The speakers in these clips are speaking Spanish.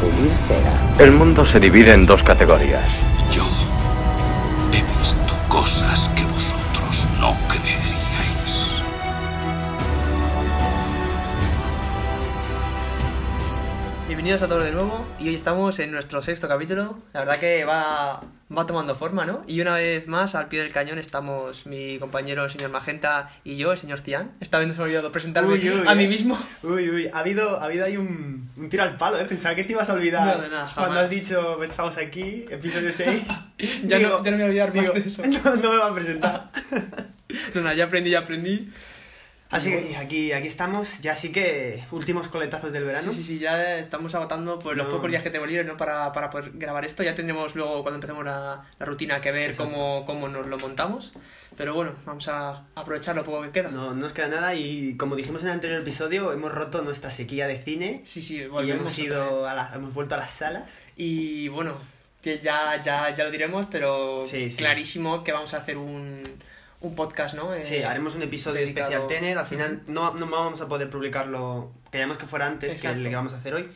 pulir cera. El mundo se divide en dos categorías. Yo he visto cosas que vosotros no creeríais. Bienvenidos a todos de nuevo y hoy estamos en nuestro sexto capítulo. La verdad que va, va tomando forma, ¿no? Y una vez más, al pie del cañón, estamos mi compañero el señor Magenta y yo, el señor Cian. Esta vez nos hemos olvidado presentarme Uy, uy, a mí eh. mismo. Uy, uy, ha habido, ha habido ahí un, un tiro al palo, ¿eh? Pensaba que te ibas a olvidar. No, de nada, jamás. Cuando has dicho, estamos aquí, episodio 6. Ya no- ya no me voy a olvidar más de eso. No, no me va a presentar. No, nada, ya aprendí, ya aprendí. Así que aquí, aquí estamos, ya sí que últimos coletazos del verano. Sí, sí, sí, ya estamos agotando por los No. pocos días que tengo libre, ¿no? Para, para poder grabar esto. Ya tendremos luego, cuando empecemos la, la rutina, que ver Exacto. cómo, cómo nos lo montamos. Pero bueno, vamos a aprovechar lo poco que queda. No, no nos queda nada y como dijimos en el anterior episodio, hemos roto nuestra sequía de cine Sí, sí, y volvemos hemos, otra vez. ido a la- hemos vuelto a las salas. Y bueno, que ya, ya, ya lo diremos, pero Sí, sí. clarísimo que vamos a hacer un, un podcast, ¿no? Eh, Sí, haremos un episodio dedicado- especial Tenet. Al final no, no vamos a poder publicarlo. Queríamos que fuera antes que Exacto. el que vamos a hacer hoy.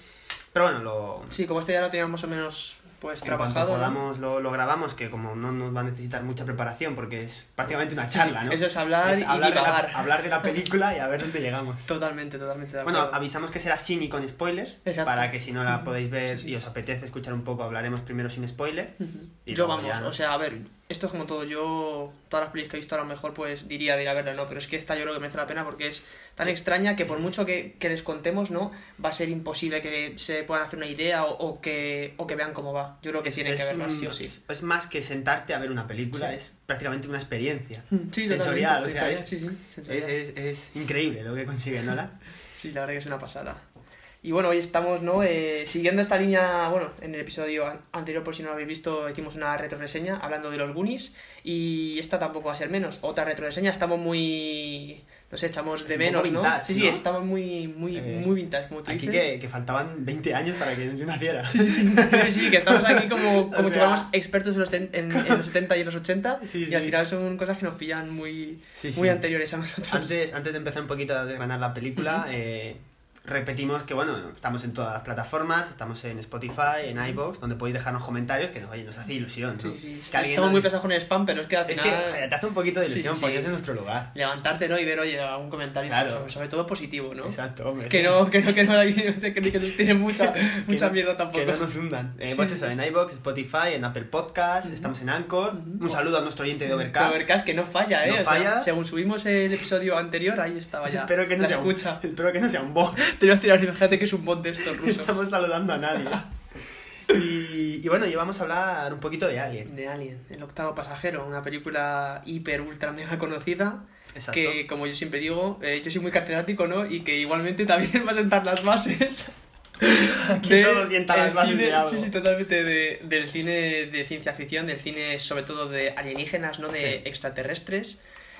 Pero bueno, lo, Sí, como este ya lo teníamos más o menos pues en trabajado. ¿no? podamos lo, lo grabamos, que como no nos va a necesitar mucha preparación porque es prácticamente una charla, ¿no? Eso es hablar y hablar, de la, hablar de la película y a ver dónde llegamos. Totalmente, totalmente de Bueno, avisamos que será sin y con spoilers, Exacto. para que si no la podéis ver Sí, sí. y os apetece escuchar un poco, hablaremos primero sin spoiler. Ujú. y Yo vamos, ya- o sea, a ver, esto es como todo, yo todas las pelis que he visto a lo mejor pues diría de ir a verla, ¿no? Pero es que esta yo creo que merece la pena porque es tan extraña que por mucho que, que les contemos, ¿no? Va a ser imposible que se puedan hacer una idea o, o que, o que vean cómo va. Yo creo que Es- tienen que verla sí o sí. Es, es más que sentarte a ver una película, Sí. es prácticamente una experiencia. Sensorial, o sea, es, sí, sí, es, sensorial. es- es increíble lo que consigue Nolan. Sí, la verdad que es una pasada. Y bueno, hoy estamos, ¿no? Eh, siguiendo esta línea, bueno, en el episodio an- anterior, por si no lo habéis visto, hicimos una retroreseña hablando de los Goonies. Y esta tampoco va a ser menos. Otra retroreseña, estamos muy. No sé, echamos de menos, poco ¿no? vintage, sí, sí, ¿no? estamos muy, muy, Eh, muy vintage, como tú Aquí dices. que, que faltaban 20 años para que yo naciera. Sí, sí, sí, sí, sí, que estamos aquí como, como O sea- expertos en los, en, en los 70 y en los 80 Sí, y sí. al final son cosas que nos pillan muy, muy anteriores a nosotros. Antes, antes de empezar un poquito a desgranar la película, eh, repetimos que bueno, estamos en todas las plataformas, estamos en Spotify, en iVoox, donde podéis dejarnos comentarios que oye, nos hace ilusión. ¿no? Sí, sí, sí. Que alguien Estamos nos- muy pesados con el spam, pero es que al Es final... que te hace un poquito de Sí, sí, ilusión sí. porque es en nuestro lugar. levantarte ¿no? y ver, oye, algún comentario, Claro. sobre, sobre todo positivo, ¿no? Exacto, hombre. Que no, que no, que no, que, que, que nos tiene mucha, Que mucha no- mierda tampoco. Que no nos hundan. Eh, pues sí. eso, en iVoox, Spotify, en Apple Podcast, estamos en Anchor. Ujú. Un saludo a nuestro oyente de Overcast. Overcast que no falla, ¿eh? No O sea, según subimos el episodio anterior, ahí estaba ya. Espero que no la sea un- escucha. espero que no sea un bot. Te iba a decir, imagínate que es un bot de estos rusos. Estamos saludando a nadie. Y, y bueno, y vamos a hablar un poquito de Alien. De Alien, El octavo pasajero, una película hiper, ultra, mega conocida. Exacto. Que, como yo siempre digo, eh, yo soy muy catedrático, ¿no? Y que igualmente también va a sentar las bases. Aquí todo sienta las bases cine- de algo. Sí, sí, totalmente. De, del cine de ciencia ficción, del cine sobre todo de alienígenas, ¿no? De Sí. extraterrestres.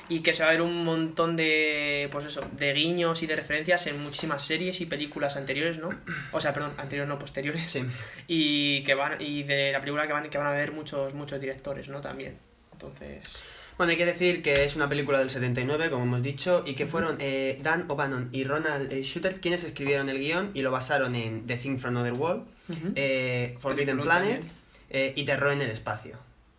Y que se va a ver un montón de, pues eso, de guiños y de referencias en muchísimas series y películas anteriores, ¿no? O sea, perdón, anteriores no posteriores. Sí. Y que van, y de la película que van, que van a ver muchos, muchos directores, ¿no? También. Entonces. Bueno, hay que decir que es una película del 79, como hemos dicho, y que fueron eh, Dan O'Bannon y Ronald eh, Shooter quienes escribieron el guion y lo basaron en The Thing from Another World, eh, Forbidden Planet eh, y Terror en el Espacio.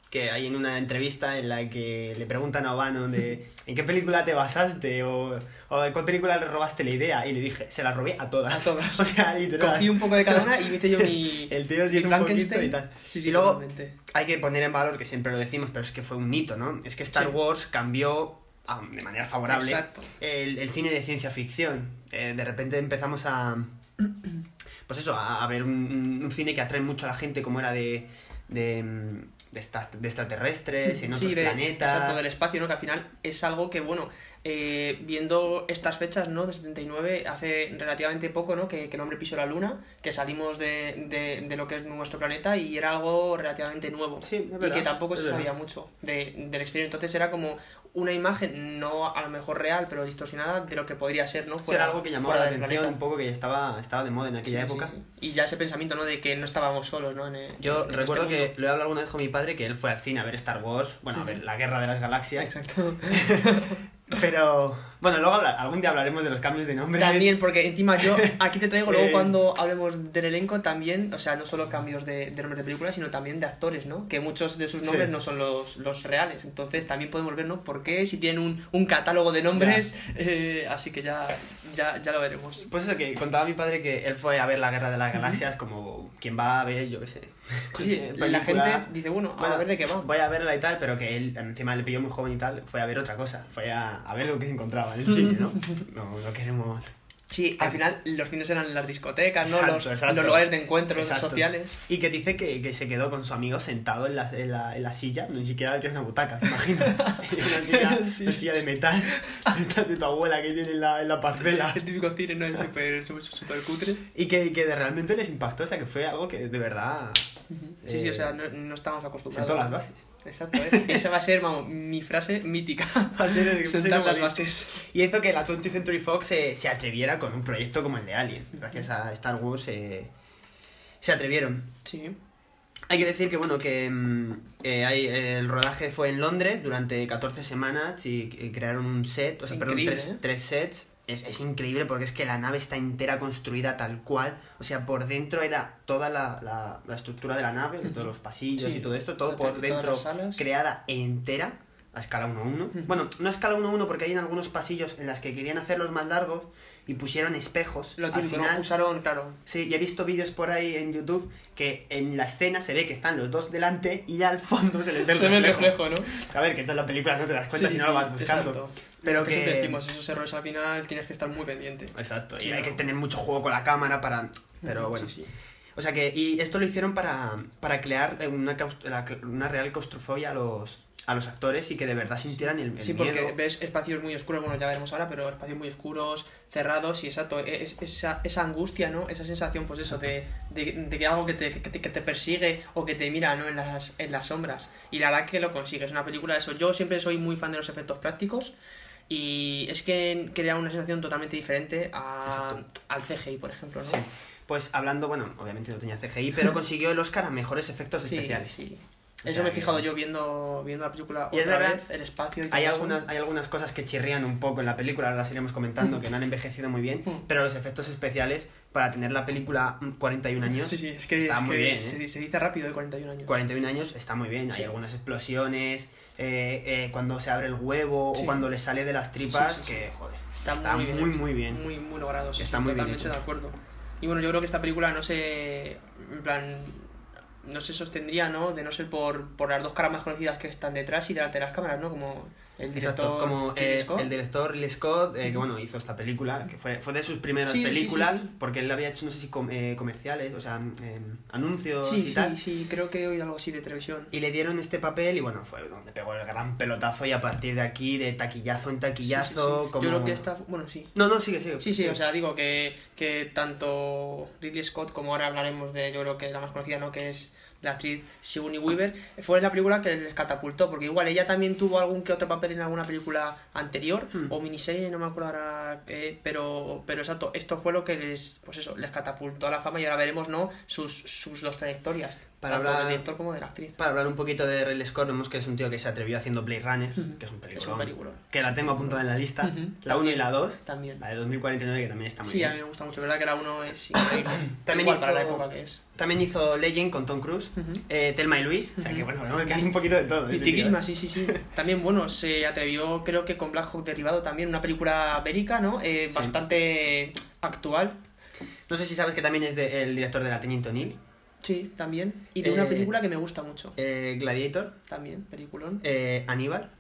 Que hay en una entrevista en la que le preguntan a O'Bannon de ¿en qué película te basaste? O, o ¿en cuál película le robaste la idea? Y le dije, se la robé a todas. A todas. o sea, literal. Cogí un poco de cada una y hice yo mi. El tío mi un poquito y tal. Sí, sí, y luego totalmente. hay que poner en valor, que siempre lo decimos, pero es que fue un hito, ¿no? Es que Star Sí. Wars cambió ah, de manera favorable el, el cine de ciencia ficción. Eh, de repente empezamos a. Pues eso, a, a ver un, un- un cine que atrae mucho a la gente, como era de. de, de, esta- de extraterrestres, en otros Sí, de- planetas. Exacto, del espacio, ¿no? Que al final es algo que, bueno, eh, viendo estas fechas, ¿no? De 79, hace relativamente poco, ¿no? Que, que el hombre pisó la luna, que salimos de, de, de lo que es nuestro planeta y era algo relativamente nuevo. Sí, es y verdad, que tampoco se verdad. sabía mucho de, del exterior. Entonces era como una imagen, no a lo mejor real, pero distorsionada de lo que podría ser, ¿no? Eso era algo que llamaba fuera la atención un poco que estaba, estaba de moda en aquella Sí, época. sí. Y ya ese pensamiento, ¿no? De que no estábamos solos, ¿no? En el- Yo en recuerdo este que lo he hablado alguna vez con mi padre que él fue al cine a ver Star Wars, bueno, a ver la Guerra de las Galaxias. Exacto. Pero bueno, luego algún día hablaremos de los cambios de nombre. También, porque encima yo aquí te traigo, luego Eh. cuando hablemos del elenco, también, o sea, no solo cambios de, de nombres de películas, sino también de actores, ¿no? Que muchos de sus nombres Sí. no son los, los reales. Entonces también podemos ver, ¿no? ¿Por qué? Si tienen un, un catálogo de nombres, eh, así que ya, ya, ya lo veremos. Pues eso que contaba mi padre que él fue a ver la Guerra de las Galaxias como quien va a ver, yo qué sé. Sí, sí, la gente dice, bueno, Bueno, a ver de qué va. Voy a verla y tal, pero que él encima le pilló muy joven y tal, fue a ver otra cosa, fue a, a ver lo que se encontraba en el cine, ¿no? No, no queremos... Sí, al final los cines eran las discotecas, ¿no? Exacto, los, exacto. los lugares de encuentro Exacto. sociales. Y que dice que, que se quedó con su amigo sentado en la, en la, en la silla, ni siquiera había una butaca, ¿se imagina? Sí, una, silla, Sí, una sí, silla de metal, esta de tu abuela que tiene en la, en la parcela. El típico cine, ¿no? Es súper súper súper cutre. Y que, que realmente les impactó, o sea, que fue algo que de verdad... Sí, sí, eh, o sea, no, no estamos acostumbrados. sentó las bases. Exacto, ¿eh? esa va a ser, vamos, mi frase mítica. Va a ser el- Sentar las bases. Y hizo que la 20th Century Fox se, se atreviera con un proyecto como el de Alien. Gracias a Star Wars eh, se atrevieron. Sí. Hay que decir que, bueno, que mm, eh, hay- el rodaje fue en Londres durante 14 semanas y, crearon un set, o sea, perdón, tres, ¿eh? tres sets. Es, es increíble porque es que la nave está entera construida tal cual. O sea, por dentro era toda la, la- la estructura de la nave, todos los pasillos Sí. y todo esto, todo por dentro creada entera a escala 1-1. Bueno, no a escala 1-1 porque hay en algunos pasillos en las que querían hacerlos más largos y pusieron espejos. Lo Al final, usaron, claro. Sí, y he visto vídeos por ahí en YouTube que en la escena se ve que están los dos delante y al fondo se les ve el Se ve el reflejo. reflejo, ¿no? A ver, que en la película no te das cuenta Sí, si sí, no lo sí, vas buscando. exacto. Pero que que- siempre decimos, esos errores al final tienes que estar muy pendiente. Exacto, y Sí, hay no. que tener mucho juego con la cámara para... Pero bueno. Sí, sí. O sea que, y esto lo hicieron para, para crear una, la- una real claustrofobia a los, a los actores y que de verdad sintieran el, el Sí, miedo. porque ves espacios muy oscuros, bueno, ya veremos ahora, pero espacios muy oscuros, cerrados, y exacto, es, esa, esa angustia, ¿no? Esa sensación, pues eso, de, de, de que algo que te, que, te, que te persigue o que te mira, ¿no? En las, en las sombras. Y la verdad que lo consigue, es una película de eso. Yo siempre soy muy fan de los efectos prácticos, y es que crea una sensación totalmente diferente a, al CGI, por ejemplo, ¿no? Sí. Pues hablando, bueno, obviamente no tenía CGI, pero consiguió el Oscar a mejores efectos Sí, especiales. sí. O Eso sea me he que- fijado yo viendo, viendo la película Y es otra verdad, vez, el espacio y Hay algunas, hay algunas cosas que chirrían un poco en la película, ahora las iremos comentando, que no han envejecido muy bien, Mm. pero los efectos especiales, para tener la película mm, 41 años, Sí, sí, es que, está es muy que bien. se, ¿eh? se dice rápido de 41 años. 41 años está muy bien, Sí. hay algunas explosiones, eh, eh, cuando se abre el huevo o cuando le sale de las tripas, que joder, Está, está, muy, muy, bien muy bien. Muy, muy logrado, Está muy bien totalmente hecho. de acuerdo. Y bueno, yo creo que esta película no se. En plan. No se sostendría, ¿no? De no ser por, por las dos caras más conocidas que están detrás y delante de las cámaras, ¿no? Como el director. Exacto, como Ridley eh, Scott. el director Ridley Scott, eh, que bueno, hizo esta película, que fue, fue de sus primeras Sí, sí, sí, películas, sí. porque él había hecho, no sé si com- eh, comerciales, o sea, em, anuncios Sí, y sí, tal. sí, creo que he oído algo así de televisión. Y le dieron este papel y bueno, fue donde pegó el gran pelotazo y a partir de aquí, de taquillazo en taquillazo, Sí, sí, sí. como... Yo creo que esta. Bueno, sí. No, no, sigue, sigue. Sí, sí, o sea, digo que, que tanto Ridley Scott como ahora hablaremos de, yo creo que la más conocida, ¿no? Que es la actriz Sigourney Weaver, fue la película que les catapultó, porque igual ella también tuvo algún que otro papel en alguna película anterior, Hmm. o miniserie, no me acuerdo ahora, pero, pero exacto, esto fue lo que les, pues eso, les catapultó a la fama y ahora veremos, ¿no? Sus, sus dos trayectorias, Para tanto hablar- del director como de la actriz. Para hablar un poquito de Ridley Scott, vemos que es un tío que se atrevió haciendo Blade Runner, Ujú. que es un película. Que la tengo apuntada en la lista. La 1 y la 2. También. La de 2049 que también está muy Sí, a bien. mí me gusta mucho, ¿verdad? Que la uno es increíble. También igual para la hizo- época que es. También hizo Legend con Tom Cruise, Ujú. eh, Telma y Luis, o sea que bueno, vemos que hay un poquito de todo. ¿eh? Mitiquísima, sí, sí, sí. También, bueno, se atrevió, creo que con Black Hawk Derribado también, una película bélica, ¿no? Eh, Sí. Bastante actual. No sé si sabes que también es de- el director de La Teniente O'Neill, Sí, también. Y de una Eh, película que me gusta mucho. eh, Gladiator, También, peliculón. eh, Aníbal,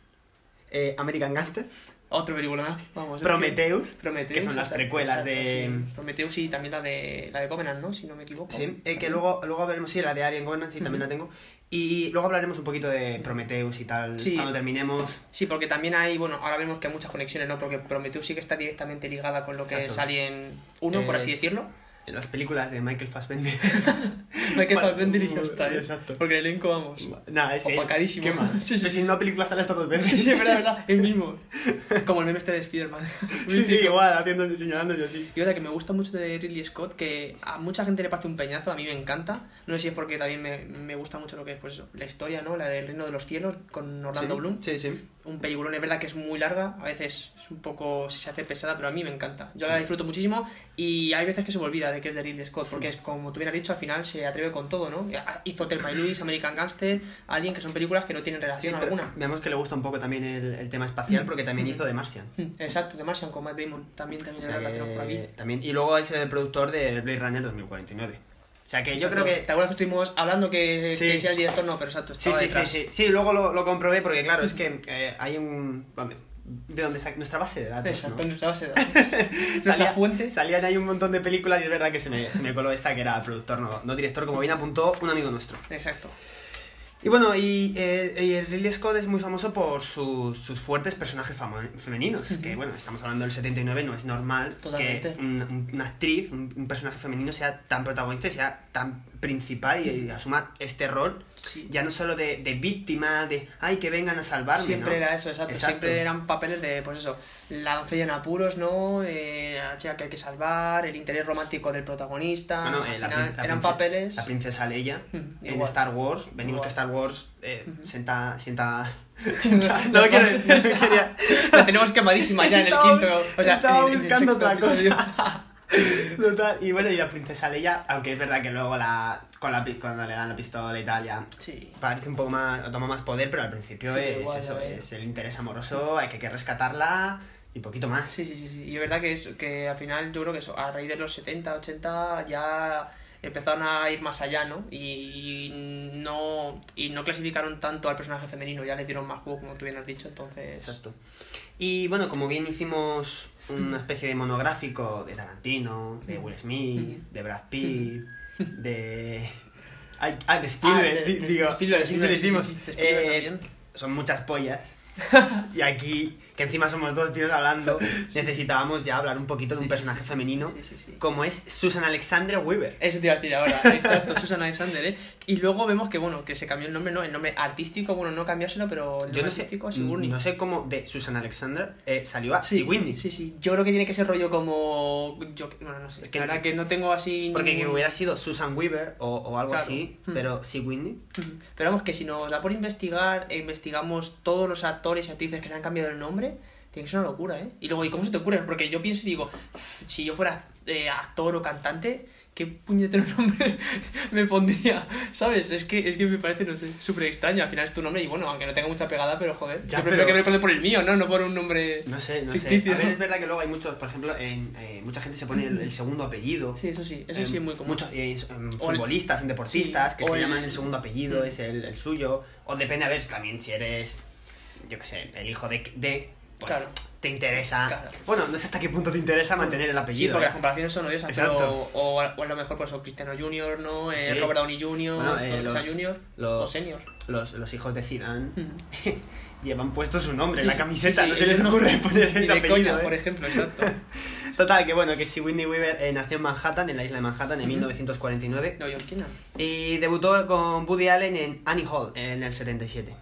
eh, American Gangster, Otro película, vamos. es Prometheus, que- Prometheus. que son las exacto, precuelas exacto, de- sí. Prometheus y también la de, la de Covenant, ¿no? Si no me equivoco. Sí, eh, que luego, luego veremos, sí, la de Alien Covenant, sí, también Ujú. la tengo. Y luego hablaremos un poquito de Prometheus y tal Sí. cuando terminemos. Sí, porque también hay, bueno, ahora vemos que hay muchas conexiones, ¿no? Porque Prometheus sí que está directamente ligada con lo que Exacto. es Alien 1, por así Es- decirlo. En las películas de Michael Fassbender. Vale, Fassbender y ya está, ¿eh? exacto. Porque el elenco, vamos. Nada, es él. Opacadísimo. ¿Qué más? Sí, sí, Pero si en una película sale hasta dos veces. Sí, sí, verdad, es verdad, el mismo. Como el meme este de Spider-Man. Sí, sí, igual, haciendo, señalando yo así. Y otra que me gusta mucho de Ridley Scott, que a mucha gente le parece un peñazo, a mí me encanta. No sé si es porque también me, me gusta mucho lo que es pues eso, la historia, ¿no? La del Reino de los Cielos con Orlando Bloom. Sí, sí. Un peliculón, es verdad que es muy larga, a veces es un poco, se hace pesada, pero a mí me encanta. Yo la disfruto muchísimo y hay veces que se me olvida de que es de Ridley Scott, porque es como tú bien has dicho, al final se atreve con todo, ¿no? Hizo Thelma y Louise, American Gangster, Alien, que son películas que no tienen relación alguna. Vemos que le gusta un poco también el, el tema espacial porque también hizo de Martian. Exacto, de Martian con Matt Damon, también, O también sea hay relación por aquí. también, y luego es el productor de Blade Runner 2049. O sea que yo creo que... ¿Te acuerdas que estuvimos hablando que, Sí. que el director? No, pero exacto, Sí, sí, sí, detrás. sí. Sí, luego lo, lo comprobé porque claro, es que eh, hay un... De donde sa- nuestra base de datos, Exacto, ¿no? nuestra base de datos. nuestra Salía- fuente. Salían ahí un montón de películas y es verdad que se me, se me coló esta que era productor, no, no director, como bien apuntó un amigo nuestro. Exacto. Y bueno, y, eh, y Ridley Scott es muy famoso por sus, sus fuertes personajes femeninos. Que bueno, estamos hablando del 79, no es normal Totalmente. que un- un- una actriz, un, un personaje femenino sea tan protagonista y sea tan principal y, asuma este rol, Sí. ya no solo de, de víctima, de ay, que vengan a salvarme. Siempre ¿no? era eso, exacto. Exacto. Siempre eran papeles de, pues eso, la doncella en apuros, ¿no? Eh, la chica que hay que salvar, el interés romántico del protagonista. Bueno, eh, la final la eran papeles. La princesa Leia Mm, en igual. Star Wars. Venimos Igual. que Star Wars eh, Ujú. sienta, sienta... no lo quiero decir, La tenemos quemadísima ya en el quinto. O sea, estaba en el- en el buscando sexto otra cosa. Total. Y bueno, y la princesa Leia, aunque es verdad que luego la, con la, cuando le dan la pistola y tal, ya Sí. parece un poco más, toma más poder, pero al principio Sí, es igual, eso, es el interés amoroso, hay que, que rescatarla y poquito más. Sí, sí, sí, sí. Y es verdad que, es, que al final yo creo que eso, a raíz de los 70, 80 ya empezaron a ir más allá, ¿no? Y no, y no clasificaron tanto al personaje femenino, ya le dieron más juego, como tú bien has dicho, entonces... Exacto. Y bueno, como bien hicimos una especie de monográfico de Tarantino, de Will Smith, de Brad Pitt, de... Ah, de Spielberg, digo, son muchas pollas. y aquí, que encima somos dos tíos hablando, necesitábamos ya hablar un poquito de un sí, personaje femenino, sí, sí, sí. como es Susan Alexandra Weaver. Eso te iba a decir ahora, exacto, Susan Alexander, ¿eh? Y luego vemos que, bueno, que se cambió el nombre, ¿no? El nombre artístico, bueno, no cambiárselo, pero el nombre Yo no sé, artístico, Sigourney. no sé cómo de Susan Alexandra eh, salió a Sí, Sigourney. Sí, sí. Yo creo que tiene que ser rollo como. Yo, bueno, no sé. Es que la verdad es- que no tengo así. Porque que hubiera sido Susan Weaver o, o algo Claro. así, Hmm. pero Sigourney. Ujú. Pero vamos, que si nos da por investigar e investigamos todos los actores y actrices que se han cambiado el nombre, tiene que ser una locura, ¿eh? Y luego, ¿y cómo se te ocurre? Porque yo pienso y digo, si yo fuera eh, actor o cantante, ¿qué puñetero nombre me pondría? ¿Sabes? Es que, es que me parece, no sé, súper extraño. Al final es tu nombre y bueno, aunque no tenga mucha pegada, pero joder, Ya, yo prefiero pero- que me pone por el mío, ¿no? No por un nombre. No sé, no Ficticio, sé. A ver, es verdad que luego hay muchos, por ejemplo, en, eh, mucha gente se pone el, el segundo apellido. Sí, eso sí, eso sí es muy común. Muchos eh, el- futbolistas, en deportistas, sí, que se el- llaman el segundo apellido, Mm. es el, el suyo. O depende, a ver, también si eres, yo qué sé, el hijo de, de pues Claro. Te interesa. Claro. Bueno, no sé hasta qué punto te interesa mantener el Sí, apellido. porque ¿eh? las comparaciones son odiosas, pero o, o a lo mejor pues o Cristiano Junior, ¿no? Eh, Sí. Robert Downey Jr., Bueno, eh, los- Junior los- o Senior. los, los hijos de Zidane Mm. llevan puesto su nombre Sí, en la sí, camiseta, sí, sí, no se les no- ocurre poner ese apellido. coña, ¿eh? por ejemplo, exacto. Total, que bueno, que si Whitney Weaver eh, nació en Manhattan, en la isla de Manhattan, en Ujú. 1949. Neoyorquina. Y debutó con Woody Allen en Annie Hall en el 77.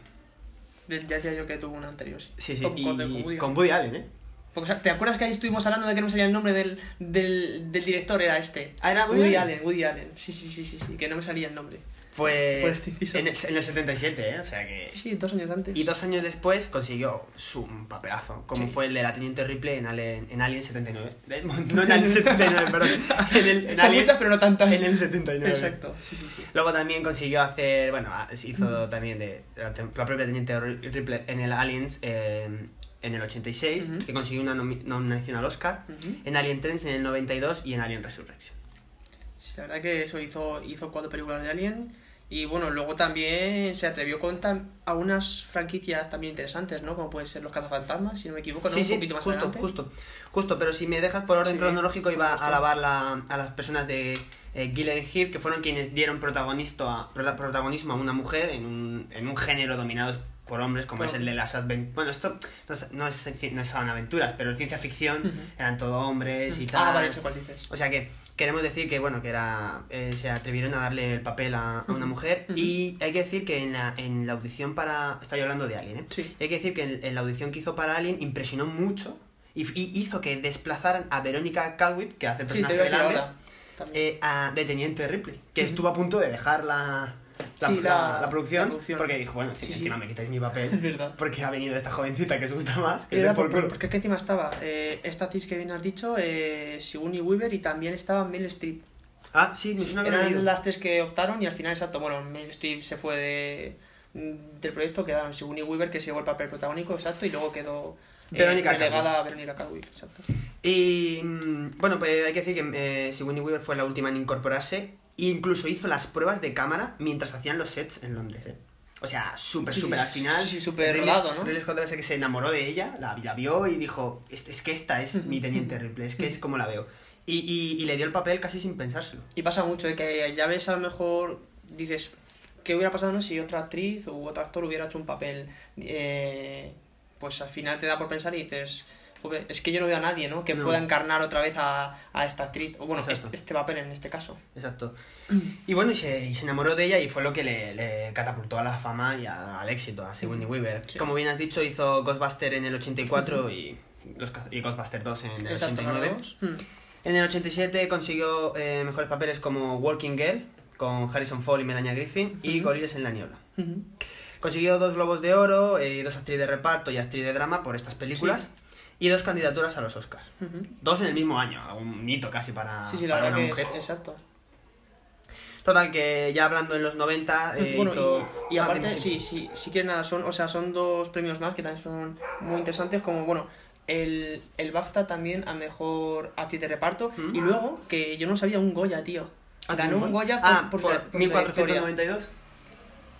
Ya decía yo que tuvo una anterior, sí. Sí, Con- y con- con Woody con Allen. Woody Allen, ¿eh? Porque, ¿Te acuerdas que ahí estuvimos hablando de que no me salía el nombre del, del, del director? Era este. Ah, ¿era Woody Woody Allen? Allen, Woody Allen. Sí, sí, sí, sí, sí, que no me salía el nombre. Por este inciso. en el, en el 77, ¿eh? O sea que... Sí, sí, dos años antes. Y dos años después consiguió su un papelazo, como Sí. fue el de la Teniente Ripley en Alien, en Alien 79. Eh, No en Alien 79, perdón. En, el, en Son Alien- muchas, pero no tantas. en el 79. Exacto, sí. Luego también consiguió hacer, bueno, hizo también de la, propia Teniente Ri- Ripley en el Aliens eh, en el 86, Ujú. que consiguió una nomi- nominación al Oscar, en Alien 3 en el 92 y en Alien Resurrection. Sí, La verdad que eso hizo, hizo cuatro películas de Alien Y bueno, luego también se atrevió con tam- a unas franquicias también interesantes, ¿no? Como pueden ser los cazafantasmas, si no me equivoco, ¿no? Sí, un sí, poquito más justo, adelante. justo, justo, pero si me dejas por orden Sí. cronológico iba Justo. a alabar la- a las personas de eh, Gillian Hill, que fueron quienes dieron protagonista protagonismo a una mujer en un, en un género dominado por hombres como es el de las aventuras. Bueno, esto no, es, no, es, no son aventuras, pero en ciencia ficción eran todo hombres y tal. Ah, vale, sé cuál dices. O sea que queremos decir que bueno que era eh, se atrevieron a darle el papel a, a una mujer y hay que decir que en la, en la audición para estoy hablando de Alien ¿eh? Sí. hay que decir que en, en la audición que hizo para Alien impresionó mucho y, y hizo que desplazaran a Verónica Calwitt que hace el Sí, personaje a de. También. eh, a, de Teniente Ripley que estuvo a punto de dejar la la, Sí, la- la- la producción, la producción. porque dijo bueno si Sí, sí. encima me quitáis mi papel Es verdad. porque ha venido esta jovencita que os gusta más que por por, porque es que encima estaba eh, esta actriz que bien has dicho, eh, Sigourney Weaver, y también estaba Meryl Streep. ah sí me suena. Eran las tres que optaron y al final, exacto, bueno, Meryl Streep se fue de, del proyecto, quedaron Sigourney Weaver, que se llevó el papel protagónico, exacto, y luego quedó eh, Verónica delegada a Verónica exacto. Y mm, bueno, pues hay que decir que eh, Sigourney Weaver fue la última en incorporarse incluso hizo las pruebas de cámara mientras hacían los sets en Londres. ¿eh? O sea, súper, súper sí, al final. sí, súper rodado, ¿no? Ridley Scott que se enamoró de ella, la, la vio y dijo: es, es que esta es mi teniente Ripley, es que es como la veo. Y, y, y le dio el papel casi sin pensárselo. Y pasa mucho, eh, que ya ves a lo mejor, dices, ¿qué hubiera pasado no, si otra actriz u otro actor hubiera hecho un papel? eh, pues al final te da por pensar y dices, "Joder, es que yo no veo a nadie, ¿no? Que No. pueda encarnar otra vez a, a esta actriz, o bueno, este, este papel en este caso. Exacto. Y bueno, y se, y se enamoró de ella y fue lo que le, le catapultó a la fama y a- al éxito, a Sigourney Weaver. Sí. Como bien has dicho, hizo Ghostbuster en el 84 y, los, y Ghostbuster 2 en el Exacto, 89. los dos. Mm. En el 87 consiguió eh, mejores papeles como Walking Girl con Harrison Ford y Melania Griffin y Ujú. Gorilas en la niebla. Ujú. Consiguió dos Globos de Oro, eh, dos actriz de reparto y actriz de drama por estas películas y dos candidaturas a los Oscars. Dos en el mismo año, un hito casi para, Sí, sí, la para una que mujer. es, exacto. Total, que ya hablando en los 90 eh, bueno, hizo... y, y aparte, sí, sí, sí que nada, son, o sea, son dos premios más que también son muy interesantes, como, bueno, el, el BAFTA también a mejor actriz de reparto, y luego, que yo no sabía, un Goya, tío. Ah, Ganó ¿tiene un Goya por, Ah, por, por, tra- por 1492.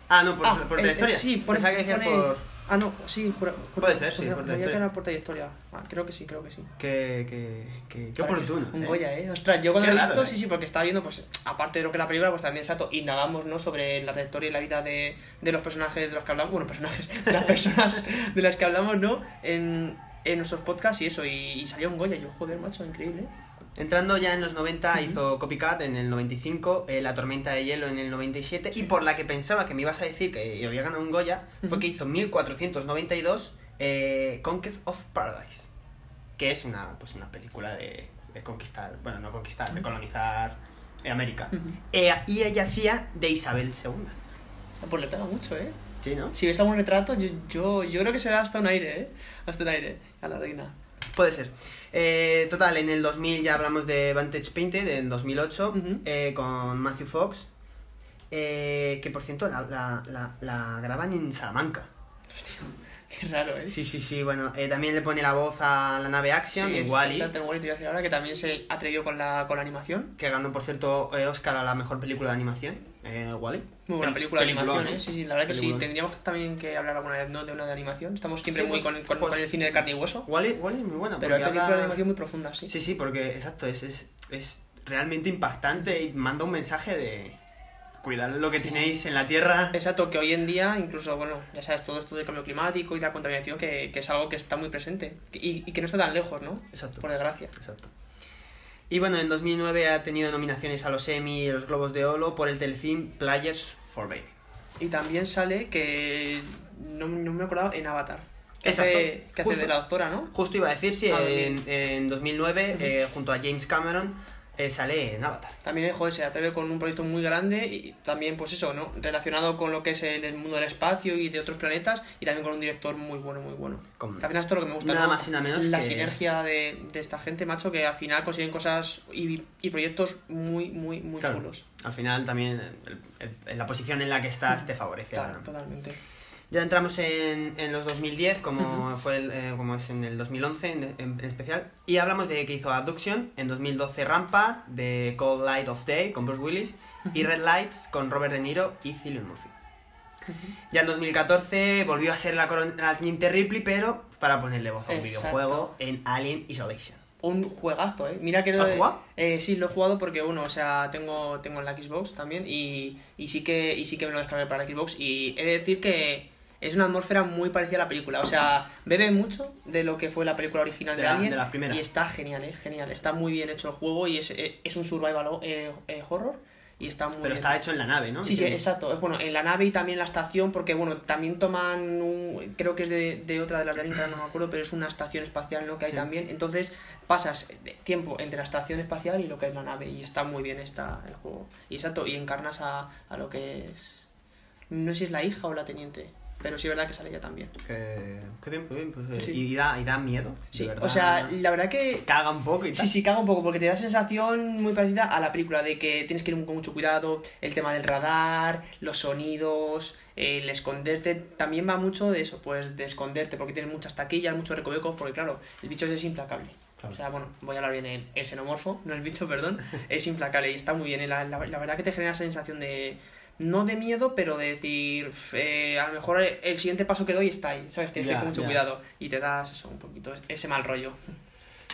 Ah, no, por, Ah, por eh, trayectoria. sí, por, por... Ah, no, sí, jura, jura- Puede ser, sí, jura- por juraría que era por trayectoria. Ah, creo que sí, creo que sí. Qué, qué, qué, qué oportuno. Un eh. Goya, ¿eh? Ostras, yo cuando Qué lo he raro, visto, eh. sí, sí, porque estaba viendo, pues, aparte de lo que es la película, pues también, exacto, indagamos, ¿no? Sobre la trayectoria y la vida de, de los personajes de los que hablamos, bueno, personajes, de las personas de las que hablamos, ¿no? En, en nuestros podcasts y eso, y, y salió un Goya, yo, joder, macho, increíble. ¿eh? Entrando ya en los 90, hizo Copycat en el 95, eh, La Tormenta de Hielo en el 97, y por la que pensaba que me ibas a decir que había ganado un Goya, fue Ujú. que hizo 1492 eh, Conquest of Paradise, que es una, pues una película de, de conquistar, bueno, no conquistar, de colonizar eh, América. Eh, y ella hacía de Isabel II. O sea, pues le pega mucho, ¿eh? Sí, ¿no? Si ves algún retrato, yo, yo, yo creo que se da hasta un aire, ¿eh? Hasta un aire a la reina. Puede ser. Eh, total, en el 2000 ya hablamos de Vantage Painted, en 2008, Ujú. eh, con Matthew Fox, eh, que por cierto la, la, la, la graban en Salamanca. Qué raro, ¿eh? Sí, sí, sí, bueno, eh, también le pone la voz a la nave Action, Sí, Wally, Exacto, Wall-E te iba a decir ahora que también se atrevió con la, con la animación. que ganó por cierto eh, Oscar a la mejor película de animación, eh, Wally. Muy buena película de animación, ¿eh? Sí, sí, la verdad que sí. Tendríamos también que hablar alguna vez, ¿no? De una de animación. Estamos siempre Sí, muy pues- con, con, pues- con el cine de carne y hueso. Wally, Wally es muy buena. Pero hay películas habla- de animación muy profundas, sí. Sí, sí, porque, exacto, es, es, es realmente impactante y manda un mensaje de cuidar lo que tenéis en la Tierra. Exacto, que hoy en día, incluso, bueno, ya sabes, todo esto del cambio climático y la contaminación, que, que es algo que está muy presente y, y que no está tan lejos, ¿no? Exacto. Por desgracia. Exacto. Y bueno, en 2009 ha tenido nominaciones a los Emmy y los Globos de Oro por el telefilm Players for Baby. Y también sale que no, no me he acordado en Avatar. Que Exacto, hace, que hace justo. de la doctora, ¿no? Justo iba a decir, sí, Ah, en, en 2009, eh, junto a James Cameron, eh, sale en Avatar. También, joder, se atreve con un proyecto muy grande y también, pues eso, ¿no? Relacionado con lo que es el, el mundo del espacio y de otros planetas y también con un director muy bueno, muy bueno. Con- Que al final esto es lo que me gusta, Nada ¿no? más y nada menos La que- sinergia de, de esta gente, macho, que al final consiguen cosas y, y proyectos muy, muy, muy Claro, chulos. Al final también el- el- la posición en la que estás te favorece. Claro, ¿no? totalmente. Ya entramos en, en los 2010, como, fue el, eh, como es en el 2011 en, en- en especial. Y hablamos de que hizo Abduction, en 2012 Rampart, de Cold Light of Day con Bruce Willis, y Red Lights con Robert De Niro y Cillian Murphy. Ya en 2014 volvió a ser la, la teniente Ripley, pero para ponerle voz a un Exacto. videojuego en Alien Isolation. Un juegazo, ¿eh? Mira que ¿Lo has jugado? Eh, sí, lo he jugado porque, bueno, o sea, tengo, tengo en la Xbox también y, y, sí que, y sí que me lo descargué para la Xbox y he de decir que es una atmósfera muy parecida a la película. O sea, bebe mucho de lo que fue la película original De de, la- Alien de las primeras. y está genial, ¿eh? Genial. Está muy bien hecho el juego y es, eh, es un survival eh, eh, horror y está muy Pero bien. está hecho en la nave, ¿no? Sí, sí, exacto. Bueno, en la nave y también en la estación, porque bueno, también toman un, creo que es de, de otra de las de Alien, no me acuerdo, pero es una estación espacial, ¿no? Que hay Sí. también. Entonces pasas tiempo entre la estación espacial y lo que es la nave y está muy bien está el juego. Y exacto, y encarnas a, a lo que es, no sé si es la hija o la teniente, pero sí es verdad que sale ella también. Que, qué bien, qué bien. pues, eh, Sí. y, da, y da miedo. Sí, o sea, la verdad que Caga un poco y tal. Sí, sí, caga un poco, porque te da sensación muy parecida a la película, de que tienes que ir con mucho cuidado, el tema del radar, los sonidos, el esconderte, también va mucho de eso, pues de esconderte, porque tienes muchas taquillas, muchos recovecos, porque claro, el bicho es implacable. Claro. O sea, bueno, voy a hablar bien, el, el xenomorfo, no el bicho, perdón, es implacable y está muy bien. y La, la, la verdad que te genera esa sensación de, no de miedo, pero de decir, eh, a lo mejor el, siguiente paso que doy está ahí, ¿sabes? Tienes que ir con mucho cuidado y te das eso, un poquito, ese mal rollo.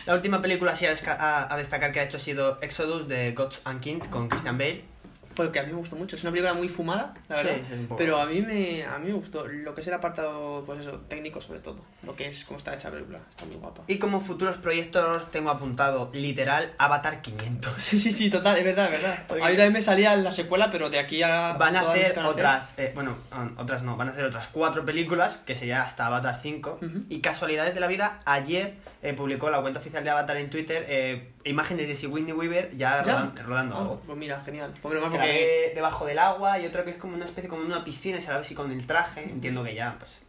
La última película así a, a- a destacar que ha hecho ha sido Exodus de Gods and Kings con Christian Bale. Porque a mí me gustó mucho. Es una película muy fumada, la verdad. sí, pero a mí me a mí me gustó. Lo que es el apartado, pues eso, técnico sobre todo. Lo que es cómo está hecha la película. Está muy guapa. Y como futuros proyectos tengo apuntado literal Avatar 500. Sí, sí, sí, total, es verdad, es verdad. Porque- A mí también me salía la secuela, pero de aquí a. Van a hacer otras, eh, bueno, otras no, van a hacer otras cuatro películas, que sería hasta Avatar 5. Ujú. Y casualidades de la vida, ayer eh, publicó la cuenta oficial de Avatar en Twitter eh, imágenes de Sigourney Weaver ya, ¿Ya? rodan- rodando algo. pues mira, genial. Mal Se la porque. ve debajo del agua y otro que es como una especie como una piscina y se la ve así con el traje, entiendo que ya, pues,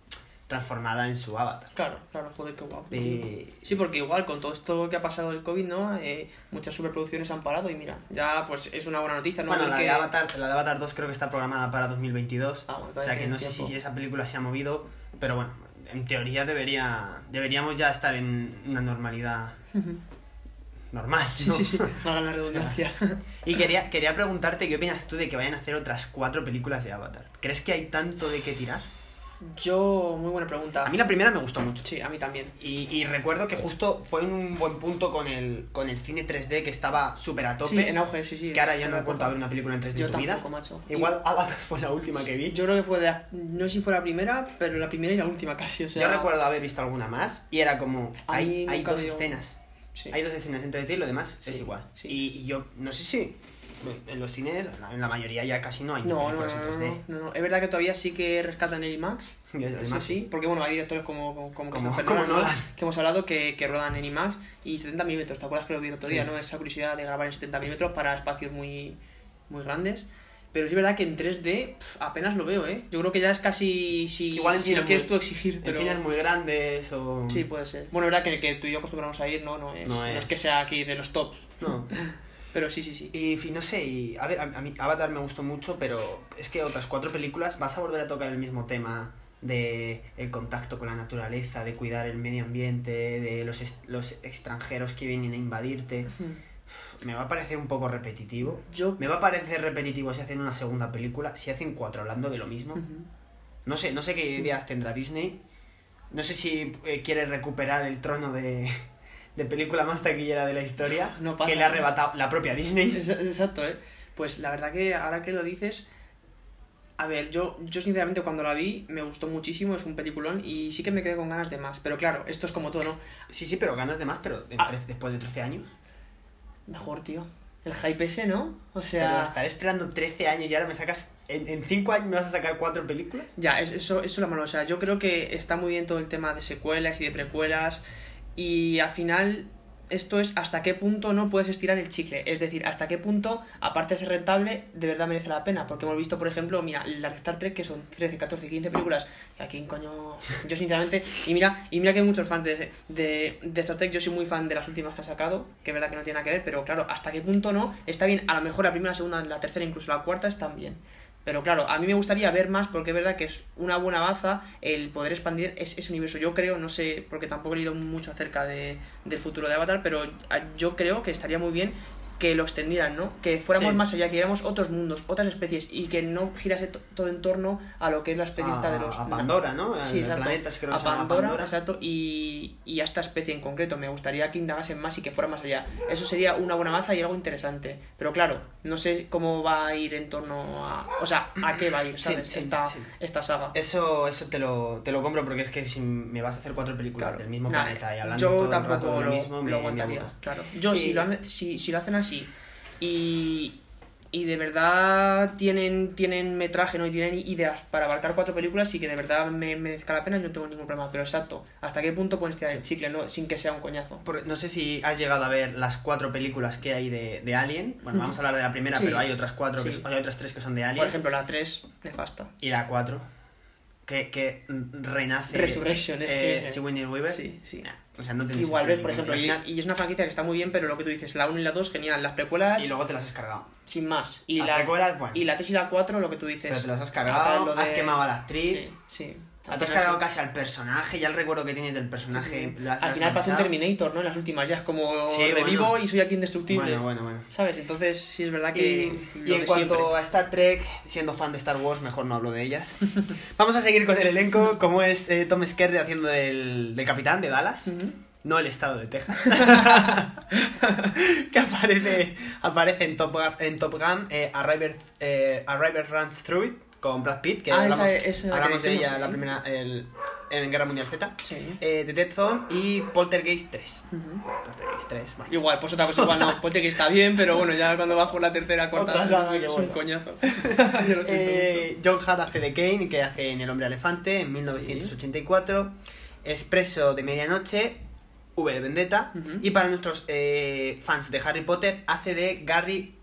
transformada en su avatar. Claro, claro, joder, qué guapo. Sí, porque igual con todo esto que ha pasado del COVID, ¿no? Eh, muchas superproducciones han parado y mira, ya pues es una buena noticia, ¿no? Bueno, la de, Avatar, la de Avatar 2 creo que está programada para 2022. Ah, bueno, o sea que no sé si esa película se ha movido, pero bueno, en teoría debería deberíamos ya estar en una normalidad. Normal. Sí, ¿no? sí, sí, la redundancia. Y quería, quería preguntarte qué opinas tú de que vayan a hacer otras cuatro películas de Avatar. ¿Crees que hay tanto de qué tirar? Yo, muy buena pregunta. A mí la primera me gustó mucho. Sí, a mí también. Y, y recuerdo que justo fue un buen punto con el, con el cine 3D que estaba súper a tope. Sí, en auge, sí, sí. que ahora ya no he vuelto a ver una película en 3D Yo en tu vida. tampoco, macho. Igual Avatar fue la última que vi. Yo creo que fue de la- No sé si fue la primera, pero la primera y la última casi, o sea... Yo recuerdo haber visto alguna más y era como, A hay, hay dos escenas. Sí. Hay dos escenas entre ti y lo demás Sí, es igual. sí. Y, y yo no sé si en los cines, en la mayoría ya casi no hay No, no, no, en no, 3D. no, no. Es verdad que todavía sí que rescatan el IMAX. Eso sí, porque bueno, hay directores como, como, como, Como- que hemos hablado que, que rodan en IMAX y 70 milímetros. ¿Te acuerdas que lo vi el otro día, no? Esa curiosidad de grabar en 70 milímetros para espacios muy, muy grandes. Pero sí es verdad que en 3D pf, apenas lo veo, ¿eh? Yo creo que ya es casi si, Igual en si lo quieres muy- tú exigir. En Pero... cines muy grandes o... Sí, puede ser. Bueno, es verdad que en el que tú y yo acostumbramos a ir, no, no es, No no es. que sea aquí de los tops. No. Pero sí, sí, sí. Y en fin, no sé, y, a ver, a, a mí Avatar me gustó mucho, pero es que otras cuatro películas vas a volver a tocar el mismo tema de el contacto con la naturaleza, de cuidar el medio ambiente, de los, los extranjeros que vienen a invadirte. Me va a parecer un poco repetitivo. Yo. Me va a parecer repetitivo si hacen una segunda película, si hacen cuatro hablando de lo mismo. Ujú. No sé, no sé qué ideas tendrá Disney. No sé si eh, quiere recuperar el trono de, de película más taquillera de la historia No pasa que le ha arrebatado la propia Disney. Exa- Exacto, ¿eh? Pues la verdad que ahora que lo dices, a ver, yo, yo sinceramente cuando la vi me gustó muchísimo, es un peliculón y sí que me quedé con ganas de más. Pero claro, esto es como todo, ¿no? Sí, sí, pero ganas de más, pero Ah. después de 13 años. Mejor, tío. El hype ese, ¿no? O Pero sea... estaré esperando 13 años y ahora me sacas. En 5 años me vas a sacar 4 películas. Ya, es- eso, eso es lo malo. O sea, yo creo que está muy bien todo el tema de secuelas y de precuelas. Y al final, esto es hasta qué punto no puedes estirar el chicle. Es decir, hasta qué punto, aparte de ser rentable, de verdad merece la pena. Porque hemos visto, por ejemplo, mira, las de Star Trek, que son 13, 14, 15 películas. Y aquí, coño, yo sinceramente. Y mira, y mira que hay muchos fans de, de, Star Trek. Yo soy muy fan de las últimas que han sacado. Que es verdad que no tiene nada que ver. Pero claro, hasta qué punto no. Está bien, a lo mejor la primera, la segunda, la tercera, incluso la cuarta están bien. Pero claro, a mí me gustaría ver más porque es verdad que es una buena baza el poder expandir ese, ese universo. Yo creo, no sé, porque tampoco he leído mucho acerca de, del futuro de Avatar, pero yo creo que estaría muy bien que lo extendieran, ¿no? Que fuéramos Sí. más allá, que viéramos otros mundos, otras especies y que no girase to- todo en torno a lo que es la especie esta de A- los... a Pandora, ¿no? Sí, El exacto. planeta, creo a Pandora, Pandora. exacto, y, y a esta especie en concreto. Me gustaría que indagasen más y que fuera más allá. Eso sería una buena baza y algo interesante. Pero claro, no sé cómo va a ir en torno a... O sea, a qué va a ir, Sí, ¿sabes? sí, esta, sí. esta saga. Eso, eso te, lo, te lo compro porque es que si me vas a hacer cuatro películas Claro. del mismo Nah, planeta y hablando yo todo el rato de lo, lo mismo, lo me aguantaría. claro. Yo, Y- si, lo, si, si lo hacen así y, y de verdad tienen, tienen metraje ¿no? y tienen ideas para abarcar cuatro películas y que de verdad me merezca la pena, yo no tengo ningún problema. Pero exacto, ¿hasta qué punto pueden estirar el chicle ¿no? sin que sea un coñazo? Por- no sé si has llegado a ver las cuatro películas que hay de, de Alien. Bueno, vamos a hablar de la primera, Sí. pero hay otras cuatro, Sí. hay otras tres que son de Alien. Por ejemplo, la 3, nefasta. y la cuatro, que, que renace. Resurrection, es eh, que- Sigourney Weaver. Sí, sí. Nah, o sea, no tiene Igual, ves, por ejemplo, Y y, es una franquicia que está muy bien, pero lo que tú dices, la 1 y la 2, genial. Las precuelas, y luego te las has cargado. sin más. Y Las la, precuelas, bueno. y la 3 y la 4, lo que tú dices. Pero te las has cargado, de- has quemado a la actriz. Sí, sí. Te has cargado sí. casi al personaje, ya el recuerdo que tienes del personaje. lo has- Al final pasa un. Terminator, ¿no? En las últimas ya es como Sí, revivo bueno. y soy aquí indestructible. Bueno, bueno, bueno. ¿Sabes? Entonces sí es verdad que... Y, y en cuanto siempre. a Star Trek, siendo fan de Star Wars, mejor no hablo de ellas. Vamos a seguir con el elenco, como es eh, Tom Skerritt haciendo del, del capitán de Dallas. Ujú. No el estado de Texas. que aparece, aparece en Top Gun, en Top Gun eh, Arriver, eh, Arriver Runs Through It con Brad Pitt, que Ah, hablamos, esa- esa que hablamos de ella en la sí. primera, el- en Guerra Mundial Z. Sí. Eh, The Dead Zone y Poltergeist 3. Ujú. Poltergeist 3, bueno. Igual, pues otra cosa igual no, que está bien, pero bueno, ya cuando vas por la tercera, que es bueno. un coñazo. Yo lo siento Eh, John Hart hace de Kane, que hace en El Hombre Elefante en 1984. Expreso de Medianoche, V de Vendetta. Y para nuestros eh, fans de Harry Potter, hace de Gary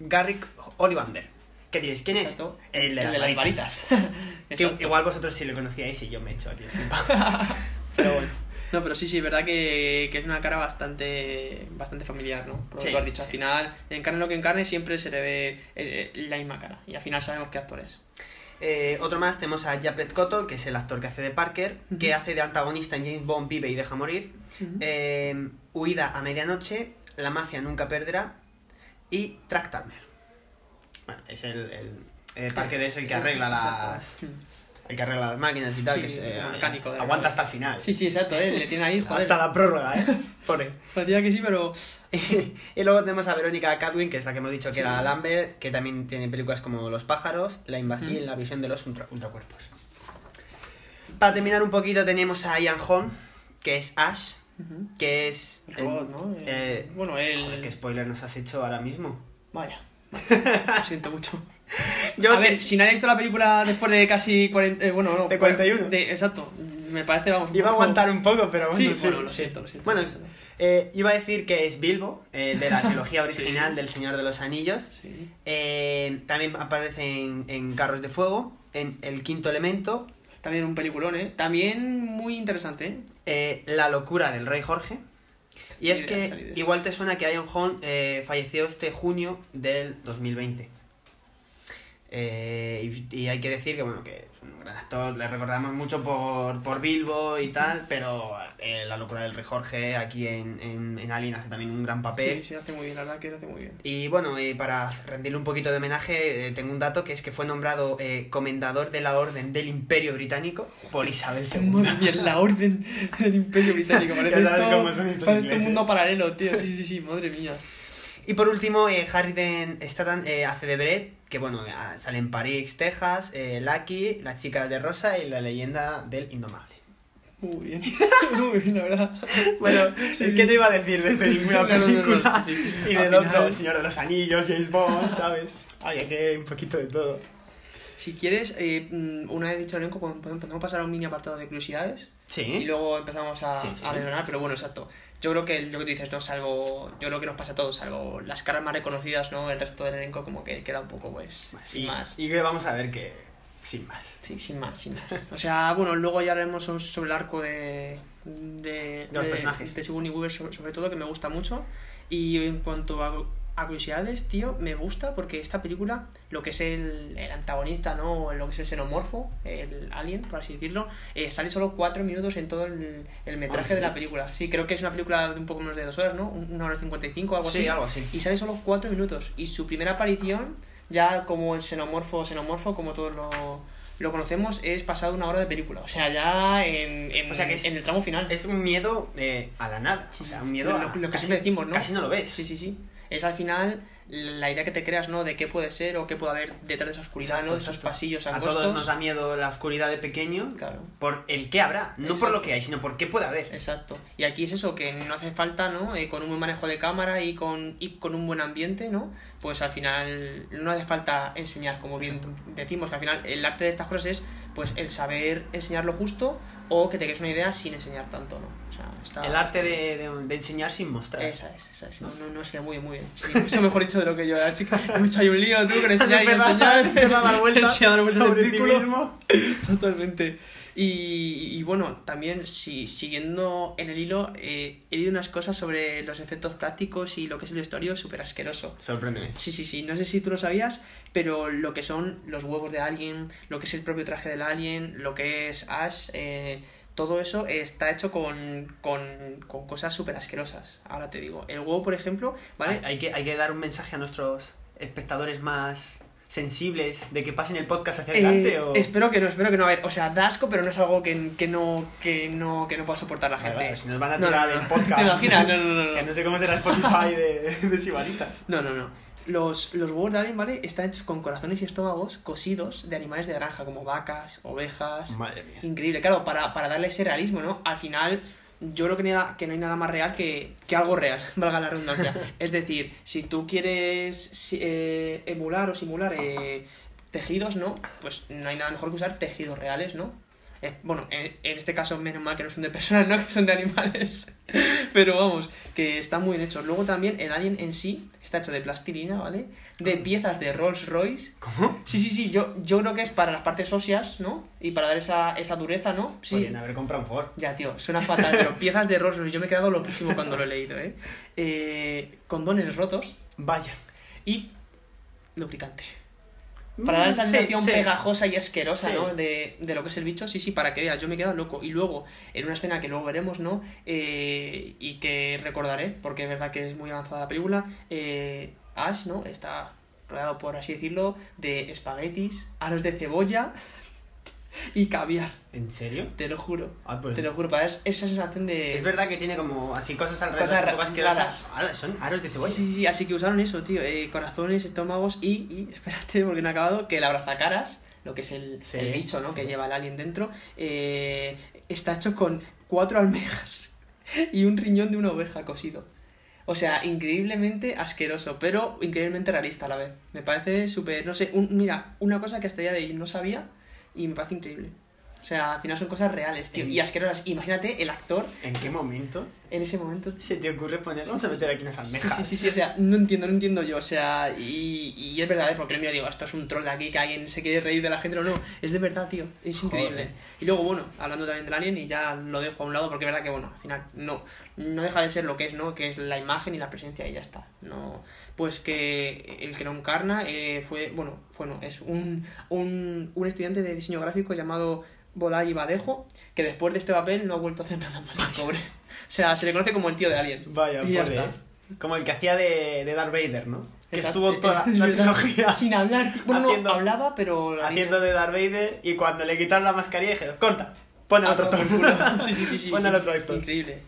Garrick Ollivander. ¿Qué diréis? ¿Quién Exacto. es? El de las, las varitas. Que igual vosotros sí lo conocíais y yo me he hecho el. Pero bueno. No, pero sí, sí, verdad que, que es una cara bastante bastante familiar, ¿no? Por lo que Sí, tú has dicho, sí. al final, encarne lo que encarne, siempre se le ve eh, la misma cara. Y al final sabemos qué actor es. Eh, otro más tenemos a Japret Cotton, que es el actor que hace de Parker, que hace de antagonista en James Bond Vive y Deja Morir. Eh, Huida a medianoche, La mafia nunca perderá y Track Turner. Bueno, es el, el, el Parker es el que arregla las el que arregla las máquinas y tal, Sí, que es, eh, el mecánico de aguanta hasta el final. Sí, sí, exacto, ¿eh? le tiene ahí, joder. hasta la prórroga, ¿eh? Pone. Parecía que sí, pero... y luego tenemos a Verónica Catwin, que es la que hemos dicho que Sí. era Lambert, que también tiene películas como Los pájaros, La invasión y Ujú. La visión de los ultra- ultracuerpos. Para terminar un poquito tenemos a Ian Holm, que es Ash, que es... El robot, ¿no? Eh, bueno, él... Joder, qué spoiler nos has hecho ahora mismo. Vaya. Lo siento mucho. Yo a que- ver, si nadie ha visto la película después de casi 40... eh, bueno, no. De 41. de- exacto. Me parece, vamos, Iba a aguantar un poco, pero bueno, Sí, sí, bueno, lo sí. siento, lo siento. Bueno, eh, iba a decir que es Bilbo, eh, de la trilogía original del Señor de los Anillos. Eh, también aparece en, en Carros de Fuego, en El Quinto Elemento, También un peliculón, ¿eh? También muy interesante, eh, La locura del rey Jorge. Y es que igual te suena que Ian Holm eh, falleció este junio del 2020. Eh, y, y hay que decir que bueno que es un gran actor, le recordamos mucho por, por Bilbo y tal, pero eh, La locura del rey Jorge aquí en, en, en Alien hace también un gran papel. Sí, sí, hace muy bien, la verdad que lo hace muy bien. Y bueno, y para rendirle un poquito de homenaje, eh, tengo un dato que es que fue nombrado eh, comendador de la Orden del Imperio Británico por Isabel II. Madre mía, la orden del Imperio Británico. Parece esto, parece un mundo paralelo, tío. Sí, sí, sí, madre mía. Y por último, eh, Harry Statham eh, hace de Brett, que bueno, eh, sale en París, Texas, eh, Lucky, La chica de rosa y la leyenda del indomable. Muy bien. Muy bien, la verdad. Bueno, Sí, ¿qué sí. te iba a decir de este ninguna No, no, no, no, película? sí. Y del otro, final- El Señor de los Anillos, James Bond, ¿sabes? Había que un poquito de todo. Si quieres, eh, mm, una vez dicho el elenco, podemos pasar a un mini apartado de curiosidades y luego empezamos a, Sí, sí. a desgranar, pero bueno, exacto. Yo creo que lo que tú dices, ¿no? Salvo, yo creo que nos pasa a todos, salvo las caras más reconocidas, ¿no? El resto del elenco como que queda un poco, pues, sin y, más. y que vamos a ver que sin más. Sí, sin más, sin más. O sea, bueno, luego ya haremos so- sobre el arco de. de. De los personajes. De Sigourney Weaver, sobre, sobre todo, que me gusta mucho. Y en cuanto a a curiosidades, tío, me gusta porque esta película, lo que es el, el antagonista, ¿no? Lo que es el xenomorfo, el alien, por así decirlo, eh, sale solo cuatro minutos en todo el, el metraje Ah, de la sí. película. Sí, creo que es una película de un poco menos de dos horas, ¿no? Una hora cincuenta y cinco, algo Sí, así. algo así. Y sale solo cuatro minutos. Y su primera aparición, ya como el xenomorfo, xenomorfo, como todos lo, lo conocemos, es pasado una hora de película. O sea, ya en, en, O sea que es- en el tramo final. Es un miedo eh, a la nada. O sea, un miedo lo, a... lo que casi- siempre decimos, ¿no? Casi no lo ves. Sí, sí, sí. Es al final la idea que te creas, ¿no? De qué puede ser o qué puede haber detrás de esa oscuridad, Exacto, ¿no? De esos exacto. pasillos A angostos. todos nos da miedo la oscuridad de pequeño Claro. por el que habrá, no por lo que hay, sino por qué puede haber. Exacto. Y aquí es eso, que no hace falta, ¿no? Eh, con un buen manejo de cámara y con, y con un buen ambiente, ¿no? Pues al final no hace falta enseñar, como bien decimos, que al final el arte de estas cosas es pues el saber enseñar lo justo o que te quedes una idea sin enseñar tanto, ¿no? O sea, está, El arte de, de- de enseñar sin mostrar. Esa es, esa es. No, no, no, es que muy bien, muy bien. Sí, mucho mejor dicho de lo que yo, la chica. Hecho ahí un lío, tú, con enseñar y no enseñar. a dar vueltas vueltas sobre ti mismo. Totalmente. Y, y bueno, también si, siguiendo en el hilo, eh, he leído unas cosas sobre los efectos prácticos y lo que es el vestuario súper asqueroso. Sorpréndeme. Sí, sí, sí, no sé si tú lo sabías, pero lo que son los huevos de Alien, lo que es el propio traje del Alien, lo que es Ash, eh, todo eso está hecho con, con, con cosas súper asquerosas. Ahora te digo, el huevo, por ejemplo, ¿vale? Hay, hay que, hay que dar un mensaje a nuestros espectadores más sensibles de que pasen el podcast hacia Eh, adelante o... Espero que no, espero que no. A ver, o sea, da asco, pero no es algo que, que no, que no, que no pueda soportar la gente. vale, si nos van a tirar no, no. el podcast. ¿Te imaginas? No, no, no, no. Que no sé cómo será Spotify de, de Sibaritas. No, no, no. Los, los huevos de alien, ¿vale? Están hechos con corazones y estómagos cosidos de animales de granja, como vacas, ovejas. Madre mía. Increíble, claro, para, para darle ese realismo, ¿no? Al final, yo creo que, nada, que no hay nada más real que, que algo real, valga la redundancia. es decir, si tú quieres eh, emular o simular eh, tejidos, ¿no? Pues no hay nada mejor que usar tejidos reales, ¿no? Eh, bueno, en, en este caso menos mal que no son de personas, ¿no? Que son de animales. Pero vamos, que están muy bien hechos. Luego también el alien en sí está hecho de plastilina, ¿vale? De piezas de Rolls Royce. ¿Cómo? Sí, sí, sí, yo, yo creo que es para las partes óseas, ¿no? Y para dar esa, esa dureza, ¿no? Sí. Podrían haber comprado un Ford. Ya, tío, suena fatal, pero piezas de Rolls Royce. Yo me he quedado loquísimo cuando lo he leído, ¿eh? eh condones rotos Vaya. y lubricante. Para dar esa Mm, Sí, sensación sí. pegajosa y asquerosa, Sí. ¿no? De, de lo que es el bicho, sí, sí, para que veas, yo me he quedado loco. Y luego, en una escena que luego veremos, ¿no? Eh, y que recordaré, porque es verdad que es muy avanzada la película, eh, Ash, ¿no? Está rodeado, por así decirlo, de espaguetis, aros de cebolla y caviar, ¿En serio? te lo juro. Ah, pues- Te lo juro, para esa sensación de... Es verdad que tiene como así cosas alrededor, Cosas un poco raras. Son aros de Sí, cebolla. sí, sí, así que usaron eso, tío, eh, corazones, estómagos y, y, espérate, porque no he acabado, que el abrazacaras, lo que es el, Sí, el bicho, ¿no? sí. Que lleva el alien dentro, eh, está hecho con cuatro almejas y un riñón de una oveja cosido. O sea, increíblemente asqueroso, pero increíblemente realista a la vez. Me parece súper, no sé, un- mira, una cosa que hasta el día de hoy no sabía y me parece increíble. O sea, al final son cosas reales, tío, y asquerosas. Imagínate el actor ¿En qué momento en ese momento se te ocurre poner? Vamos Sí, a meter aquí unas almejas. Sí, sí, sí, o sea, no entiendo, no entiendo yo, o sea, y, y es verdad, ¿eh? porque mira, digo, esto es un troll de aquí, que alguien se quiere reír de la gente, no, no, es de verdad, tío, es increíble. Joder. Y luego, bueno, hablando también del alien, y ya lo dejo a un lado, porque es verdad que, bueno, al final, no, no deja de ser lo que es, ¿no? Que es la imagen y la presencia, y ya está, no, pues que el que lo encarna eh, fue, bueno, fue, no, es un, un, un estudiante de diseño gráfico llamado Bolay Badejo, que después de este papel no ha vuelto a hacer nada más, el pobre. O sea, se le conoce como el tío de Alien. Vaya, y ya pobre, está. ¿eh? Como el que hacía de, de Darth Vader, ¿no? Que Exacto. estuvo toda la verdad. trilogía Sin hablar. Bueno, Haciendo- no, hablaba, pero... la haciendo de Darth Vader y cuando le quitaron la mascarilla dijeron, corta, pon al Ah, otro actor. Sí, sí, sí. sí Pon al otro actor. Increíble.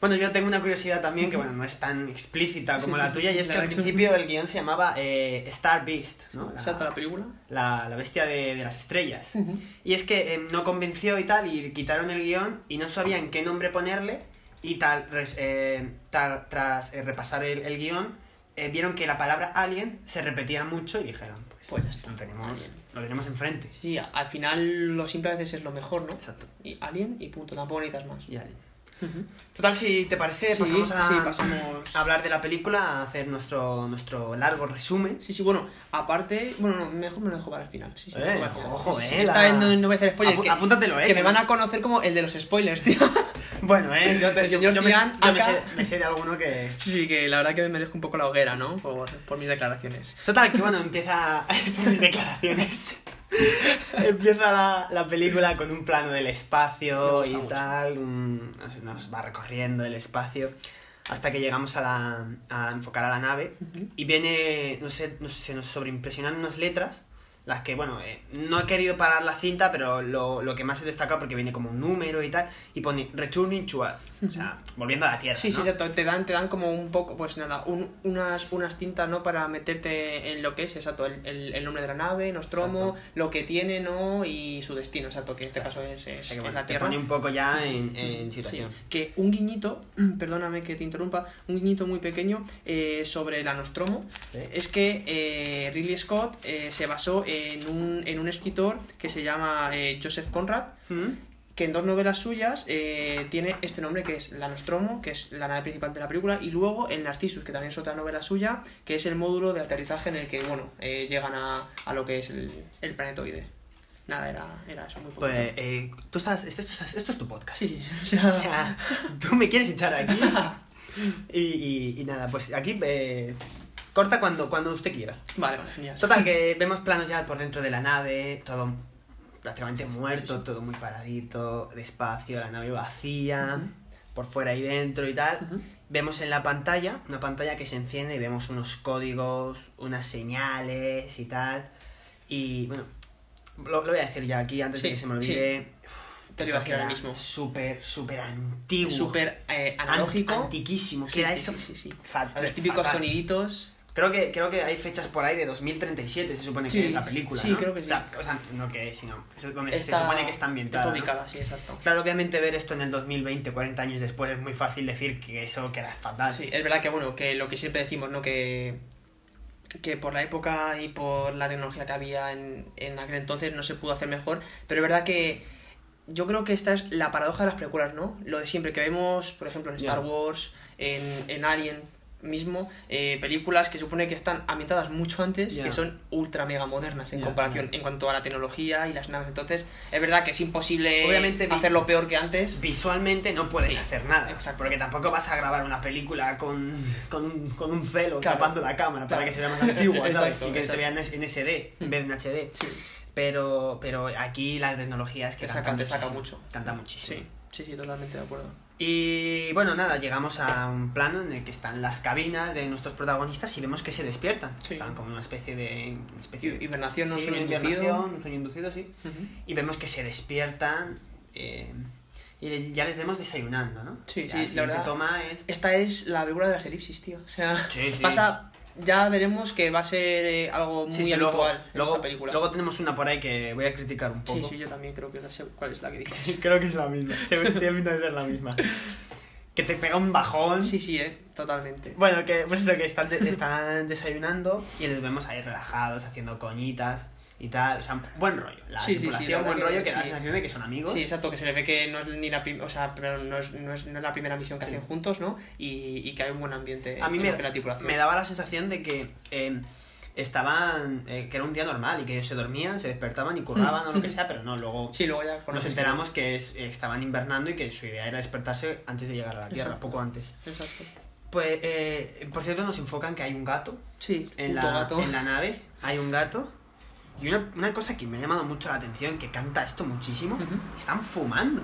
Bueno, yo tengo una curiosidad también que, bueno, no es tan explícita como Sí, la sí, tuya, sí, y es que al principio el guion se llamaba eh, Star Beast, ¿no? La, Exacto, la película. la, la bestia de, de las estrellas. Y es que eh, no convenció y tal, y quitaron el guion y no sabían qué nombre ponerle, y tal, eh, tal- tras eh, repasar el, el guion, eh, vieron que la palabra alien se repetía mucho y dijeron, pues, Pues ya está. lo, tenemos, lo tenemos enfrente. Sí, al final lo simple a veces es lo mejor, ¿no? Exacto. Y Alien y punto, tampoco necesitas más. Y alien. Total, si te parece, Sí, pasamos a, sí, pasamos- a hablar de la película, a hacer nuestro, nuestro largo resumen. Sí, sí, bueno, aparte, bueno, no, mejor me lo dejo para el final. Sí, sí, Eh, mejor para el final. ojo, eh, la- Está viendo, no voy a hacer spoilers. Apu- que, apúntatelo, eh, Que que me no van sé- a conocer como el de los spoilers, tío. Bueno, eh, yo, te- yo- yo me, yo me acá- sé, me sé de alguno que... Sí, sí, que la verdad que me merezco un poco la hoguera, ¿no? Por, por mis declaraciones. Total, que bueno, empieza por mis declaraciones. empieza la, la película con un plano del espacio y mucho. tal. un- nos, nos va recorriendo el espacio hasta que llegamos a, la, a enfocar a la nave. Y viene, no sé, no sé, se nos sobreimpresionan unas letras. Las que, bueno, eh, no he querido parar la cinta, pero lo, lo que más he destacado porque viene como un número y tal. Y pone Returning to Earth. O sea, volviendo a la Tierra. Sí, sí, ¿no? exacto. Te dan, te dan como un poco, pues nada, un- unas, unas tintas, ¿no? Para meterte en lo que es, exacto, el, el, el nombre de la nave, Nostromo, lo que tiene, ¿no? Y su destino, exacto, que en este caso es, es, O sea que, es bueno, la te Tierra. pone un poco ya en, en Sí, situación. que un guiñito, perdóname que te interrumpa, un guiñito muy pequeño eh, sobre la Nostromo Sí. es que eh, Ridley Scott eh, se basó en un, en un escritor que se llama eh, Joseph Conrad, ¿Mm? que en dos novelas suyas eh, tiene este nombre que es la Nostromo, que es la nave principal de la película, y luego el Narcissus, que también es otra novela suya, que es el módulo de aterrizaje en el que, bueno, eh, llegan a, a lo que es el, el planetoide. Nada, era, era eso muy poco. Pues eh, tú estás, esto, esto es- esto es tu podcast. Sí. O O sea, tú me quieres echar aquí. Y, y- y nada, pues aquí corta cuando, cuando usted quiera. vale, vale, genial. Total, que vemos planos ya por dentro de la nave, todo prácticamente muerto, todo muy paradito, despacio, la nave vacía, por fuera y dentro y tal. Vemos en la pantalla, una pantalla que se enciende y vemos unos códigos, unas señales y tal. Y bueno, lo, lo voy a decir ya aquí antes de que se me olvide. Te lo iba a decir ahora mismo. Súper, súper antiguo. Súper eh, analógico. An- antiquísimo. Sí, Queda eso. Los típicos fatal. soniditos. Creo que, creo que hay fechas por ahí de 2037, se supone Sí, que es la película. sí, ¿no? creo que O sí. sea, o sea, no que es, sino es donde Está- se supone que está ambientada. Está ¿no? ubicada, sí, exacto. Claro, obviamente ver esto en el 2020, 40 años después, es muy fácil decir que eso queda fatal. Sí, es verdad que bueno, que lo que siempre decimos, ¿no? Que, que por la época y por la tecnología que había en, en aquel entonces no se pudo hacer mejor, pero es verdad que yo creo que esta es la paradoja de las precuelas, ¿no? Lo de siempre que vemos, por ejemplo, en Star. Wars, en, en Alien mismo, eh, películas que supone que están ambientadas mucho antes, Ya. que son ultra mega modernas en Ya, comparación en cuanto a la tecnología y las naves. Entonces, es verdad que es imposible Obviamente vi- hacerlo peor que antes. Visualmente no puedes Sí, hacer nada. exacto. Porque tampoco vas a grabar una película con, con, un, con un celo Claro. tapando la cámara para Claro. que se vea más antigua, ¿sabes? Exacto, y que se vea en, SD en vez de en HD. Sí. Pero, pero aquí la tecnología es que Te saca- te saca mucho. Canta muchísimo. Sí, sí, sí, totalmente de acuerdo. Y bueno, nada, llegamos a un plano en el que están las cabinas de nuestros protagonistas y vemos que se despiertan. Sí. Están como una especie de. Una especie de Hibernación, no sí, sueño inducido. un sueño inducido, sí. Y vemos que se despiertan eh, y ya les vemos desayunando, ¿no? Sí, Ya sí, la verdad. toma es. Esta es la figura de las elipsis, tío. O sea, Sí, sí. pasa. Ya veremos que va a ser eh, algo muy Sí, sí, luego, habitual en luego, esta película. luego tenemos una por ahí que voy a criticar un poco. sí, sí, yo también creo que no sé cuál es la que dices. Creo que es la misma. Seguro que tiene pinta de ser la misma. Que te pega un bajón. Sí, sí, eh, totalmente. Bueno, que pues eso, que están, de- están desayunando y les vemos ahí relajados, haciendo coñitas y tal. O sea, buen rollo. La Sí, sí, sí, tripulación, la buen que rollo, que da la sí. sensación de que son amigos. Sí, exacto, que se le ve que no es ni la o sea, pero no es, no, es, no es la primera misión que Sí. hacen juntos, ¿no? Y, y que hay un buen ambiente A mí en me, que la tripulación. me daba la sensación de que eh, estaban, eh, que era un día normal y que ellos se dormían, se despertaban y curraban o lo que sea, pero no, luego Sí, luego ya nos que- enteramos que es- estaban invernando y que su idea era despertarse antes de llegar a la Tierra, Exacto. poco antes. Exacto. Pues, eh, por cierto, nos enfocan que hay un gato Sí, en la, gato. en la nave, hay un gato. Y una, una cosa que me ha llamado mucho la atención, que canta esto muchísimo, están fumando.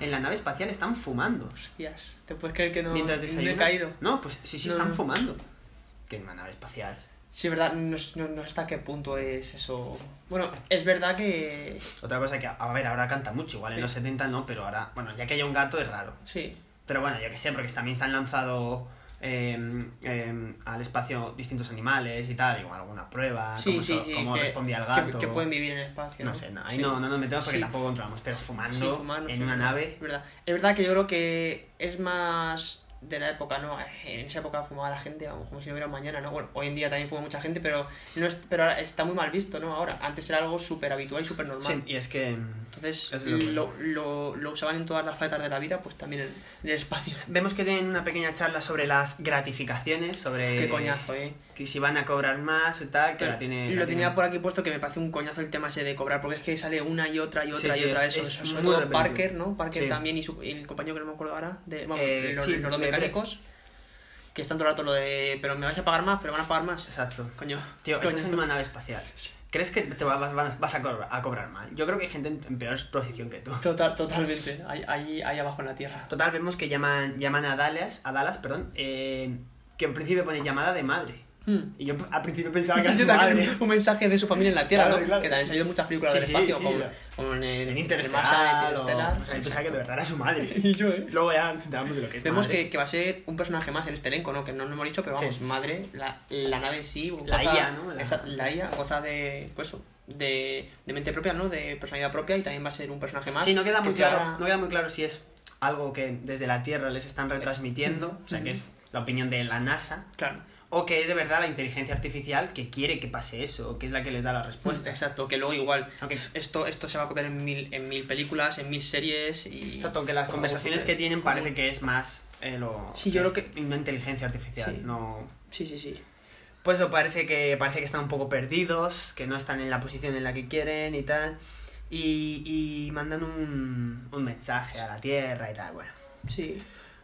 En la nave espacial están fumando. Hostias, ¿te puedes creer que no, mientras no he caído? No, pues sí, sí, No, están no. fumando. Que en una nave espacial. Sí, verdad, no, s- no, no sé hasta qué punto es eso. Bueno, es verdad que. Otra cosa que, a ver, ahora canta mucho, igual Sí. en los 70 no, pero ahora, bueno, ya que haya un gato es raro. Sí, Pero bueno, yo que sé, porque también se han lanzado eh, eh, al espacio distintos animales y tal, igual alguna prueba, sí, cómo, sí, so- sí. cómo que, respondía el gato. Que, pueden vivir en el espacio. No No, sé, no, ahí no, no nos metemos porque tampoco controlamos, pero fumando, fumando, en una es nave. verdad. Es verdad que yo creo que es más de la época, ¿no? En esa época fumaba la gente, vamos, como si no hubiera un mañana, ¿no? Bueno, hoy en día también fuma mucha gente, pero no es, pero ahora está muy mal visto, ¿no? Ahora, antes era algo súper habitual y súper normal. Sí, y es que... Entonces Es lo lo, lo, lo usaban en todas las facetas de la vida, pues también en, en el espacio. Vemos que tienen una pequeña charla sobre las gratificaciones, sobre... Qué coñazo, ¿eh? Que si van a cobrar más y tal, que la tiene... lo la tenía tiene- por aquí puesto que me parece un coñazo el tema ese de cobrar, porque es que sale una y otra y otra Sí, y sí, otra es- eso, es eso, sobre todo. Parker, ¿no? Parker Sí. también y, su, y el compañero que no me acuerdo ahora, de, vamos, Eh, los, sí, los dos mecánicos, que están todo el rato lo de, pero me vais a pagar más, pero van a pagar más. Exacto. Coño. Tío, Coño. estás en una nave espacial. ¿Crees que te vas, vas, vas a, cobrar, a cobrar mal? Yo creo que hay gente en, en peor posición que tú. Total, totalmente, ahí, ahí, ahí abajo en la tierra. Total, vemos que llaman, llaman a Dallas, a Dallas, perdón, eh, que en principio pone llamada de madre. Hmm. Y yo al principio pensaba que era su madre. un mensaje de su familia en la Tierra, Claro, ¿no? claro, que también sí. se ha ido en muchas películas Sí, del espacio, sí, como, la- como en, En en Interestelar. O-. O sea, yo pensaba que de verdad era su madre. Y yo, ¿eh? Luego ya nos enteramos de lo que es Vemos madre. que, que va a ser un personaje más en este elenco, ¿no? Que no lo hemos dicho, pero vamos, madre, la, la nave en sí. La goza- IA, ¿no? La- esa- la IA goza de, pues, de, de mente propia, ¿no? De personalidad propia y también va a ser un personaje más. Sí, no queda, que muy claro, no queda muy claro si es algo que desde la Tierra les están retransmitiendo, o sea, que es la opinión de la NASA, Claro. O que es de verdad la inteligencia artificial que quiere que pase eso, o que es la que les da la respuesta. Exacto, que luego igual esto, esto se va a copiar en mil, en mil películas, en mil series y... Exacto, que las como conversaciones que tienen parece que es más eh, lo, Sí, yo creo que- una inteligencia artificial, Sí. no... Sí, sí, sí. Pues eso, parece que, parece que están un poco perdidos, que no están en la posición en la que quieren y tal. Y, y mandan un, un mensaje a la Tierra y tal, bueno. Sí.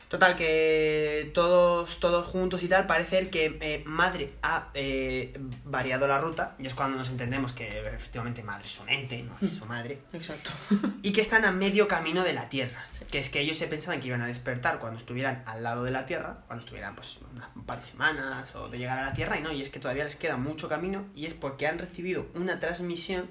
Total, que todos, todos juntos y tal, parece que eh, Madre ha eh, variado la ruta, y es cuando nos entendemos que efectivamente Madre es un ente, no es su madre, Exacto. y que están a medio camino de la Tierra, que es que ellos se pensaban que iban a despertar cuando estuvieran al lado de la Tierra, cuando estuvieran pues un par de semanas o de llegar a la Tierra, y no, y es que todavía les queda mucho camino, y es porque han recibido una transmisión,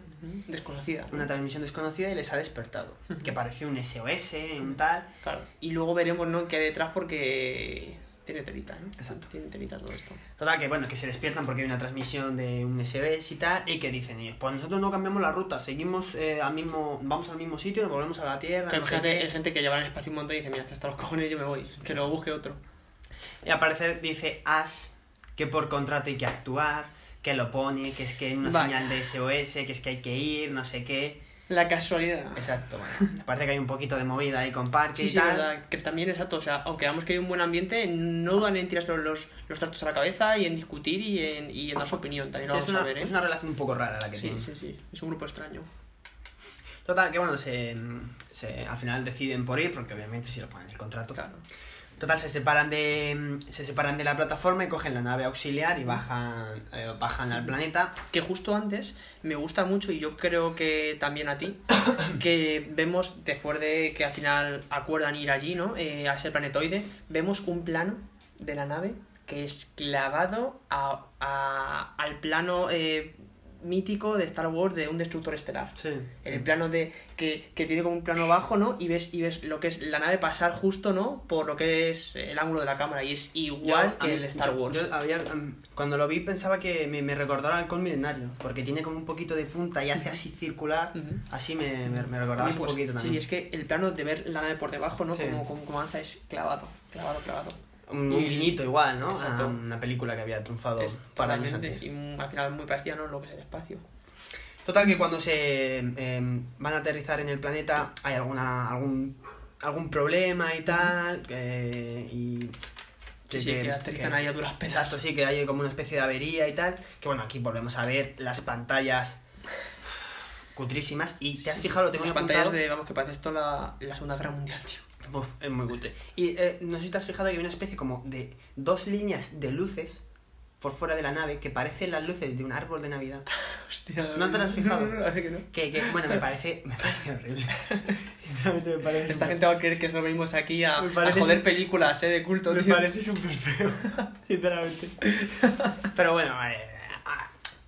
Desconocida. una transmisión desconocida y les ha despertado, que parece un SOS, un tal, Claro. Y luego veremos, ¿no? qué hay detrás porque tiene telita, ¿no? Exacto. Tiene telita todo esto. Total, que bueno, que se despiertan porque hay una transmisión de un SBS y tal, y que dicen ellos, pues nosotros no cambiamos la ruta, seguimos eh, al mismo, vamos al mismo sitio, volvemos a la Tierra, no qué. hay gente que lleva en el espacio un montón y dice, mira, hasta los cojones yo me voy, que lo busque otro. Y al parecer dice Ash que por contrato hay que actuar, que lo pone, que es que hay una Vaya. señal de SOS, que es que hay que ir, no sé qué. La casualidad. Exacto, bueno, parece que hay un poquito de movida ahí con Parque Sí, y sí, tal. verdad, que también exacto, o sea, aunque veamos que hay un buen ambiente, no dudan en tirarse los, los trastos a la cabeza y en discutir y en, y en dar su opinión, también Sí, lo es, vamos una, a ver, ¿eh? es una relación un poco rara la que Sí, tienen. sí, sí, es un grupo extraño. Total, que bueno, se, se- al final deciden por ir, porque obviamente si lo ponen en el contrato. Claro. Total, se separan de se separan de la plataforma y cogen la nave auxiliar y bajan, eh, bajan al planeta. que justo antes me gusta mucho y yo creo que también a ti que vemos después de que al final acuerdan ir allí no Eh, a ese planetoide vemos un plano de la nave que es clavado a, a- al plano eh, mítico de Star Wars de un destructor estelar Sí. el plano de que, que tiene como un plano bajo no y ves y ves lo que es la nave pasar justo no por lo que es el ángulo de la cámara y es igual que el Star Wars cuando lo vi pensaba que me, me recordó al halcón milenario, porque tiene como un poquito de punta y hace así circular. Así me, me, recordaba un pues, poquito también. sí, es que el plano de ver la nave por debajo, ¿no? Sí. Como, como, como avanza es clavado, clavado, clavado. Un, un guiñito igual, ¿no? Exacto. A una película que había triunfado Es para años antes. y al final muy parecida, ¿no? Lo que es el espacio. Total que cuando se eh, van a aterrizar en el planeta hay alguna algún algún problema y tal eh, y Sí, sí, que aterrizan ahí a duras penas. Exacto, sí, que hay como una especie de avería y tal. Que bueno, aquí volvemos a ver las pantallas cutrísimas. Y te has fijado, lo tengo Las pantallas apuntado. de, vamos, que parece esto la, la Segunda Guerra Mundial, tío. Uf, es muy cutre. Y eh, no sé si te has fijado que hay una especie como de dos líneas de luces por fuera de la nave que parecen las luces de un árbol de Navidad. Hostia. ¿No te lo has fijado? No, no, no, hace que no. Que, que, bueno, me parece, me parece horrible. Sinceramente me parece. Esta gente va a creer que solo venimos aquí a, a joder su- películas, ¿eh? De culto, Me tío. parece súper feo, sinceramente. Pero bueno, ah,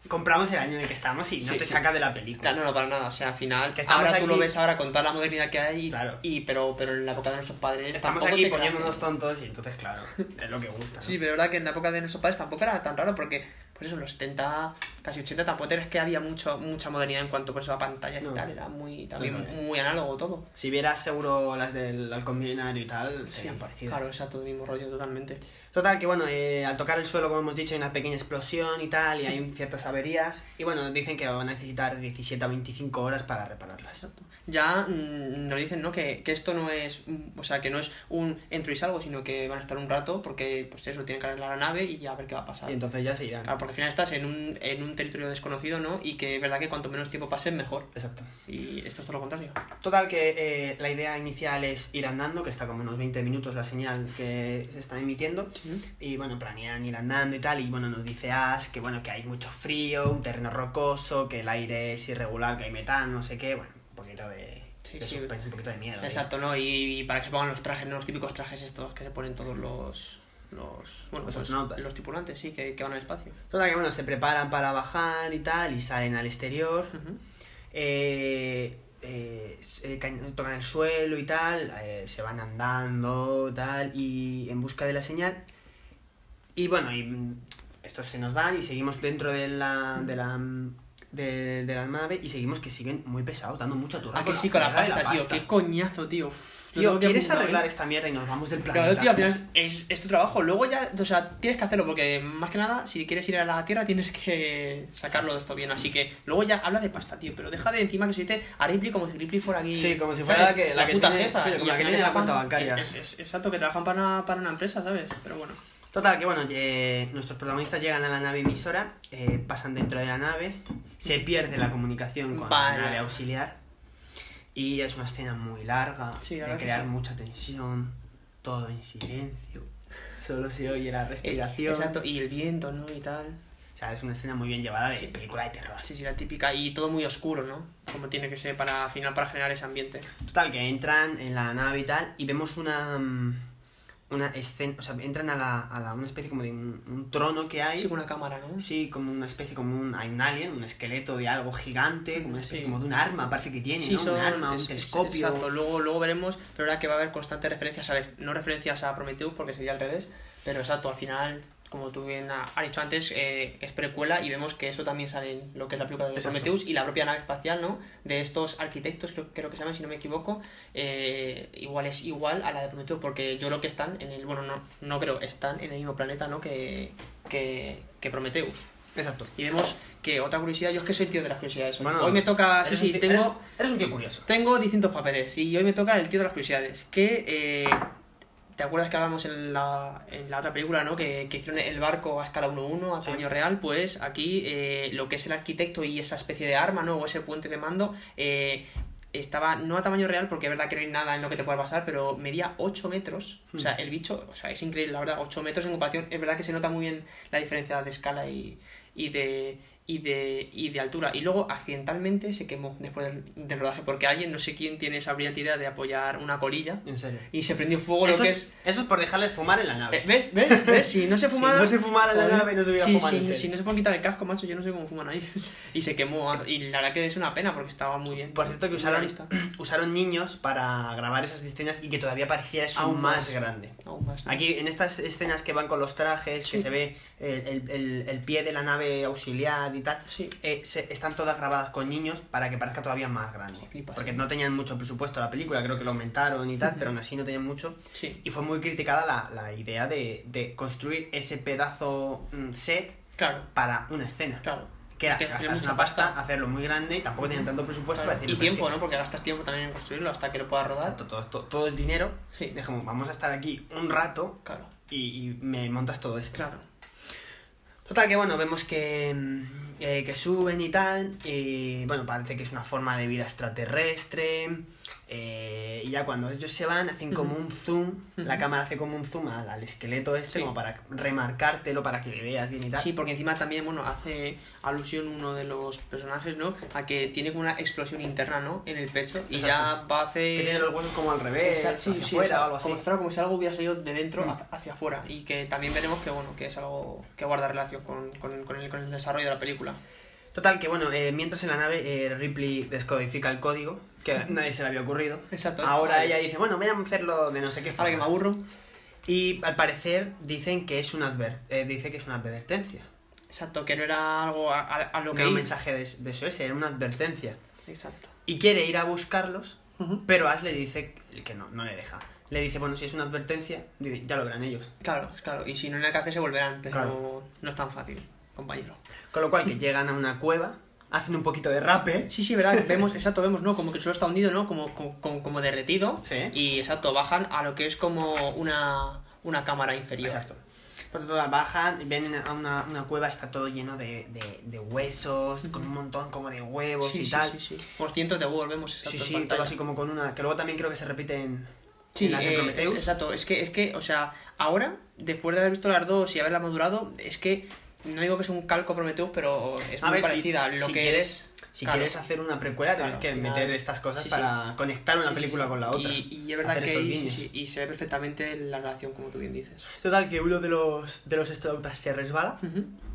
compramos el año en el que estamos y no Sí, te sí. saca de la película. Claro, no, no, para nada. O sea, al final, Que ahora tú lo aquí- ves ahora con toda la modernidad que hay, y- Claro. y, pero, pero en la época de nuestros padres Estamos tampoco aquí te poniéndonos tontos y entonces, claro, es lo que gusta. ¿no? Sí, pero es verdad que en la época de nuestros padres tampoco era tan raro porque, pues eso, en los 70, casi 80 tampoco es que había mucho, mucha modernidad en cuanto pues, a pantallas No. y tal, era muy, también No, muy análogo todo. Si vieras seguro las del halcón milenario y tal, Sí, serían parecidas. Claro, exacto, el mismo rollo totalmente. Total, que bueno, eh, al tocar el suelo, como hemos dicho, hay una pequeña explosión y tal, y hay ciertas averías. Y bueno, dicen que van a necesitar 17 a 25 horas para repararlas. Ya mm, nos dicen, ¿no? Que, que esto no es, mm, o sea, que no es un entro y salgo, sino que van a estar un rato porque, pues eso, tienen que arreglar la nave y ya a ver qué va a pasar. Y entonces ya se irán. Claro, porque al final estás en un, en un territorio desconocido, ¿no? Y que es verdad que cuanto menos tiempo pase, mejor. Exacto. Y esto es todo lo contrario. Total, que eh, la idea inicial es ir andando, que está como unos 20 minutos la señal que se está emitiendo. Y bueno, planean ir andando y tal. Y bueno, nos dice Ash que bueno, que hay mucho frío, un terreno rocoso, que el aire es irregular, que hay metano, no sé qué. Bueno, poquito de, Sí, de sí. suspense, un poquito de miedo. Exacto, ¿no? Y, y para que se pongan los trajes, ¿no? Los típicos trajes estos que se ponen todos los... Los, bueno, Los astronautas. los tripulantes, sí, que, que van al espacio. Total, que bueno, se preparan para bajar y tal, y salen al exterior. Eh, eh, caen- tocan el suelo y tal, eh, se van andando tal, y en busca de la señal. Y bueno, y mm, estos se nos van y seguimos dentro de la, de la, de, de la nave y seguimos que siguen muy pesados, dando mucha turra. Ah, que sí, con la pasta, tío. Qué coñazo, tío. Uf, Tío, ¿quieres apuntar, arreglar ¿eh? esta mierda y nos vamos del planeta? Claro, tío, al final es, es tu trabajo. Luego ya, o sea, tienes que hacerlo porque más que nada, si quieres ir a la Tierra, tienes que sacarlo de esto bien. Así que luego ya habla de pasta, tío. Pero deja de encima que se dice a Ripley como si Ripley fuera aquí. Sí, como si ¿sabes? fuera la que- la que puta tiene- jefa. sí, y como la que tiene la cuenta bancaria. Es, es- exacto, que trabajan para una, para una empresa, ¿sabes? Pero bueno. Total, que bueno, eh, nuestros protagonistas llegan a la nave emisora, eh, pasan dentro de la nave, se pierde la comunicación con Vaya. la nave auxiliar y es una escena muy larga, Sí, la de crear sí. mucha tensión, todo en silencio, solo se oye la Eh, respiración. Exacto, y el viento, ¿no? Y tal. O sea, es una escena muy bien llevada de película de terror. Sí, sí, la típica. Y todo muy oscuro, ¿no? Como tiene que ser para, al final, para generar ese ambiente. Total, que entran en la nave y tal, y vemos una. Una escena. O sea, entran a, la, a la- una especie como de un, un trono que hay. Sí, con una cámara, ¿no? Sí, como una especie, como un, hay un alien, un esqueleto de algo gigante, como una especie Sí. como de un arma, parece que tiene, Sí, ¿no? son, un arma, un es- es- telescopio. Exacto, luego, luego veremos, pero ahora que va a haber constantes referencias, a ver, no referencias a Prometheus porque sería al revés, pero exacto, al final, como tú bien ha- has dicho antes, eh, es precuela y vemos que eso también sale en lo que es la película de Exacto. Prometheus y la propia nave espacial, ¿no? De estos arquitectos, creo, creo que se llaman, si no me equivoco, eh, igual es igual a la de Prometheus porque yo creo que están en el, bueno, no, no creo, están en el mismo planeta, ¿no? Que, que, que Prometheus. Exacto. Y vemos que otra curiosidad, yo es que soy tío de las curiosidades. hoy. Bueno, hoy me toca, sí, sí, tío- tengo... Eres, eres un tío curioso. Tengo distintos papeles y hoy me toca el tío de las curiosidades. Que, eh, ¿te acuerdas que hablamos en la, en la otra película, ¿no? Que, que hicieron el barco a escala 1-1, a Sí. tamaño real. Pues aquí eh, lo que es el arquitecto y esa especie de arma, ¿no? O ese puente de mando, eh, estaba no a tamaño real porque es verdad que no hay nada en lo que te pueda pasar, pero medía 8 metros. O sea, el bicho, o sea, es increíble, la verdad, 8 metros en comparación. Es verdad que se nota muy bien la diferencia de escala y, y de y de, y de altura. Y luego accidentalmente se quemó después del, del rodaje porque alguien, no sé quién, tiene esa brillante idea de apoyar una colilla En serio. y se prendió fuego lo Eso que es, es... eso es por dejarles fumar en la nave. Eh, ¿Ves? ¿Ves? ¿Ves? Si no se Si fumara... no se fumara en la nave, no se hubiera Sí, fumado sí. Si no se pueden quitar el casco, macho, yo no sé cómo fuman ahí. y se quemó. ah, Y la verdad que es una pena porque estaba muy bien. Por cierto, que usaron, usaron niños para grabar esas escenas y que todavía pareciera eso Aún más, más. grande. Aún más, ¿no? Aquí, en estas escenas que van con los trajes, que se ve el, el- el- pie de la nave auxiliar y tal, Sí. eh, se- están todas grabadas con niños para que parezca todavía más grande. Flipas, Porque no tenían mucho presupuesto la película, creo que lo aumentaron y tal, Ujú. pero aún así no tenían mucho. Sí, Y fue muy criticada la, la idea de, de construir ese pedazo mm, set claro, para una escena. claro. Que era Es mucha una pasta, hacerlo muy grande y tampoco tenían tanto presupuesto Claro, para decir Y "Pero es tiempo, que- ¿no? Porque gastas tiempo también en construirlo hasta que lo puedas rodar. Exacto, todo, todo, todo es dinero. Sí. Dejamos, vamos a estar aquí un rato Claro, y, y me montas todo esto. claro. Total, que bueno, vemos que, mm, eh, que suben y tal. Y bueno, parece que es una forma de vida extraterrestre. Eh, y ya cuando ellos se van, hacen como un zoom. La cámara hace como un zoom al, al esqueleto este, Sí. como para remarcártelo, para que le veas bien y tal. Sí, porque encima también, bueno, hace alusión uno de los personajes, ¿no? A que tiene como una explosión interna, ¿no? En el pecho y ya Exacto. va a hacer... Que tiene los huesos como al revés, Esa- sí, hacia sí, afuera o algo así. Como si, fuera, como si algo hubiera salido de dentro Mm. hacia, hacia afuera. Y que también veremos que, bueno, que es algo que guarda relación con, con, con el, con el desarrollo de la película. Total, que bueno, eh, mientras en la nave eh, Ripley descodifica el código, que nadie se le había ocurrido. Exacto. Ahora Vale. ella dice, bueno, voy a hacerlo de no sé qué forma. Ahora que me aburro. Y al parecer dicen que es una adver eh, dice que es una advertencia. Exacto, que no era algo a, a- a lo No que era un mensaje de, de SOS, era una advertencia. Exacto. Y quiere ir a buscarlos, pero Ash le dice que no, no le deja. Le dice, bueno, si es una advertencia, ya lo verán ellos. Claro, claro. Y si no hay nada que hacer, se volverán. Pero Claro. no es tan fácil, compañero. Con lo cual, que llegan a una cueva, hacen un poquito de rappel. Sí, sí, verdad. Vemos, exacto, vemos, ¿no? Como que el suelo está hundido, ¿no? Como, como, como- derretido. Sí. Y exacto, bajan a lo que es como una, una cámara inferior. Exacto. Por tanto, bajan y ven a una, una cueva, está todo lleno de, de, de huesos, con un montón como de huevos Sí, y sí, tal. sí, sí. Por cientos de huevos vemos exacto. Sí, sí, todo así como con una... Que luego también creo que se repite en, Sí, en las de eh, Prometheus. es- exacto. Es que, es que, o sea, ahora, después de haber visto las dos y haberla madurado, es que no digo que es un calco Prometheus, pero es A muy ver, si- parecida a lo si que quieres- es. Si Claro. quieres hacer una precuela, tienes Claro, que meter estas cosas Sí, sí. para conectar una Sí, película sí. con la otra. Y, y es verdad que y se ve perfectamente la relación, como tú bien dices. Total, que uno de los, de los astronautas se resbala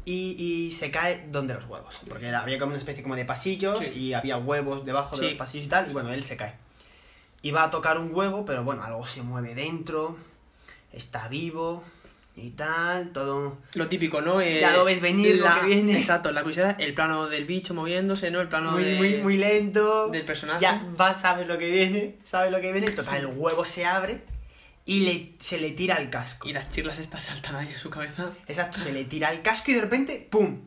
y, y se cae donde los huevos. Porque era- había como una especie como de pasillos Sí. y había huevos debajo de Sí. los pasillos y tal. Y bueno, él se cae. Y va a tocar un huevo, pero bueno, algo se mueve dentro. Está vivo y tal, todo... Lo típico, ¿no? Eh, Ya lo ves venir, lo la- que viene. Exacto, la curiosidad, el plano del bicho moviéndose, ¿no? El plano muy, de... muy, muy lento. del personaje. Ya vas, sabes lo que viene, sabes lo que viene. Total, el huevo se abre y le, se le tira el casco. Y las chirlas estas saltan ahí en su cabeza. Exacto, se le tira el casco y de repente, ¡pum!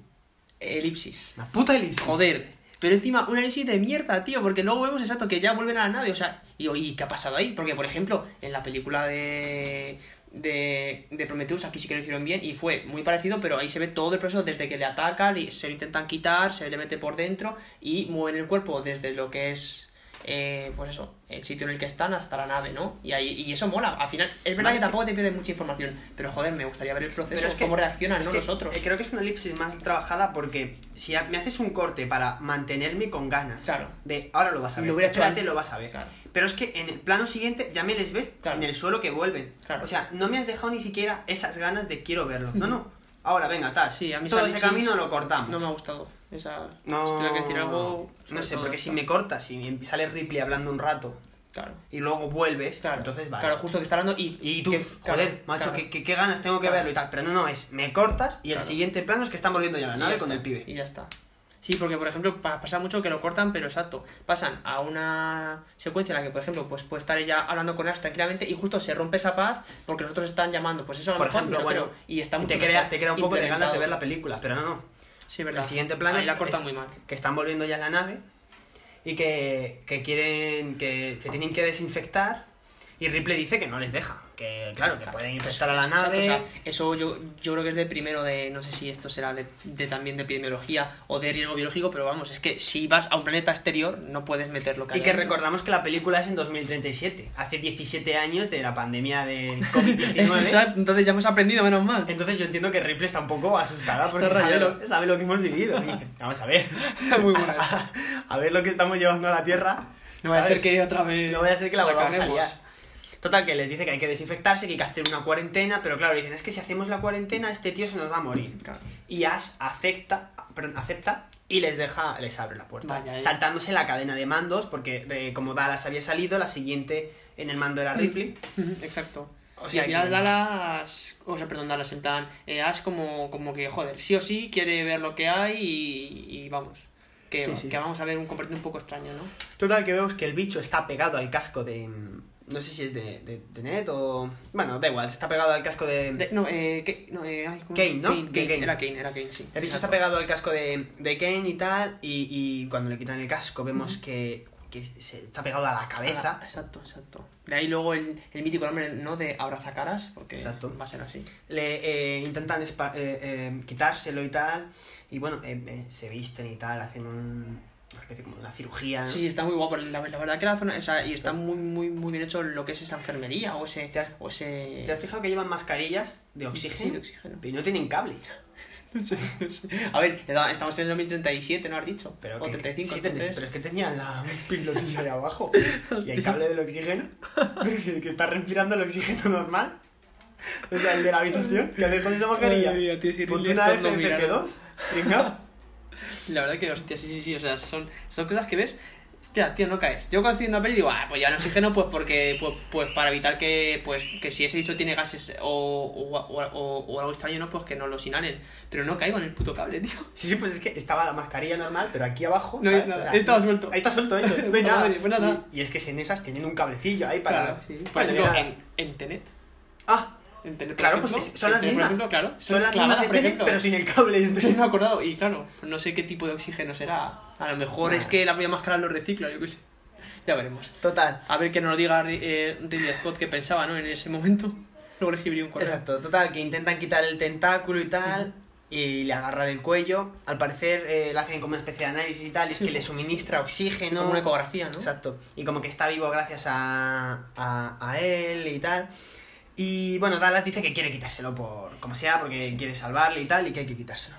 Elipsis. Una puta elipsis. Joder. Pero encima, una elipsis de mierda, tío, porque luego vemos exacto que ya vuelven a la nave, o sea, y ¿y qué ha pasado ahí? Porque, por ejemplo, en la película de, de, de Prometheus, aquí sí que lo hicieron bien y fue muy parecido, pero ahí se ve todo el proceso desde que le atacan y se lo intentan quitar, se le mete por dentro y mueven el cuerpo desde lo que es, eh, pues eso, el sitio en el que están hasta la nave, ¿no? Y, ahí, y eso mola, al final, es verdad Más que que- tampoco te pide mucha información, pero joder, me gustaría ver el proceso, Pero es que- cómo reaccionan, es ¿no? que, Los otros. eh, creo que es una elipsis más trabajada porque si me haces un corte para mantenerme con ganas Claro. de ahora lo vas a ver, Lo hubiera hecho espérate, antes. lo vas a ver. Claro. Pero es que en el plano siguiente ya me les ves Claro. en el suelo que vuelven. Claro. O sea, no me has dejado ni siquiera esas ganas de quiero verlo. No, no. Ahora, venga, tal. Sí, a mí Todo ese camino lo cortamos. No me ha gustado. Esa. No, Si tuviera que decir algo. no sé, porque si me cortas, si me sale Ripley hablando un rato Claro. y luego vuelves, Claro. entonces vale. Claro, justo que está hablando y. Y tú, que- joder, claro, macho, claro. ¿qué, ganas tengo que verlo y tal. Pero no, no, es me cortas y el siguiente plano es que están volviendo ya a la Y nave ya con está, el pibe. Y ya está. Sí, porque por ejemplo pa- pasa mucho que lo cortan, pero exacto. Pasan a una secuencia en la que, por ejemplo, pues puede estar ella hablando con Ash tranquilamente y justo se rompe esa paz porque los otros están llamando. Pues eso a lo Por mejor ejemplo, bueno, creo. Y está Y mucho te crea, te crea un poco de ganas de ver la película, pero no, no. Sí, verdad. El siguiente plano Ahí es, la corta es muy mal. que están volviendo ya a la nave y que, que quieren, que se tienen que desinfectar y Ripley dice que no les deja, que claro, que pueden infectar a la Exacto, nave. o sea, eso yo, yo creo que es de primero de, no sé si esto será de, de también de epidemiología o de riesgo biológico, pero vamos, es que si vas a un planeta exterior no puedes meter lo que y que recordamos que la película es en 2037, hace 17 años de la pandemia del COVID-19. Exacto, entonces ya hemos aprendido, menos mal. Entonces yo entiendo que Ripley está un poco asustada porque sabe lo, sabe lo que hemos vivido. Dice, vamos a ver. Muy a, a ver lo que estamos llevando a la Tierra. No vaya a ¿sabes? ser que otra vez No vaya a ser que la volvamos a liar. Total, que les dice que hay que desinfectarse, que hay que hacer una cuarentena, pero claro, dicen, es que si hacemos la cuarentena, este tío se nos va a morir. Claro. Y Ash acepta, perdón, acepta y les deja, les abre la puerta. Vaya, eh. saltándose la cadena de mandos, porque eh, como Dallas había salido, la siguiente en el mando era Ripley. Exacto. O y sea al final que- Dallas, o sea, perdón, Dallas, en plan, eh, Ash como, como que, joder, sí o sí quiere ver lo que hay y, y vamos, que, Sí, sí. que vamos a ver un comportamiento un poco extraño, ¿no? Total, que vemos que el bicho está pegado al casco de... No sé si es de, de, de Ned o... Bueno, da igual, está pegado al casco de... De- no, eh, que, no, eh, ay, ¿cómo? Kane, ¿no? Kane, Kane. Era Kane, era Kane, sí. El bicho está pegado al casco de, de Kane y tal, y, y cuando le quitan el casco vemos que, que se está pegado a la cabeza. Ah, exacto, exacto. De ahí luego el, el mítico nombre, ¿no? De abrazacaras, porque Exacto. va a ser así. Le eh, intentan eh, eh, quitárselo y tal, y bueno, eh, eh, se visten y tal, hacen un, especie como una cirugía. Sí, está muy guapo. La, la verdad que la zona, o sea, y está muy, muy, muy bien hecho lo que es esa enfermería o ese... ¿Te has- O ese... ¿Te has fijado que llevan mascarillas de oxígeno? Sí, de oxígeno. Pero no tienen cable. A ver, estamos en el 2037, ¿no has dicho? Pero o que- 35, sí, entonces... pero es que tenían la, un pilotillo ahí abajo. y el cable del oxígeno. Que, está respirando el oxígeno normal. O sea, el de la habitación, que hace con esa mascarilla. Ponte una Scott lo FFP2. Venga. La verdad que, hostia, sí, sí, sí, o sea, son, son cosas que ves... Hostia, tío, no caes. Yo cuando estoy viendo la peli digo, ah, pues ya el oxígeno, pues porque, pues, pues para evitar que, pues, que si ese bicho tiene gases o, o, o, o- o algo extraño, ¿no? Pues que no los inhalen. Pero no caigo en el puto cable, tío. Sí, sí, pues es que estaba la mascarilla normal, pero aquí abajo. No ¿sabes? nada, estaba suelto. Ahí está suelto eso. No hay nada. pues nada. Y, y es que en esas tienen un cablecillo ahí para. Claro, sí. Por para ejemplo, llegar- en, en Tenet. Ah, En Tenet, por claro, pues son las mismas. Ejemplo, claro. son las clavadas, mismas de ejemplo. pero sin el cable. este. Sí, me he acordado. Y claro, no sé qué tipo de oxígeno será. A lo mejor es que la propia máscara lo recicla, yo qué sé. Ya veremos. Total. A ver que nos diga Ri- eh, Ridley Scott qué pensaba, ¿no? En ese momento. Luego le escribiría un correo. Exacto, total, que intentan quitar el tentáculo y tal. Y le agarra del cuello. Al parecer eh, le hacen como una especie de análisis y tal. Y es Sí, que le suministra oxígeno. Como una ecografía, ¿no? Exacto. Y como que está vivo gracias a, a, a él y tal. Y bueno, Dallas dice que quiere quitárselo por como sea, porque quiere salvarle y tal, y que hay que quitárselo.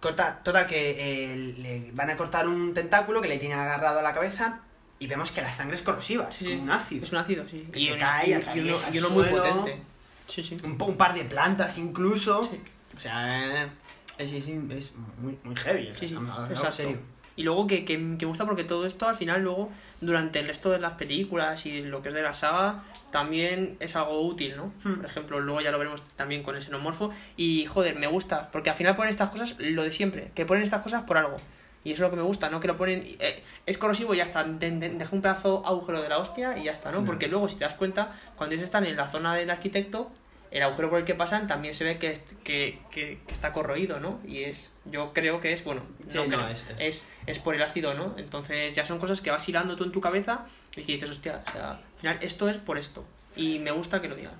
Corta, total, que eh, le van a cortar un tentáculo que le tiene agarrado a la cabeza y vemos que la sangre es corrosiva, es Sí, como un ácido. Es un ácido, sí. Que y se cae, y, y uno, y muy potente. Sí, sí. Un, par de plantas incluso. Sí. O sea, eh, es, es, es muy, muy heavy. o sea, Sí, sí, estamos hablando de algo exacto. serio. Y luego que, que, que me gusta porque todo esto al final luego, durante el resto de las películas y lo que es de la saga, también es algo útil, ¿no? Hmm. Por ejemplo, luego ya lo veremos también con el xenomorfo. Y joder, me gusta, porque al final ponen estas cosas, lo de siempre, que ponen estas cosas por algo. Y eso es lo que me gusta, ¿no? Que lo ponen... eh, es corrosivo y ya está, de- de- deja un pedazo agujero de la hostia y ya está, ¿no? Porque luego, si te das cuenta, cuando ellos están en la zona del arquitecto, el agujero por el que pasan también se ve que, es- que, que- que está corroído, ¿no? Y es, yo creo que es, bueno, Sí, no no, creo, es- es- es, es por el ácido, ¿no? Entonces ya son cosas que vas hilando tú en tu cabeza y que dices, hostia, o sea, al final esto es por esto. Y me gusta que lo digan.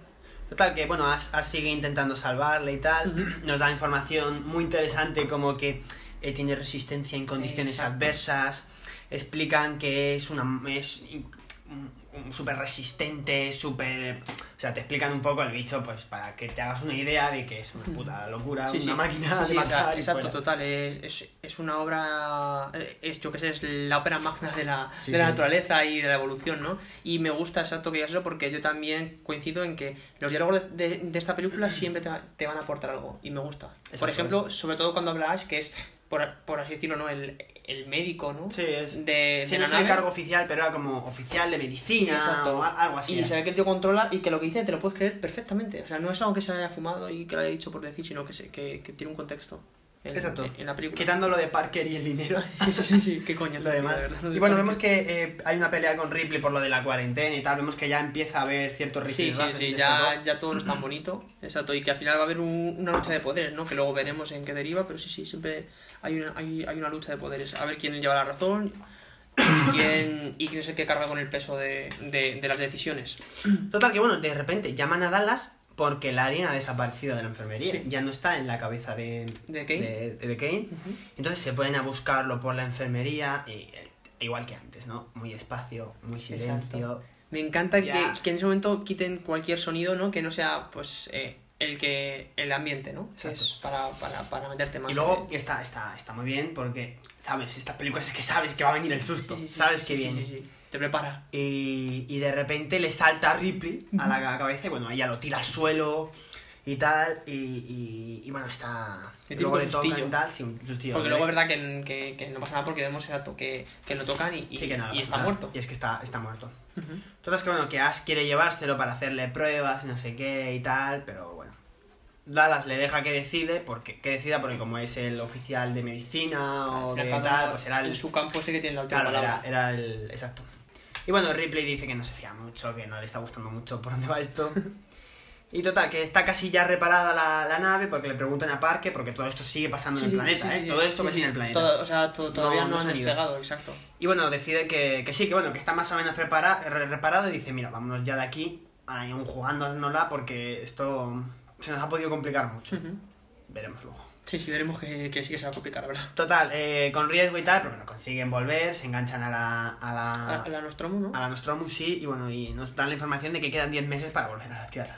Total, que bueno, Ash, Ash sigue intentando salvarle y tal. Nos da información muy interesante como que eh, tiene resistencia en condiciones Exacto. adversas. Explican que es una es súper resistente, súper... O sea, te explican un poco el bicho, pues para que te hagas una idea de que es una puta locura, Sí, una sí. máquina Sí, de matar exacto, total. Es, es, es una obra. eh, Es, yo que sé, es la ópera magna de la, de la naturaleza y de la evolución, ¿no? Y me gusta exacto que digas eso porque yo también coincido en que los diálogos de, de- de esta película siempre te, te van a aportar algo y me gusta. Exacto, por ejemplo, sobre todo cuando habla Ash, que es, por, por así decirlo, ¿no? El, el médico, ¿no? Sí, es... De, Sí, de no es el cargo oficial, pero era como oficial de Sí, medicina exacto. o algo así. Y se ve que el tío controla y que lo que dice te lo puedes creer perfectamente. O sea, no es algo que se haya fumado y que lo haya dicho por decir, sino que, se, que, que tiene un contexto. En, Exacto. En, en la película. Quitando lo de Parker y el dinero. Sí, sí, sí, sí, qué coño. lo demás. Y bueno, vemos que eh, hay una pelea con Ripley por lo de la cuarentena y tal. Vemos que ya empieza a haber ciertos Sí, sí, sí, ya, ya todo no es tan bonito. Exacto, y que al final va a haber un- una lucha de poderes, ¿no? Que luego veremos en qué deriva, pero sí, sí, siempre hay una, hay, hay una lucha de poderes. A ver quién lleva la razón y quién, y quién es el que carga con el peso de, de, de las decisiones. Total, que bueno, de repente llaman a Dallas porque la harina ha desaparecido de la enfermería. Sí. Ya no está en la cabeza de, ¿De Kane? de- de Kane. Entonces se pueden a buscarlo por la enfermería y igual que antes, ¿no? Muy despacio, muy silencio. Exacto. Me encanta que, que en ese momento quiten cualquier sonido, ¿no? Que no sea, pues, eh, el que el ambiente, ¿no? Que es para, para, para meterte más. Y luego en- está, está, está muy bien porque, ¿sabes? Estas películas es que sabes que va a venir el susto. Sí, sí, sí, sabes sí, que sí, viene. Te prepara. Y, y de repente le salta a Ripley a la cabeza y bueno, ella lo tira al suelo y tal. Y, y, y bueno, está. Tiene luego le tocan sustillo. y tal, sí, un sustillo. Porque luego es verdad que, que, que no pasa nada porque vemos exacto que, que lo tocan y, y, Sí, que nada, y pasa está nada. muerto. Y es que está, está muerto. Entonces, que bueno, que Ash quiere llevárselo para hacerle pruebas y no sé qué y tal, pero bueno. Dallas le deja que decide, porque, que decida porque como es el oficial de medicina o de tal, pues era el... En su campo este que tiene la última Claro, era, palabra. era el... Exacto. Y bueno, Ripley dice que no se fía mucho, que no le está gustando mucho por dónde va esto. Y total, que está casi ya reparada la, la nave porque le preguntan a Parque, porque todo esto sigue pasando Sí, en el planeta, sí, ¿eh? todo esto sí. en el planeta. Todo- o sea, to- todavía No, no, han despegado, exacto. Y bueno, decide que, que sí, que bueno, que está más o menos prepara, re- reparado y dice, mira, vámonos ya de aquí, aún jugándonosla porque esto se nos ha podido complicar mucho. Veremos luego. Sí, sí, veremos que, que sí que se va a complicar, la verdad. Total, eh, con riesgo y tal, pero bueno, consiguen volver, se enganchan a la, a la, A, a la Nostromo, ¿no? a la Nostromo, sí, y bueno, y nos dan la información de que quedan 10 meses para volver a la Tierra.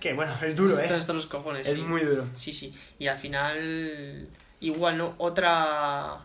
Que bueno, es duro, Están ¿eh? hasta los cojones, Es sí. muy duro. Sí, sí. Y al final, igual, ¿no? Otra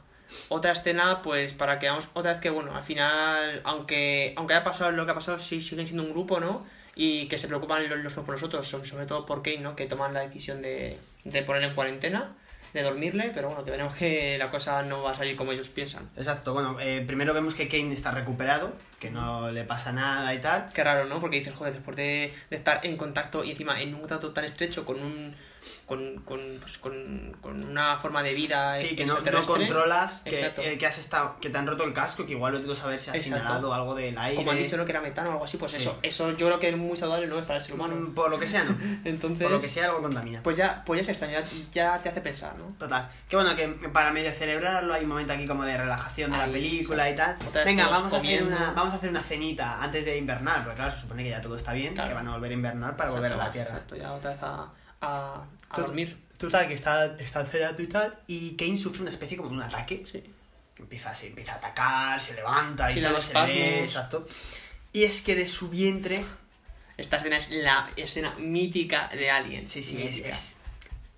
otra escena, pues para que veamos otra vez que, bueno, al final, aunque, aunque haya pasado lo que ha pasado, sí siguen siendo un grupo, ¿no? Y que se preocupan los, los unos por los otros, sobre, sobre todo por Kane, ¿no? Que toman la decisión de, de poner en cuarentena. de dormirle, pero bueno, que veremos que la cosa no va a salir como ellos piensan. Exacto, bueno, eh, primero vemos que Kane está recuperado, que no le pasa nada y tal. Qué raro, ¿no? Porque dices, joder, después de, de estar en contacto y encima en un contacto tan estrecho con un con, con, pues, con, con una forma de vida Sí, que no, no controlas, que, eh, que has estado, que te han roto el casco, que igual lo tengo saber si has Exacto. inhalado algo del aire. Como han dicho, ¿no? Que era metano o algo así, pues Sí. eso, eso yo creo que es muy saludable, ¿no? Es para el ser humano. Mm, Por lo que sea, no. Entonces, Por lo que sea, algo contamina. pues ya, pues ya es extraño, ya, ya te hace pensar, ¿no? Total. Que bueno, que para medio celebrarlo hay un momento aquí como de relajación de la película y tal. Otra Venga, vamos a, hacer una, vamos a hacer una cenita antes de invernar, porque claro, se supone que ya todo está bien, Claro. que van a volver a invernar para volver a la Tierra. Exacto, ya otra vez a, a, a Tú- dormir. Tú sabes que está, está cenando y tal, y Kane sufre una especie como de un ataque. Sí. Empieza, se empieza a atacar, se levanta y Sí, da se le ve, espasmos. exacto. Y es que de su vientre... Esta escena es la escena mítica de Alien. Sí, sí, es, Mítica. es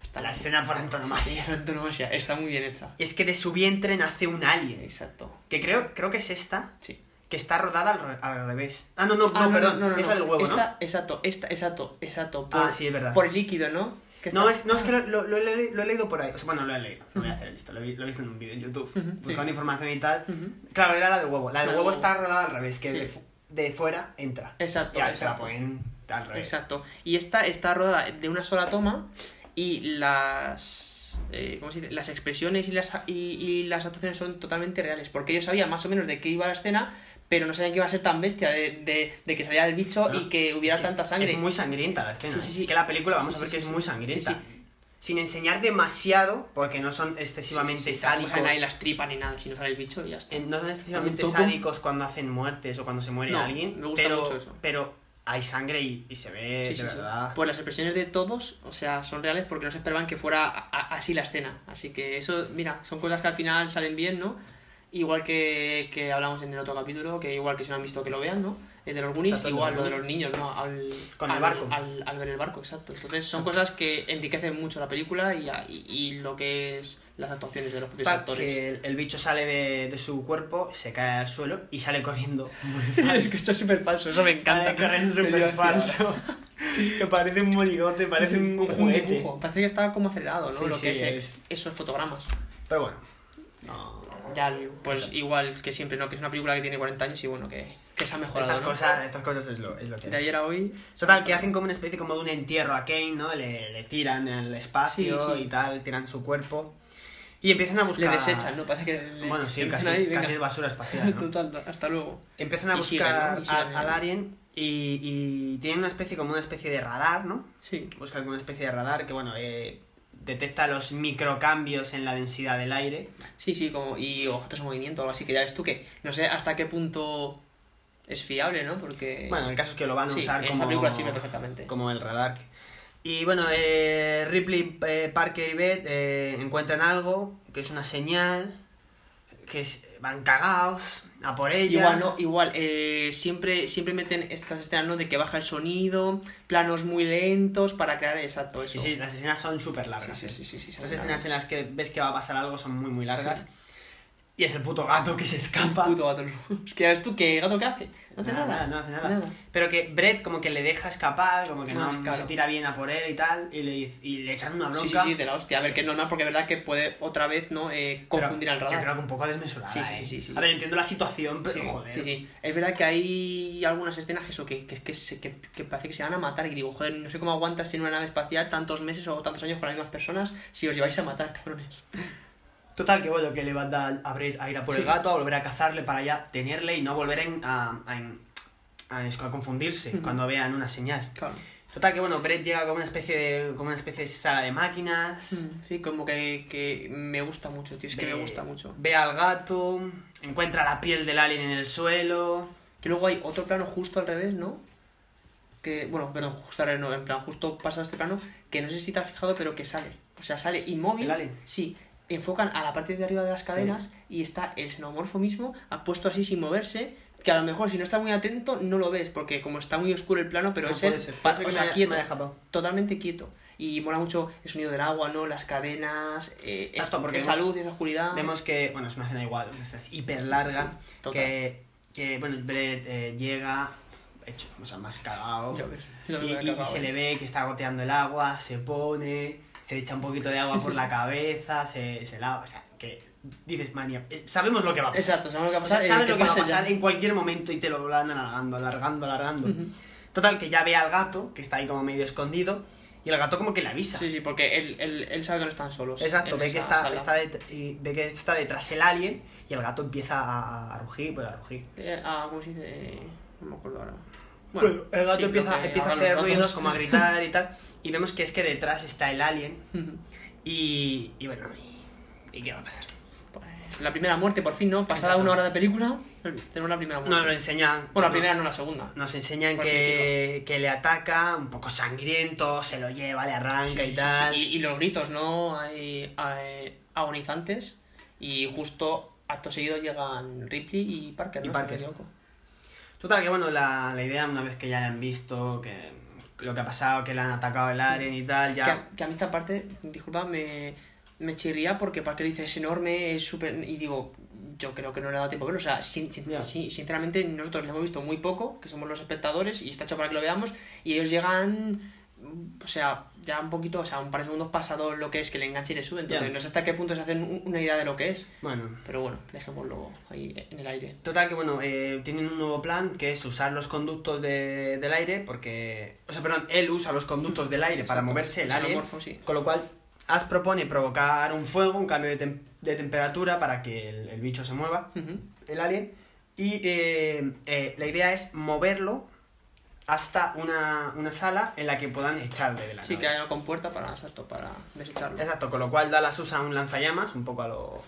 Está la escena por antonomasia. antonomasia. Está muy bien hecha. Es que de su vientre nace un alien. Exacto. Que creo, creo que es esta, Sí. Que está rodada al, re- al revés. Ah, no, no, Ah, no, perdón, esa del huevo, esta, ¿no? Exacto, esta, exacto, exacto. Por, Ah, sí, es verdad. Por el líquido, ¿no? Que No, es, no, es que lo, lo- lo he, lo he leído por ahí. O sea, bueno, lo he leído. No voy a hacer el listo. Lo he, visto en un vídeo en YouTube. Ujú, buscando sí. información y tal. Claro, era la del huevo. La del La huevo huevo. está rodada al revés, que Sí. de, fu- de fuera entra. Exacto, Y ahí se la exacto. ponen al revés. Exacto. Y esta está rodada de una sola toma y las. eh, ¿Cómo se dice? Las expresiones y las, y, y las actuaciones son totalmente reales. Porque ellos sabían más o menos de qué iba la escena, pero no sabían que iba a ser tan bestia de, de, de que saliera el bicho No, y que hubiera es que tanta sangre. Es muy sangrienta la escena. Sí, sí, sí. Es que la película, vamos Sí, a ver sí, que sí, es muy sí. sangrienta. Sí, sí. Sin enseñar demasiado, porque no son excesivamente Sí, sí, sí, sádicos. salen ahí las tripas ni nada, si no sale el bicho y ya está. Eh, No son excesivamente sádicos cuando hacen muertes o cuando se muere No, alguien. me gusta pero, mucho eso. Pero hay sangre y, y se ve Sí, sí, de sí. verdad. Pues las expresiones de todos, o sea, son reales porque no se esperaban que fuera a- a- así la escena. Así que eso, mira, son cosas que al final salen bien, ¿no? Igual que, que hablamos en el otro capítulo, que igual que si no han visto que lo vean, ¿no? El de los Goonies, Exacto, el igual lo de los niños, ¿no? Al, Con el al- barco. Al, al ver el barco, exacto. Entonces son cosas que enriquecen mucho la película y, y, y lo que es las actuaciones de los propios Pa- actores. que el, el bicho sale de, de su cuerpo, se cae al suelo y sale corriendo. Es que esto es súper falso, eso me encanta. Sale corriendo súper falso. que parece un monigote, parece Sí, sí, un, dibujo. Parece que estaba como acelerado, ¿no? Sí, lo que es, es- esos fotogramas. Pero bueno. No. Ya, pues igual que siempre, ¿no? Que es una película que tiene 40 años y bueno, que, que se ha mejorado. Estas ¿no? cosas, estas cosas es lo, es lo que De ayer a hoy. Total, que hacen como una especie como de un entierro a Kane, ¿no? Le, le tiran el espacio Sí, sí. y tal, tiran su cuerpo. Y empiezan a buscar... Le desechan, ¿no? Parece que. le- Bueno, sí, casi, ahí, casi es basura espacial, ¿no? Total, hasta luego. Empiezan a Y buscar siguen al, ahí. al alien y, y tienen una especie como una especie de radar, ¿no? Sí. Buscan como una especie de radar que, bueno, eh, detecta los microcambios en la densidad del aire. Sí, sí, como. Y objetos en movimiento o algo así, que ya ves tú que. No sé hasta qué punto es fiable, ¿no? Porque. Bueno, el caso es que lo van a Sí, usar en como, esta película sirve perfectamente. como el radar. Y bueno, eh, Ripley, eh, Parker y Beth eh, encuentran algo, que es una señal, que es, van cagados a por ella. Igual, ¿no? Igual, eh, siempre, siempre meten estas escenas, ¿no? De que baja el sonido, planos muy lentos para crear exacto eso. Sí, sí, las escenas son súper largas. Sí, eh. sí, sí, sí, sí, Estas escenas en las que ves que va a pasar algo son muy, muy largas. Sí. Y es el puto gato que se escapa. Puto gato. Es que ves tú que gato que hace. No hace Nada, nada. nada, no hace nada. Pero que Brett como que le deja escapar, como que no, No, claro. se tira bien a por él y tal, y le, y le echan una bronca. Sí, sí, sí, de la hostia. A ver, que es normal porque es verdad que puede otra vez, ¿no? Eh, pero confundir al Yo radar. creo que un poco desmesurada. Sí, sí, eh. sí, sí, sí. A ver, entiendo la situación, pero Sí, joder. sí, sí. Es verdad que hay algunas escenas que eso, que, que, que, que, que parece que se van a matar. Y digo, joder, no sé cómo aguantas en una nave espacial tantos meses o tantos años con las mismas personas si os lleváis a matar, cabrones. Total, que bueno, que le manda a Brett a ir a por el gato, a volver a cazarle para ya tenerle y no volver en- a, a, a- a confundirse cuando vean una señal. Claro. Total, que bueno, Brett llega como una especie de, como una especie de sala de máquinas. Sí, como que, que me gusta mucho, tío. Es que me gusta mucho. Ve al gato, encuentra la piel del alien en el suelo. Que luego hay otro plano justo al revés, ¿no? Que, bueno, perdón, justo al revés, no, en plan, justo pasa este plano, que no sé si te has fijado, pero que sale. O sea, sale inmóvil. ¿El alien? Sí. Enfocan a la parte de arriba de las cadenas y está el xenomorfo mismo puesto así sin moverse. Que a lo mejor si no estás muy atento no lo ves, porque como está muy oscuro el plano, pero No es él, o sea, quieto, totalmente quieto. Y mola mucho el sonido del agua, ¿no? Las cadenas, eh, Exacto, porque esa vemos- luz y esa oscuridad. Vemos que, bueno, es una escena igual, es hiper larga. sí, total. que, que, bueno, Brett eh, llega, hecho, o sea, más cagado. Y, y cagado, se eh. le ve que está goteando el agua, se pone, se echa un poquito de agua por la cabeza, se, se lava, o sea, que dices, mania, eh, sabemos lo que va a pasar. Exacto, sabemos lo que va a O sea, pasar. sabes lo que va a pasar ya. en cualquier momento y te lo van alargando, alargando, alargando. Total, que ya ve al gato, que está ahí como medio escondido, y el gato como que le avisa. Sí, sí, porque él, él, él sabe que no están solos. Exacto, ve que, está, está y ve que está detrás el alien y el gato empieza a, a rugir, pues a rugir. Eh, ah, ¿cómo se dice? Eh, no me acuerdo ahora. Bueno, el gato sí, empieza, empieza a hacer ruidos, como a gritar y tal, y vemos que es que detrás está el alien y, y bueno, y, ¿y qué va a pasar? Pues, la primera muerte, por fin, ¿no? Pasada Exacto. una hora de película, tenemos la primera muerte. Nos lo enseña... Bueno, la no- primera no la segunda. Nos enseñan así que, que le ataca, un poco sangriento, se lo lleva, le arranca Sí, y tal. sí. Y, y los gritos, ¿no? Hay, hay agonizantes. Y justo acto seguido llegan Ripley y Parker, ¿no? Y Parker. no. Total, que bueno, la, la idea, una vez que ya le han visto, que lo que ha pasado, que le han atacado el alien y tal, ya... Que, a, que a mí esta parte, disculpa, me, me chirría porque Parker dice es enorme, es súper... Y digo, yo creo que no le ha dado tiempo a verlo. O sea, sin- sinceramente nosotros le hemos visto muy poco, que somos los espectadores, y está hecho para que lo veamos, y ellos llegan... O sea, ya un poquito, o sea, un par de segundos pasado lo que es que le enganche y le sube. Entonces, no sé hasta qué punto se hacen un- una idea de lo que es. Bueno, Pero bueno, dejémoslo ahí en el aire. Total que bueno, eh, tienen un nuevo plan que es usar los conductos de- del aire porque... O sea, perdón, él usa los conductos del aire para moverse el alien. Xenomorfo, sí. Con lo cual, Ash propone provocar un fuego, un cambio de, tem- de temperatura para que el, el bicho se mueva, el alien. Y eh, eh, la idea es moverlo hasta una, una sala en la que puedan echarle de la Sí, que haya una compuerta para, exacto, para desecharlo. Exacto, con lo cual Dallas usa un lanzallamas, un poco a lo...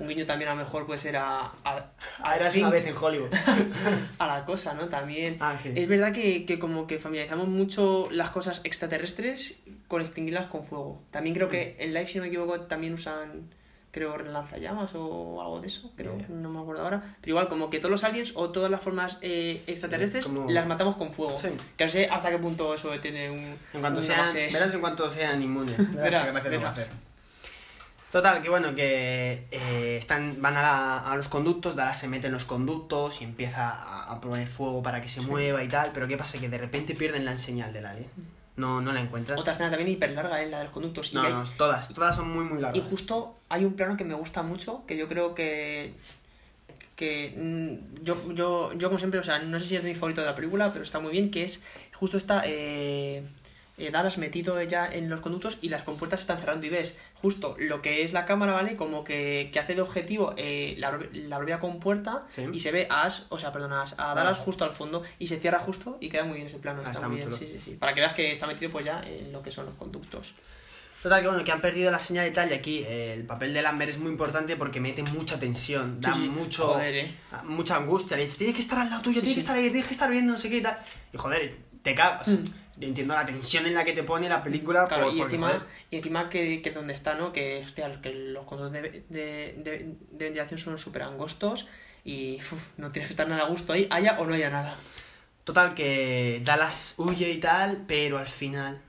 Un guiño también a lo mejor puede ser a... a, eras Thing, una vez en Hollywood. a la cosa, ¿no? También... ah, sí. Es verdad que, que como que familiarizamos mucho las cosas extraterrestres con extinguirlas con fuego. También creo Mm. que en Live, si no me equivoco, también usan, creo, lanzallamas o algo de eso, creo, Ya. no me acuerdo ahora. Pero igual, como que todos los aliens o todas las formas eh, extraterrestres como- las matamos con fuego. Sí. Que no sé hasta qué punto eso tiene un... En cuanto una sean, base- verás en cuanto sean inmunes. Verás, verás. Total, que bueno, que eh, están, van a, la- a los conductos, Dallas se mete en los conductos y empieza a, a poner fuego para que se mueva y tal, pero ¿qué pasa? Que de repente pierden la señal del alien. No, no la encuentran. Otra escena también hiper larga, ¿eh? la de los conductos. Y No, hay- no, todas, todas son muy muy Y largas. justo hay un plano que me gusta mucho, que yo creo que. que mm, yo, yo, yo, como siempre, o sea, no sé si es mi favorito de la película, pero está muy bien, que es justo está eh, eh, Dallas metido ya en los conductos y las compuertas están cerrando y ves justo lo que es la cámara, ¿vale? Como que, que hace de objetivo eh, la, la propia compuerta Sí. y se ve a Ash, o sea, perdón, a, Ash- a Dallas justo al fondo y se cierra justo y queda muy bien ese plano, Ah, está, está muy bien, sí, sí, sí. Para que veas que está metido pues ya en lo que son los conductos. Total, que bueno, que han perdido la señal y tal, y aquí eh, el papel de Lambert es muy importante porque mete mucha tensión, da Sí, sí. mucho, Joder, eh. mucha angustia. Le dice, tienes que estar al lado tuyo, Sí, tienes que estar ahí, tienes que estar viendo, no sé qué y tal. Y joder, te cagas. Mm. Yo entiendo la tensión en la que te pone la película. Claro, por- y, encima, joder, y encima que, que donde está, ¿no? Que, hostia, que los conductos de, de, de, de ventilación son súper angostos y uf, no tienes que estar nada a gusto ahí, haya o no haya nada. Total, que Dallas huye y tal, pero al final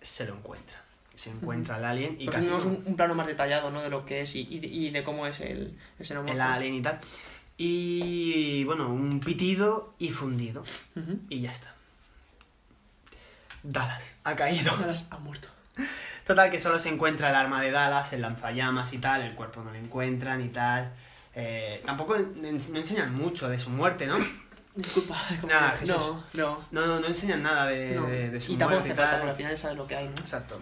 se lo encuentra. Se encuentra el alien y Pues casi tenemos no- un, un plano más detallado, ¿no? De lo que es y, y, de, y de cómo es el, el el alien y tal. Y bueno, un pitido y fundido. Y ya está. Dallas ha caído. Dallas ha muerto. Total, que solo se encuentra el arma de Dallas, el lanzallamas y tal, el cuerpo no lo encuentran y tal. Eh, tampoco no enseñan mucho de su muerte, ¿no? Disculpa. Nada, Jesús. No, no. No, no, no enseñan nada de, no. de, de su y tampoco muerte hace y tal. porque al final sabes lo que hay, ¿no? Exacto.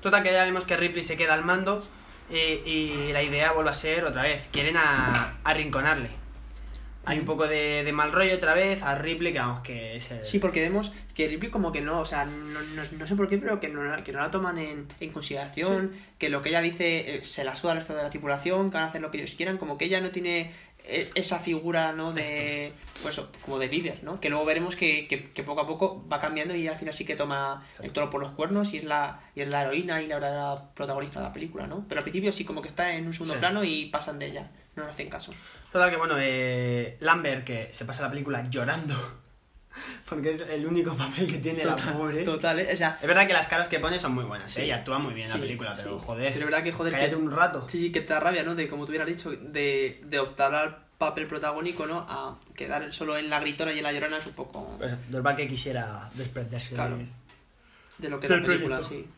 Total, que ya vemos que Ripley se queda al mando eh, y la idea vuelve a ser otra vez, quieren a, arrinconarle. Hay un poco de, de mal rollo otra vez a Ripley, que vamos, que es el... Sí, porque vemos que Ripley como que no, o sea, no, no, no sé por qué, pero que no, la- que no la toman en, en consideración, que lo que ella dice eh, se la suda al resto de la tripulación, que van a hacer lo que ellos quieran, como que ella no tiene eh, esa figura, ¿no? De, pues, como de líder, ¿no? Que luego veremos que, que, que poco a poco va cambiando y al final sí que toma el toro por los cuernos y es la, y es la heroína y la verdadera protagonista de la película, ¿no? Pero al principio sí como que está en un segundo Sí. plano y pasan de ella, no le hacen caso. Total, que bueno, eh, Lambert, que se pasa la película llorando, porque es el único papel que tiene la pobre. Total, ¿eh? O sea, Es verdad que las caras que pone son muy buenas, Sí. ¿eh? Y actúa muy bien Sí, la película, pero sí. joder. Pero verdad que, joder, cállate que- un rato. Sí, sí, que te da rabia, ¿no? De, como tú hubieras dicho, de, de optar al papel protagónico, ¿no? A quedar solo en la gritona y en la llorona es un poco Pues, normal que quisiera desprenderse Claro. de- de lo que es la película, proyecto. sí.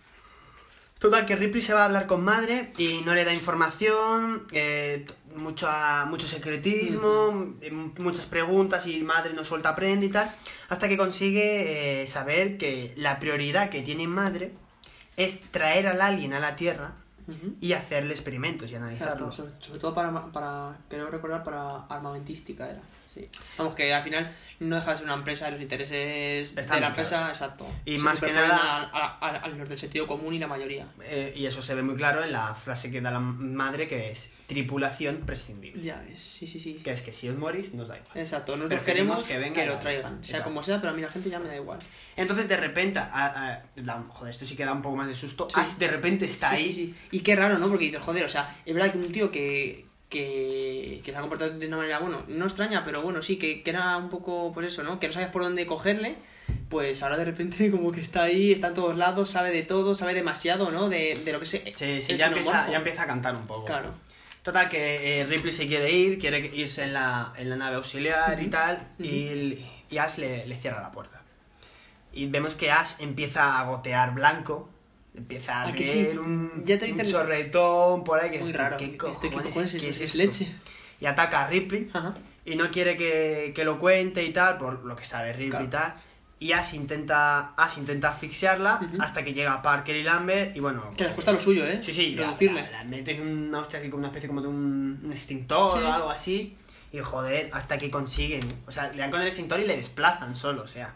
Total, que Ripley se va a hablar con madre y no le da información, eh, t- mucho, secretismo, eh, muchas preguntas y madre no suelta prenda y tal, hasta que consigue eh, saber que la prioridad que tiene madre es traer al alien a la Tierra y hacerle experimentos y Claro, analizarlo. sobre, sobre todo para, para, creo recordar, para armamentística era. Sí. Vamos, que al final no deja de ser una empresa, los intereses Están de la claros. empresa, exacto. Y se más que nada- A, a- a- a los del sentido común y la mayoría. Eh, y eso se ve muy claro en la frase que da la madre que es tripulación prescindible. Ya ves, sí, sí, sí. Que es que si os morís, nos da igual. Exacto, nosotros Preferimos queremos que que, lo traigan, sea como sea, pero a mí la gente ya me da igual. Entonces de repente, a- la- joder, esto sí que da un poco más de susto. Sí. De repente está Sí, ahí. sí, sí. Y qué raro, ¿no? Porque dices, joder, o sea, es verdad que un tío que, que, que se ha comportado de una manera, bueno, no extraña, pero bueno, sí, que, que era un poco, pues eso, ¿no? Que no sabías por dónde cogerle, pues ahora de repente como que está ahí, está en todos lados, sabe de todo, sabe demasiado, ¿no? De, de lo que es Sí, sí, ya empieza, ya empieza a cantar un poco. Claro. Total, que eh, Ripley se quiere ir, quiere irse en la, en la nave auxiliar y tal, y, y Ash le, le cierra la puerta. Y vemos que Ash empieza a gotear blanco, empieza a Ah, que ver sí. un, Ya te un dicen- chorretón por ahí que Muy es, raro. ¿qué Este, cojones, ¿qué cojones es, qué es leche? Y ataca a Ripley Ajá. y no quiere que, que lo cuente y tal, por lo que sabe Ripley Claro. y tal. Y Ash intenta, Ash intenta asfixiarla hasta que llega Parker y Lambert y bueno... Que les cuesta lo suyo, ¿eh? Sí, sí, la, la- la meten una hostia así como una especie como de un, un extintor Sí. o algo así. Y joder, hasta que consiguen. O sea, le dan con el extintor y le desplazan solo. O sea,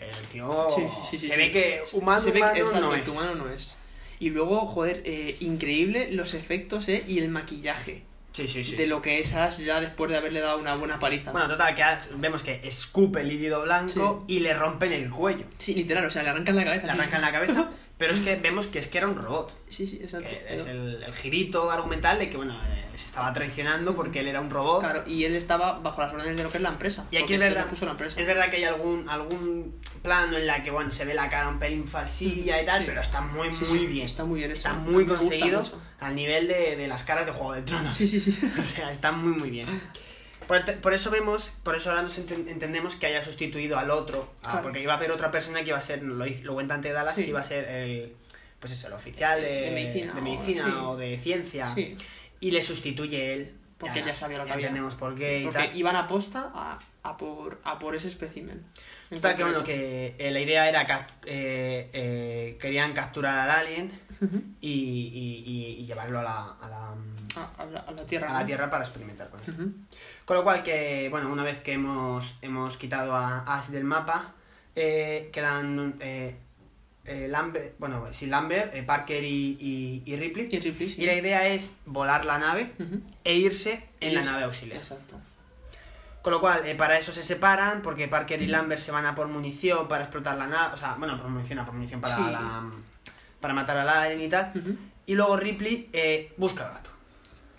el tío Sí, sí, se ve que humano, Se ve humano que exacto, no que es. humano no es. Y luego, joder, eh, increíble los efectos, ¿eh? Y el maquillaje. Sí, sí, sí. de lo que es Ash ya después de haberle dado una buena paliza. Bueno, total, que Ash- vemos que escupe el líquido blanco y le rompen el cuello. sí, literal, o sea, le arrancan la cabeza. Le arrancan la cabeza, pero es que vemos que es que era un robot. Sí, sí, exacto. Que es el, el girito argumental de que, bueno, eh, se estaba traicionando porque él era un robot. Claro, y él estaba bajo las órdenes de lo que es la empresa. Y aquí es verdad, lo puso la empresa. es verdad que hay algún, algún plano en la que bueno, se ve la cara un pelín falsilla y tal, Sí. pero está muy, Sí, muy sí, bien. Está muy bien Está muy conseguido al nivel de, de las caras de Juego de Tronos. Sí, sí, sí. O sea, está muy, muy bien. Por, por eso vemos, por eso ahora nos enten- entendemos que haya sustituido al otro, ah, Claro. porque iba a haber otra persona que iba a ser, lo, lo cuenta ante Dallas, Sí. que iba a ser el, pues eso, el oficial de, De medicina de o- medicina sí. o de ciencia, Sí. y le sustituye él. Porque ya sabía lo que había. entendemos por qué y Porque tal. iban a posta a, a, por, a por ese espécimen. En Total, que bueno, que eh, la idea era cap- eh, eh, querían capturar al alien y, y- y- y llevarlo a la, a la, A, a la, a la Tierra. a la para experimentar con él. Con lo cual que, bueno, una vez que hemos, hemos quitado a Ash del mapa, eh, quedan eh, eh, Lambert, bueno, sí, Lambert, eh, Parker y, y- y Ripley. Y Ripley, sí. Y la idea es volar la nave e irse en la nave auxiliar. Exacto. Con lo cual, eh, para eso se separan, porque Parker y Lambert se van a por munición para explotar la nave. O sea, bueno, por munición, a por munición para, Sí. la- para matar al alien y tal. Y luego Ripley busca al gato.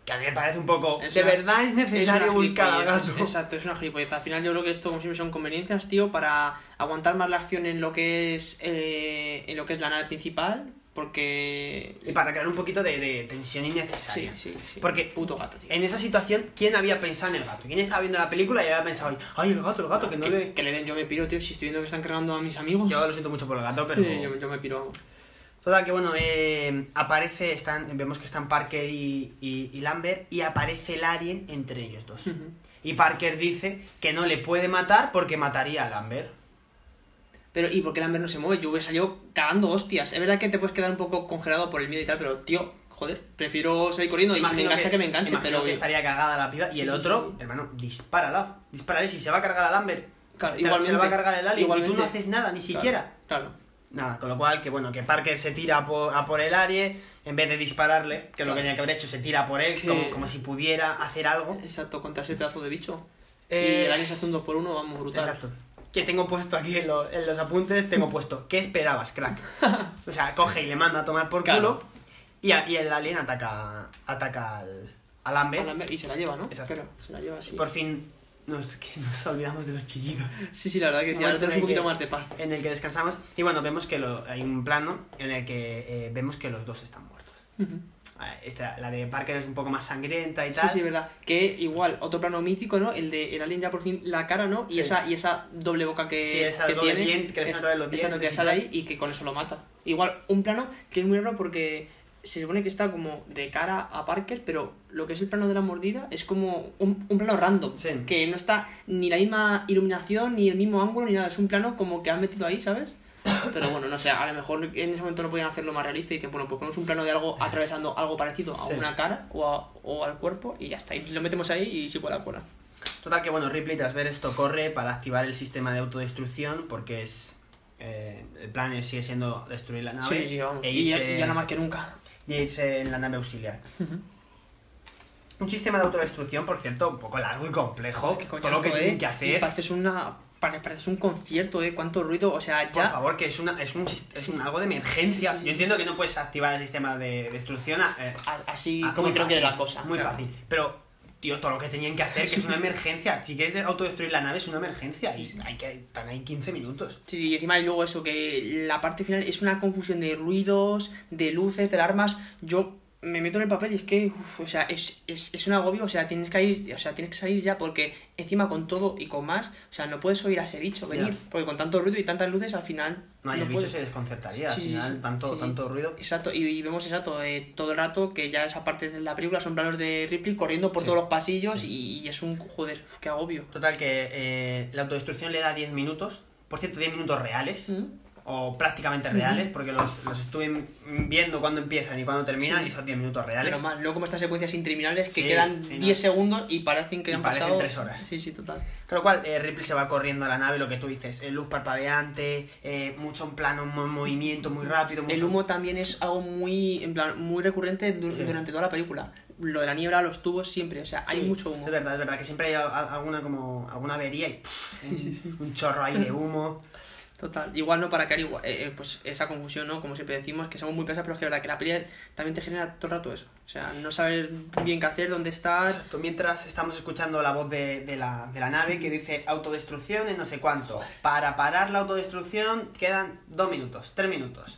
Que a mí me parece un poco. Es ¿De una- verdad es necesario buscar al gato? Exacto, es una gilipollez. Al final yo creo que esto como siempre son conveniencias, tío, para aguantar más la acción en lo que es eh, en lo que es la nave principal, porque Y para crear un poquito de, de tensión sí, innecesaria. sí, sí. Porque puto gato, tío. En esa situación, ¿quién había pensado en el gato? ¿Quién estaba viendo la película y había pensado, ay, el gato, el gato, que no que, le. que le den yo me piro, tío, si estoy viendo que están cargando a mis amigos. Yo lo siento mucho por el gato, pero. Sí, yo, yo me piro, Total, que bueno, eh, aparece, están, vemos que están Parker y, y, y Lambert y aparece el alien entre ellos dos. Y Parker dice que no le puede matar porque mataría a Lambert. Pero, ¿y por qué Lambert no se mueve? Yo hubiera salido cagando hostias. Es verdad que te puedes quedar un poco congelado por el miedo y tal, pero, tío, joder, prefiero salir corriendo y si me engancha que, me enganche, pero... que estaría cagada la piba y Sí, el sí, otro, sí, hermano, dispárala. Dispárale si se va a cargar a Lambert. Claro, igualmente, se va a cargar el alien y tú no haces nada, ni Claro, siquiera. Claro. Nada, con lo cual, que bueno, que Parker se tira a por, a por el área, en vez de dispararle, que es lo que tenía que haber hecho, se tira por él, Es que- como, como si pudiera hacer algo. Exacto, contra ese pedazo de bicho. Eh, y el alien se hace un 2 por 1 vamos, brutal. Exacto. Que tengo puesto aquí en, lo- en los apuntes, tengo puesto, ¿qué esperabas, crack? O sea, coge y le manda a tomar por Claro. culo, y, a- y el alien ataca, ataca al, al Lambert. A Lambert- Y se la lleva, ¿no? Exacto. Claro, se la lleva así. Por fin nos, que nos olvidamos de los chillidos. Sí, sí, la verdad que sí. Ahora tenemos en un el poquito que- más de paz. En el que descansamos. Y bueno, vemos que lo- hay un plano en el que eh, vemos que los dos están muertos. Eh, esta, la de Parker es un poco más sangrienta y Sí, tal. sí, verdad. Que igual, otro plano mítico, ¿no? El de el alien ya por fin la cara, ¿no? Y, Sí. esa, y esa doble boca que, Sí, esa que doble tiene. diente, que le es- sale los que sale ahí y que con eso lo mata. Igual, un plano que es muy raro porque se supone que está como de cara a Parker, pero lo que es el plano de la mordida es como un, un plano random. Sí. Que no está ni la misma iluminación, ni el mismo ángulo, ni nada. Es un plano como que han metido ahí, ¿sabes? Pero bueno, no sé, a lo mejor en ese momento no podían hacerlo más realista y dicen, bueno, pues ponemos un plano de algo atravesando algo parecido a Sí. una cara o, a- o al cuerpo y ya está. Y lo metemos ahí y sí cuela cuela. Total que bueno, Ripley tras ver esto corre para activar el sistema de autodestrucción porque es... eh, el plan sigue siendo destruir la nave Sí, sí, vamos. e Y ya, irse- ya no más que nunca. Y irse en la nave auxiliar. Un sistema de autodestrucción, por cierto, un poco largo y complejo. ¿Qué todo lo que eh? tienen que hacer. Pareces una... pare- Pareces un concierto, ¿eh? Cuánto ruido, o sea, Por ya... favor, que es, una, es, un, es un- algo de emergencia. Sí, sí, sí, Yo entiendo que no puedes activar el sistema de destrucción a- eh, Así a- como creo que la cosa. Muy claro. fácil. Pero, tío, todo lo que tenían que hacer, que es una emergencia. Si quieres de- autodestruir la nave, es una emergencia. Y hay que, están ahí 15 minutos. Sí, sí, y encima y luego eso, que la parte final es una confusión de ruidos, de luces, de armas. Yo me meto en el papel y es que, uf, o sea, es, es, es un agobio, o sea, tienes que ir, o sea, tienes que salir ya porque encima con todo y con más, o sea, no puedes oír a ese bicho venir, porque con tanto ruido y tantas luces al final No, y el bicho se desconcertaría. Sí, al final, sí. tanto, Sí, tanto ruido. Exacto, y, y vemos exacto eh, todo el rato que ya esa parte de la película son planos de Ripley corriendo por todos los pasillos y, y es un joder, qué agobio. Total, que eh, la autodestrucción le da 10 minutos. Por cierto, 10 minutos reales. O prácticamente reales, porque los, los estuve viendo cuando empiezan y cuando terminan Sí. y son 10 minutos reales. Pero más, no como estas secuencias interminables que Sí, quedan sí, 10 no. segundos y parecen que Y han parecen pasado tres horas. Sí, sí, total. Con lo cual, eh, Ripley se va corriendo a la nave, lo que tú dices, eh, luz parpadeante, eh, mucho en plano, mo- movimiento muy rápido. Mucho... El humo también es algo muy, en plan, muy recurrente durante toda la película. Lo de la niebla, los tubos, siempre, o sea, hay Sí, mucho humo. Es verdad, es verdad, que siempre hay alguna, como, alguna avería y pff, Sí, sí, sí. un chorro ahí de humo. Total. Igual no para crear igual, eh, eh, pues esa confusión, ¿no? Como siempre decimos, que somos muy pesados, pero es que verdad que la peli también te genera todo el rato eso. O sea, no saber bien qué hacer, dónde estar. Exacto, Mientras estamos escuchando la voz de, de la, de la nave que dice autodestrucción en no sé cuánto. Para parar la autodestrucción quedan dos minutos, tres minutos.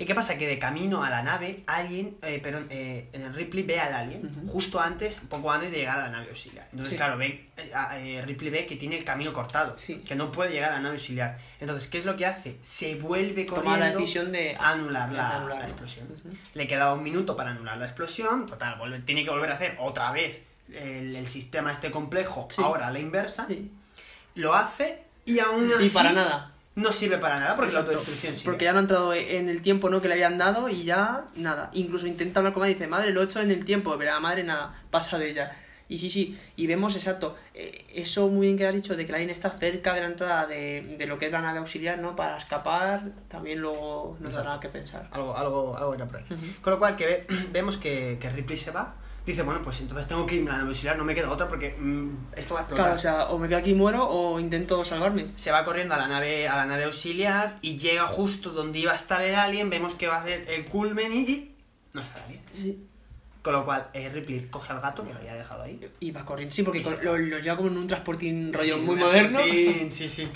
¿Y qué pasa? Que de camino a la nave, alguien, eh, perdón, eh, Ripley ve al alien justo antes, poco antes de llegar a la nave auxiliar. Entonces, Sí. claro, ve, eh, eh, Ripley ve que tiene el camino cortado, Sí. que no puede llegar a la nave auxiliar. Entonces, ¿qué es lo que hace? Se vuelve corriendo Toma la decisión de anular la, explosión. Le quedaba un minuto para anular la explosión. Total, vuelve- tiene que volver a hacer otra vez el, el sistema este complejo, Sí. ahora a la inversa. Lo hace y aún así Y para nada. No sirve para nada porque la autodestrucción sigue. Porque ya no ha entrado en el tiempo ¿no? que le habían dado y ya nada. Incluso intenta hablar con madre y dice, madre, lo he hecho en el tiempo, pero la madre nada, pasa de ella. Y sí, sí, y vemos exacto, eh, eso muy bien que has dicho, de que la línea está cerca de la entrada de, de lo que es la nave auxiliar, ¿no? Para escapar, también luego nos dará que pensar. Algo, algo, algo era por ahí. Ujú. Con lo cual, que ve- vemos que, que Ripley se va. Dice, bueno, pues entonces tengo que irme a la nave auxiliar, no me queda otra porque mm, esto va a explotar. Claro, o sea, o me quedo aquí y muero o intento salvarme. se va corriendo a la nave a la nave auxiliar y llega justo donde iba a estar el alien vemos que va a hacer el culmen y, y no está el alien Sí. con lo cual eh, Ripley coge al gato que lo había dejado ahí Y va corriendo, sí, porque se lo, lo lleva como en un transportín rollo Sí, muy moderno. transportín, sí sí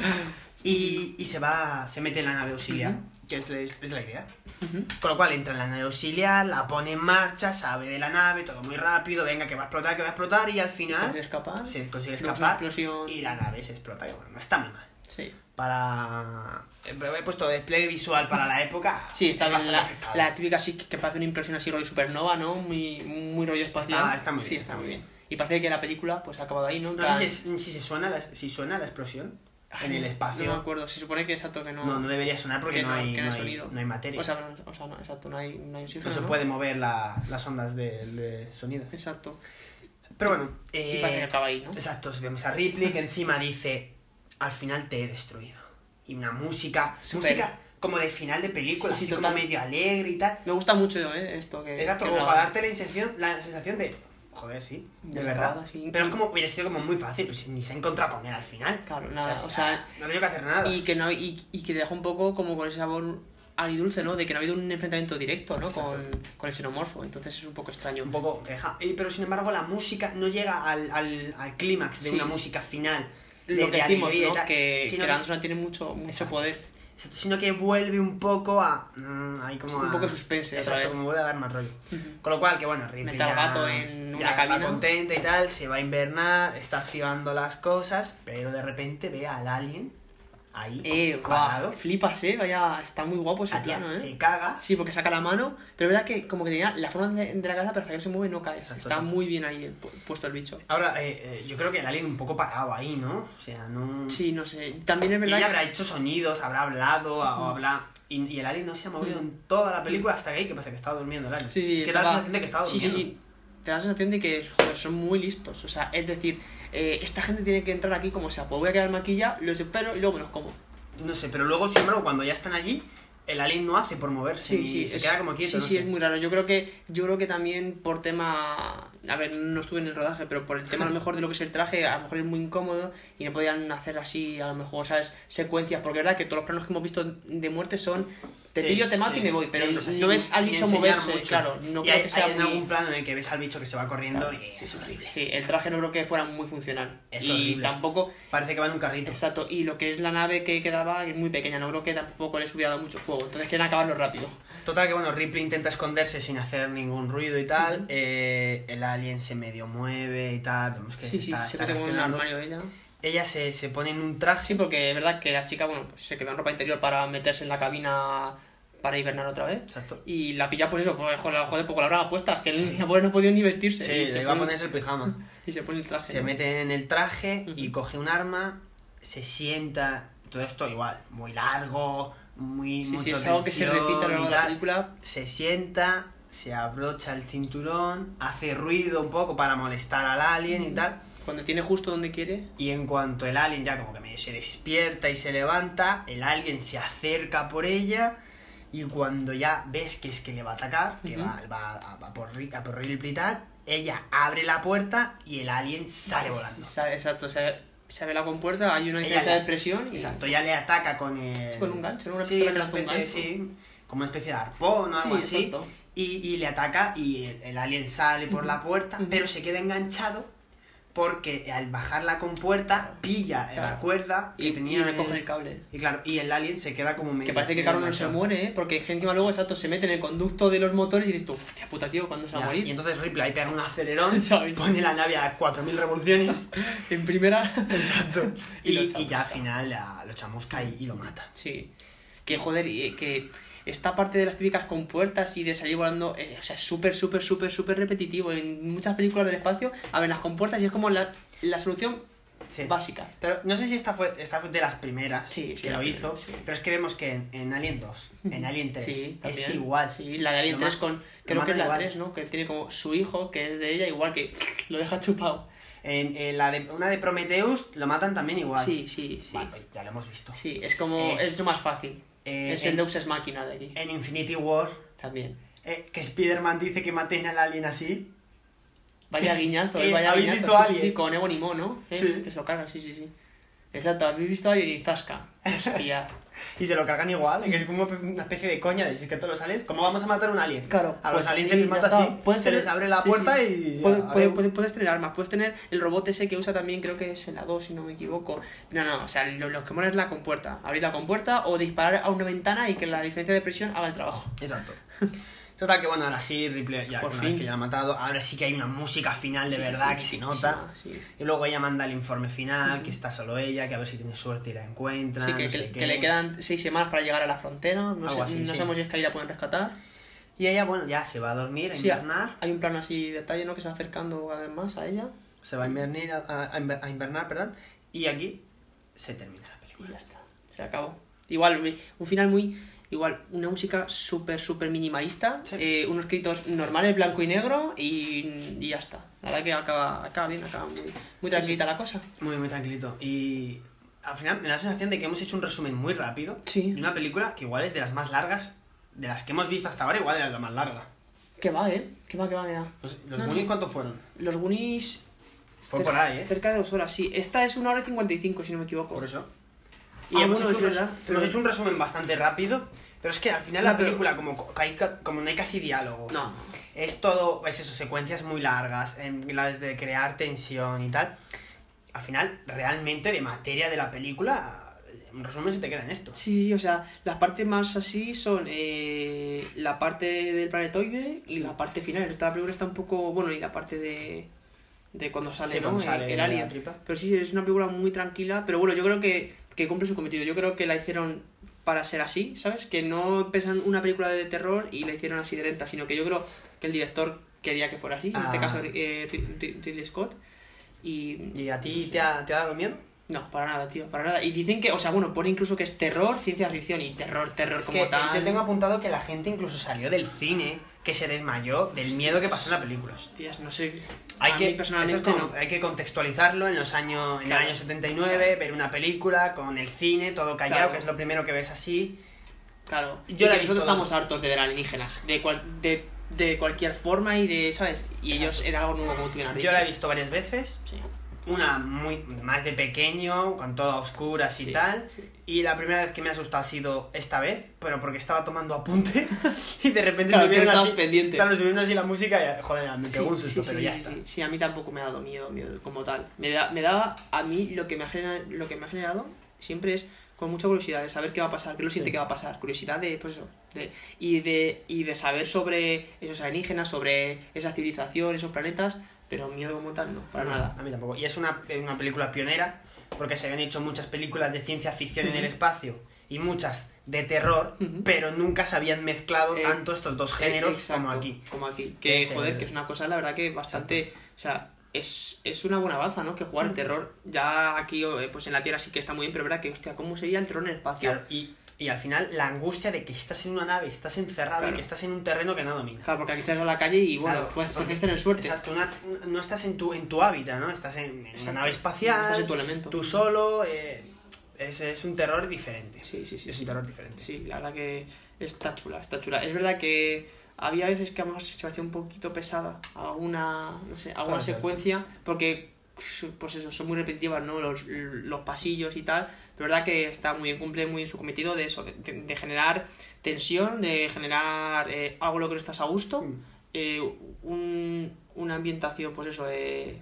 y, y se va se mete en la nave auxiliar que es, es- es la idea Ujú. con lo cual entra en la nave auxiliar la pone en marcha sabe de la nave todo muy rápido venga que va a explotar que va a explotar y al final Consigue escapar. se consigue escapar explosión. y la nave se explota que bueno no está muy mal Sí. para he puesto despliegue visual para la época Sí, está es bien la, la típica así que parece una impresión así rollo supernova, ¿no? Muy, muy rollo espacial. Está- está muy sí, bien, está, está muy muy bien. Y parece que la película pues ha acabado ahí, ¿no? No sé si, si se suena la, si suena la explosión en el espacio. No me acuerdo, se supone que exacto que no. No, no debería sonar porque que no, hay, no, hay sonido. no hay materia. O sea, no, o sea, no, exacto, no hay, no hay no oxígeno, se ¿no? puede mover la- las ondas de, de sonido. Exacto. Pero bueno, Y eh, parece que acaba ahí, ¿no? exacto, vemos a Ripley que encima dice, al final te he destruido. Y una música, Súper. música como de final de película, Sí, sí, así como total. medio alegre y tal. Me gusta mucho ¿eh? esto que. Exacto, que como para darte la sensación, la sensación de, joder, sí, de De verdad. verdad, sí. Pero es como, hubiera sido como muy fácil, pues ni se ha encontrado con él al final. Claro, nada, Pues, o sea, no tengo que hacer nada. Y que, no, y, y que deja un poco como con ese sabor agridulce, ¿no? De que no ha habido un enfrentamiento directo, ¿no? Con, con el xenomorfo. Entonces es un poco extraño. un poco deja y- pero sin embargo la música no llega al, al, al clímax de Sí. una música final de- Lo que de decimos, ¿no? Que, sino que tiene mucho, mucho Exacto. poder. Sino que vuelve un poco a. mm, ahí como Sí, un a- poco suspense Exacto, como vuelve a dar más rollo. Con lo cual, que bueno, Ripley Mete al gato en ya una cabina. contenta y tal, se va a invernar, está activando las cosas, pero de repente ve al alien ahí Eh, parado. flipas, eh, vaya, está muy guapo ese plano, eh. se caga. Sí, porque saca la mano, pero es verdad que como que tenía la forma de, de la cabeza, pero hasta que no se mueve no caes. Exacto, Está exacto. muy bien ahí eh, pu- puesto el bicho. Ahora, eh, eh, yo creo que el alien un poco parado ahí, ¿no? O sea, no... Sí, no sé. También es verdad Ella que- habrá hecho sonidos, habrá hablado, o habrá... Y, y el alien no se ha movido en toda la película hasta que ahí, ¿qué pasa? Que estaba durmiendo el alien. Sí, sí, que da la estaba- sensación de que estaba Sí, durmiendo. sí, sí. Te da la sensación de que joder, son muy listos. O sea, es decir, eh, esta gente tiene que entrar aquí como sea. Pues voy a quedar maquilla, los espero y luego me los como. No sé, pero luego, sin embargo, cuando ya están allí, el alien no hace por moverse, Sí, sí, se es, queda como quieto. sí, no sí, sé. es muy raro. Yo creo que yo creo que también por tema, a ver, no estuve en el rodaje, pero por el tema a lo mejor de lo que es el traje, a lo mejor es muy incómodo y no podían hacer así, a lo mejor, sabes, secuencias, porque es verdad que todos los planos que hemos visto de muerte son te Sí, pillo, te mato sí, y me voy, pero sí, no, no ves al bicho moverse, mucho. claro, no y creo hay, que sea hay muy algún plano en el que ves al bicho que se va corriendo Claro, y sí, es horrible. Sí, el traje no creo que fuera muy funcional. Es y horrible. tampoco, Parece que va en un carrito. exacto, y lo que es la nave que quedaba es muy pequeña, no creo que tampoco les hubiera dado mucho juego, entonces quieren acabarlo rápido. Total que bueno, Ripley intenta esconderse sin hacer ningún ruido y tal. Ujú. eh, el alien se medio mueve y tal. Vemos que Sí, se sí, está, se está mete en un armario ella. Ella se, se pone en un traje. Sí, porque es verdad que la chica, bueno, pues se quedó en ropa interior para meterse en la cabina para hibernar otra vez. Exacto. Y la pilla pues eso, pues joder, joder poco la braga puesta, que la pobre no podía ni vestirse. Sí, y, se se iba a pone, ponerse el pijama. y se pone el traje. Se ¿no? mete en el traje y coge un arma, se sienta. Todo esto igual, muy largo, muy Sí, sí, mucho es algo que se repite a de la película. Se sienta, se abrocha el cinturón, hace ruido un poco para molestar al alien y tal. Cuando tiene justo donde quiere. Y en cuanto el alien ya como que medio se despierta y se levanta, el alien se acerca por ella y cuando ya ves que es que le va a atacar, que va, va por, a por y tal, ella abre la puerta y el alien sale volando. Exacto, se, se abre la compuerta, hay una diferencia de presión y Exacto, ya le ataca con el... Con un gancho, ¿no? Una sí, pistola que una lanza un especie, gancho. sí, como una especie de arpón o algo Sí, así. exacto. Y, y le ataca y el, el alien sale por la puerta, pero se queda enganchado porque al bajar la compuerta pilla la Claro. cuerda que y, tenía y recoge el cable. Y claro, y el alien se queda como medio... Que parece que Carlos no se muere, ¿eh? Porque encima luego, exacto, se mete en el conducto de los motores y dices tú, hostia puta, tío, ¿cuándo se va a Ya, morir? Y entonces Ripley ahí pega un acelerón, ¿Sabes? pone la nave a 4.000 revoluciones. En primera. Exacto. Y, Y y ya al final la- lo chamusca y, y lo mata. Sí. Que joder, y que esta parte de las típicas compuertas y de salir volando, eh, o sea, es súper, súper, súper, súper repetitivo. En muchas películas del espacio abren las compuertas y es como la, la solución Sí. básica. Pero no sé si esta fue, esta fue de las primeras Sí, que lo hizo, sí. pero es que vemos que en, en Alien 2, en Alien 3, Sí, es igual. La de Alien Lo 3 ma- con. Creo que es la matan 3, ¿no? Que tiene como su hijo, que es de ella, igual que lo deja chupado. En, en la de, una de Prometheus lo matan también igual. Sí, sí, sí. Vale, pues ya lo hemos visto. Sí, es como. Eh, es lo más fácil. Eh, es en, el Deus Ex Máquina de aquí. en Infinity War, También. eh, que Spider-Man dice que maten al alien así. Vaya guiñazo, eh, vaya ¿Habéis guiñazo. visto sí, sí, con Ebony Maw, ¿no? Es, Sí. Que se lo cargan, sí, sí, sí. Exacto, habéis visto a alguien y zasca. Hostia. Y se lo cargan igual, que es como una especie de coña de si es que todos los aliens, ¿cómo vamos a matar a un alien? Claro, A los pues aliens sí, se les mata así, Puedes se tener- les abre la puerta sí. y... ya, Puede- a puede- ver. puede- puedes tener armas, puedes tener el robot ese que usa también, creo que es en la 2, si no me equivoco. No, no, o sea, lo, lo que mola es la compuerta. Abrir la compuerta o disparar a una ventana y que la diferencia de presión haga el trabajo. Exacto. Total que bueno, ahora sí, Ripley, ya, Por fin. que ya ha matado, ahora sí que hay una música final de Sí, verdad sí, que se nota. sí. Y luego ella manda el informe final, que está solo ella, que a ver si tiene suerte y la encuentra. Sí, que, no que- que le quedan seis semanas para llegar a la frontera. No, Algo sé, así, no sabemos si es que ahí la pueden rescatar. Y ella, bueno, ya se va a dormir, a invernar. hay un plano así de detalle, ¿no? Que se va acercando además a ella. Se va a invernar, a, a invernar, perdón. Y aquí se termina la película. Y ya está, se acabó. Igual, un final muy. Igual, una música súper, súper minimalista. Sí. eh, unos créditos normales, blanco y negro. Y, y ya está. La verdad que acaba, acaba bien, acaba muy, muy tranquilita la cosa. Muy, muy tranquilito. Y al final me da la sensación de que hemos hecho un resumen muy rápido de una película que igual es de las más largas, de las que hemos visto hasta ahora, igual era la más larga. Que va, ¿eh? Que va, que va, que va. Los, los No, Goonies, no. ¿cuántos fueron? Los Goonies. Fue por ahí, ¿eh? Cerca de dos horas, sí. Esta es una hora y 55, si no me equivoco. Por eso. Ah, hemos, bueno, hecho un verdad, pero- hemos hecho un resumen bastante rápido, pero es que al final No, la pero- película, como, co- hay ca- como no hay casi diálogos, No. es todo, es eso, secuencias muy largas, en las de crear tensión y tal. Al final, realmente, de materia de la película, en resumen se te queda en esto. Sí, o sea, las partes más así son eh, la parte del planetoide y la parte final. Esta película está un poco. Bueno, y la parte de. de cuando sale, Sí, ¿no? cuando sale el la alien. Pero sí, es una película muy tranquila. Pero bueno, yo creo que, que cumple su cometido. Yo creo que la hicieron para ser así, ¿sabes? Que no pesan una película de terror y la hicieron así de lenta, sino que yo creo que el director quería que fuera así. En este Ah. caso, eh, Ri- Ri- Ridley Scott. Y ¿Y a ti te ha, te ha dado miedo? no, para nada, tío, para nada. Y dicen que, o sea, bueno, pone incluso que es terror, ciencia ficción y terror, terror Es como que tal. yo tengo apuntado que la gente incluso salió del cine, que se desmayó del miedo que pasó en la película. Hostias, no sé. Hay a que, mí personalmente es no. hay que contextualizarlo en los años en Claro. el año 79, ver una película con el cine, todo callado, Claro. que es lo primero que ves así. Claro. Yo la he nosotros visto estamos dos. hartos de ver alienígenas, de, cual, de, de cualquier forma y de, ¿sabes? Y ellos era algo nuevo, como tú bien has dicho. Yo la he visto varias veces, Sí. Una muy más de pequeño, con todo a oscuras y Sí, tal. sí. Y la primera vez que me ha asustado ha sido esta vez, pero porque estaba tomando apuntes y de repente Claro, que estabas así, pendiente. Claro, subieron así la música y joder, me Sí, pegó un susto, pero sí, ya está. Sí, a mí tampoco me ha dado miedo, miedo como tal. Me da, me da a mí lo que me ha generado, lo que me ha generado siempre es con mucha curiosidad de saber qué va a pasar, qué lo siente Sí. que va a pasar, curiosidad de pues eso, de, y de y de saber sobre esos alienígenas, sobre esa civilización, esos planetas, pero miedo como tal no, para No, nada. A mí tampoco. Y es una, una película pionera, porque se habían hecho muchas películas de ciencia ficción en el espacio y muchas de terror, pero nunca se habían mezclado Eh, tanto estos dos géneros Exacto, como aquí. Como aquí. Que el- joder, que es una cosa, la verdad, que bastante. O sea, es, es una buena avanza, ¿no? Que jugar el terror. Ya aquí, eh, pues en la Tierra sí que está muy bien, pero verdad que, hostia, ¿cómo sería el terror en el espacio? Claro, y, y al final la angustia de que estás en una nave, estás encerrado Claro. y que estás en un terreno que no dominas. Claro, porque aquí estás a la calle y bueno, Claro, porque- puedes tener suerte. Exacto, una- no estás en tu, en tu hábitat, ¿no? Estás en, en una nave espacial, Estás en tu elemento. tú solo, eh, es, es un terror diferente. Sí, sí, sí. Es sí. un terror diferente. Sí, la verdad que está chula, está chula. Es verdad que había veces que a lo mejor se me hacía un poquito pesada alguna, no sé, alguna secuencia, porque pues eso, son muy repetitivas, ¿no? Los, los pasillos y tal, pero verdad que está muy bien, cumple muy bien su cometido de eso, de, generar tensión, de generar eh, algo en lo que no estás a gusto, Mm. eh, un- una ambientación, pues eso, eh,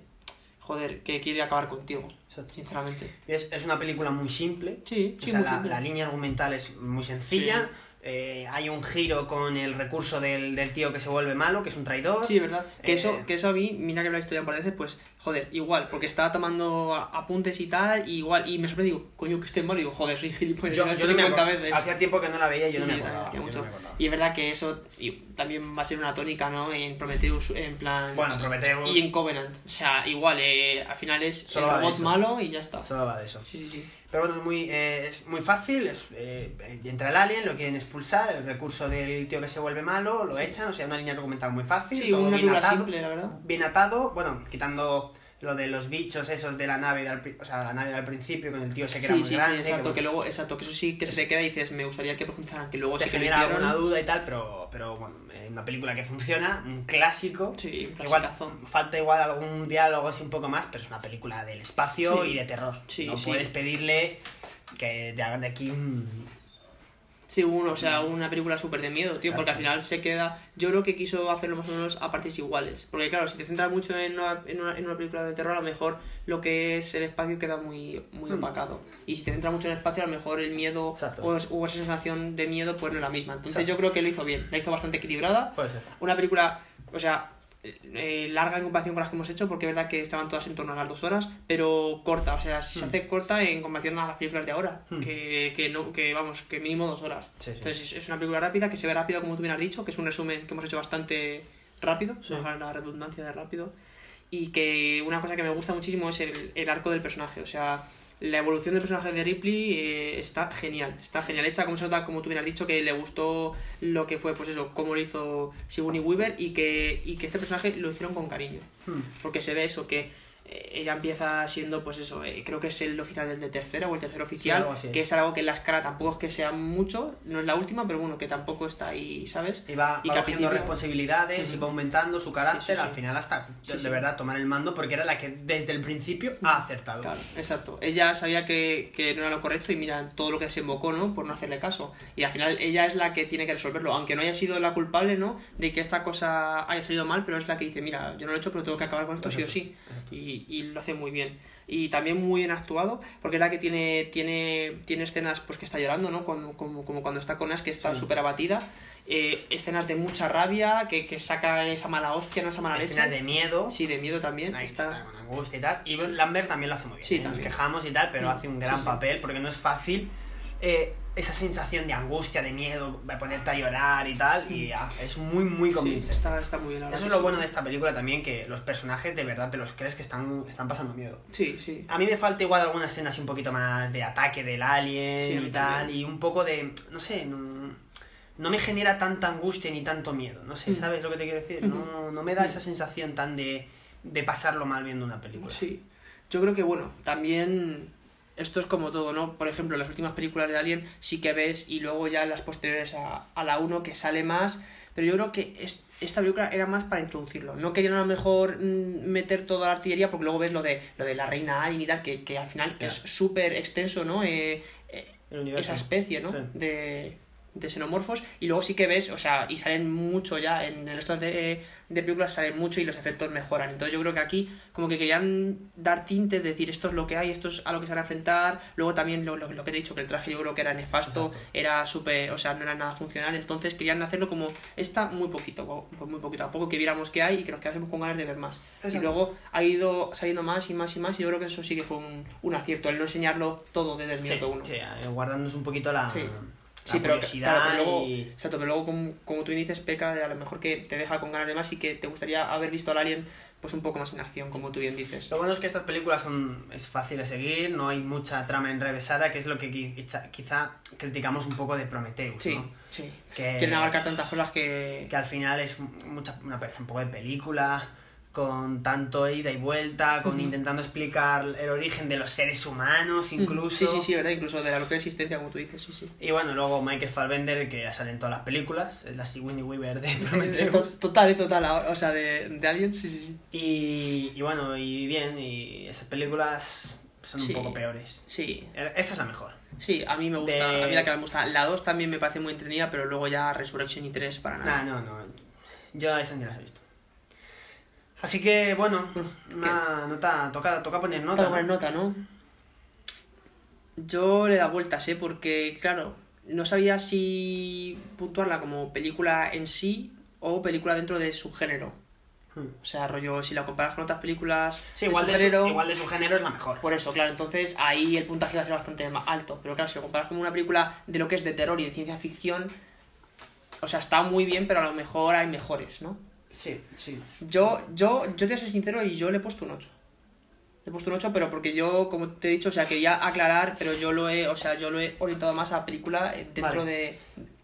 joder, que quiere acabar contigo, Exacto. sinceramente. Es, es una película muy simple, Sí, O sí, sea, muy la, simple. la línea argumental es muy sencilla. Eh, hay un giro con el recurso del, del tío que se vuelve malo, que es un traidor. Sí, verdad. Que, Eh, eso, que eso a mí, mira que lo he visto ya un par de veces, pues, joder, igual, porque estaba tomando apuntes y tal, y igual, y me sorprendí, digo, coño, que esté malo, y digo, joder, soy gilipollas, yo, yo visto no me 50 acuerdo. veces. Hacía tiempo que no la veía y yo Sí, no sí, me acordaba. yo no mucho. me acordaba. Y es verdad que eso y también va a ser una tónica, ¿no? En Prometheus, en plan... Bueno, Prometheus- Y en Covenant. O sea, igual, eh, al final es Solo el robot malo y ya está. Solo va de eso. Sí, sí, sí. Pero bueno, es muy, eh, es muy fácil. Es, eh, entra el alien, lo quieren expulsar. El recurso del tío que se vuelve malo, lo echan. O sea, una línea documental muy fácil. Sí, todo una bien película atado. simple, la verdad. Bien atado. Bueno, quitando lo de los bichos esos de la nave, pri- o sea, la nave al principio con el tío ese que era Sí, muy sí, grande. sí, exacto, que luego, exacto, que eso sí que se te queda y dices, me gustaría que profundizaran, que luego te sí que lo genera hicieron. alguna duda y tal, pero, pero bueno, una película que funciona, un clásico. Sí, un Igual falta igual algún diálogo así un poco más, pero es una película del espacio Sí. y de terror. Sí, no puedes pedirle que te hagan de aquí un... Sí, uno, o sea, una película súper de miedo, tío, porque al final se queda... Yo creo que quiso hacerlo más o menos a partes iguales. Porque claro, si te centras mucho en una, en una, en una película de terror, a lo mejor lo que es el espacio queda muy, muy Hmm. opacado. Y si te centras mucho en el espacio, a lo mejor el miedo o, es- o esa sensación de miedo pues no es la misma. Entonces Exacto. yo creo que lo hizo bien, la hizo bastante equilibrada. Puede ser. Una película, o sea, eh, larga en comparación con las que hemos hecho, porque es verdad que estaban todas en torno a las dos horas, pero corta, o sea, se Hmm. hace corta en comparación a las películas de ahora, Hmm. que, que, no, que vamos, que mínimo dos horas. Sí, sí. Entonces es, es una película rápida, que se ve rápido, como tú bien has dicho, que es un resumen que hemos hecho bastante rápido, Sí. bajar la redundancia de rápido, y que una cosa que me gusta muchísimo es el, el arco del personaje, o sea, la evolución del personaje de Ripley eh, está genial, está genial hecha, como se nota, como tú bien has dicho, que le gustó lo que fue, pues eso, cómo lo hizo Sigourney Weaver y que, y que este personaje lo hicieron con cariño. Hmm. Porque se ve eso, que ella empieza siendo, pues eso, eh, creo que es el oficial del de tercera o el tercer oficial, que es algo que en la escala tampoco es que sea mucho, no es la última, pero bueno, que tampoco está ahí, ¿sabes? Y va, Y va cogiendo principio- responsabilidades y va aumentando su carácter Sí, sí, sí. al final hasta de verdad tomar el mando porque era la que desde el principio ha acertado. Claro, exacto. Ella sabía que, que no era lo correcto y mira todo lo que desembocó, ¿no? Por no hacerle caso. Y al final ella es la que tiene que resolverlo, aunque no haya sido la culpable, ¿no? De que esta cosa haya salido mal, pero es la que dice, mira, yo no lo he hecho, pero tengo que acabar con esto sí o sí. Y, y, y lo hace muy bien. Y también muy bien actuado, porque es la que tiene, tiene, tiene escenas pues que está llorando, ¿no? Como, como, como cuando está con Ash, que está súper abatida. Eh, escenas de mucha rabia, que, que saca esa mala hostia, no esa mala Escenas leche. de miedo. Sí, de miedo también. Ahí está... está, con angustia y tal. Y Lambert también lo hace muy bien. Sí, ¿eh? Nos quejamos y tal, pero Mm, hace un sí, gran sí. papel porque no es fácil. eh, esa sensación de angustia, de miedo, de ponerte a llorar y tal, y ah, es muy, muy Sí, convincente. está, está muy bien, la verdad. Eso es lo sí. bueno de esta película también, que los personajes de verdad te los crees que están, están pasando miedo. Sí, sí. A mí me falta igual alguna escena así un poquito más de ataque del alien Sí, y tal, también. y un poco de, no sé, no, no me genera tanta angustia ni tanto miedo, no sé, Mm. ¿sabes lo que te quiero decir? No, no me da esa sensación tan de, de pasarlo mal viendo una película. Sí. Yo creo que, bueno, también esto es como todo, ¿no? Por ejemplo, las últimas películas de Alien sí que ves y luego ya en las posteriores a, a la 1 que sale más, pero yo creo que es- esta película era más para introducirlo. No querían a lo mejor mm, meter toda la artillería porque luego ves lo de, lo de la reina Alien y tal, que, que al final es súper extenso, ¿no? Eh, eh, esa especie, ¿no? Sí. De, de xenomorfos. Y luego sí que ves, o sea, y salen mucho ya, en el resto de, de películas salen mucho y los efectos mejoran. Entonces yo creo que aquí como que querían dar tintes, decir esto es lo que hay, esto es a lo que se van a enfrentar. Luego también lo, lo, lo que te he dicho, que el traje yo creo que era nefasto, Exacto. era súper, o sea, no era nada funcional. Entonces querían hacerlo como esta muy poquito, pues muy poquito a poco, que viéramos que hay y que nos quedásemos con ganas de ver más. Y luego ha ido saliendo más y más y más y yo creo que eso sí que fue un, un acierto, el no enseñarlo todo desde el Sí, minuto uno. sí, eh, guardándonos un poquito la, Sí. La Sí, pero, curiosidad claro, pero luego, y... exacto, pero luego como, como tú dices, peca de a lo mejor que te deja con ganas de más y que te gustaría haber visto al alien pues un poco más en acción, como tú bien dices. Lo bueno es que estas películas son es fácil de seguir, no hay mucha trama enrevesada, que es lo que quizá, quizá criticamos un poco de Prometheus, Sí, ¿no? sí. Que, Quieren abarcar tantas cosas que... que al final es mucha, una un poco de película, con tanto ida y vuelta, con intentando explicar el origen de los seres humanos incluso. Sí, sí, sí, ¿verdad? Incluso de la propia existencia, como tú dices, sí, sí. Y bueno, luego Michael Fassbender, que ya sale en todas las películas, es la Sigourney Weaver de Eh, Prometheus. to- Total, total, o sea, de, de Alien, sí, sí, sí. Y, y bueno, y bien, y esas películas son Sí. un poco peores. Sí, Esta es la mejor. sí, a mí me gusta, De- a mí la que me gusta. La 2 también me parece muy entretenida, pero luego ya Resurrection y 3 para nada. Nah, no, no. Yo esas ni las he visto. Así que, bueno, una nota, toca, toca poner nota. Poner nota, ¿no? Yo le da vueltas, ¿eh? Porque, claro, no sabía si puntuarla como película en sí o película dentro de su género. Hmm. O sea, rollo, si la comparas con otras películas Sí, igual de de, su su, género... igual de su género es la mejor. Por eso, claro, entonces ahí el puntaje va a ser bastante más alto. Pero claro, si lo comparas con una película de lo que es de terror y de ciencia ficción, o sea, está muy bien, pero a lo mejor hay mejores, ¿no? Sí, sí. Yo, yo, yo te voy a ser sincero y yo le he puesto un 8. Le he puesto un 8, pero porque yo, como te he dicho, o sea, quería aclarar, pero yo lo he, o sea, yo lo he orientado más a película eh, dentro Vale. de,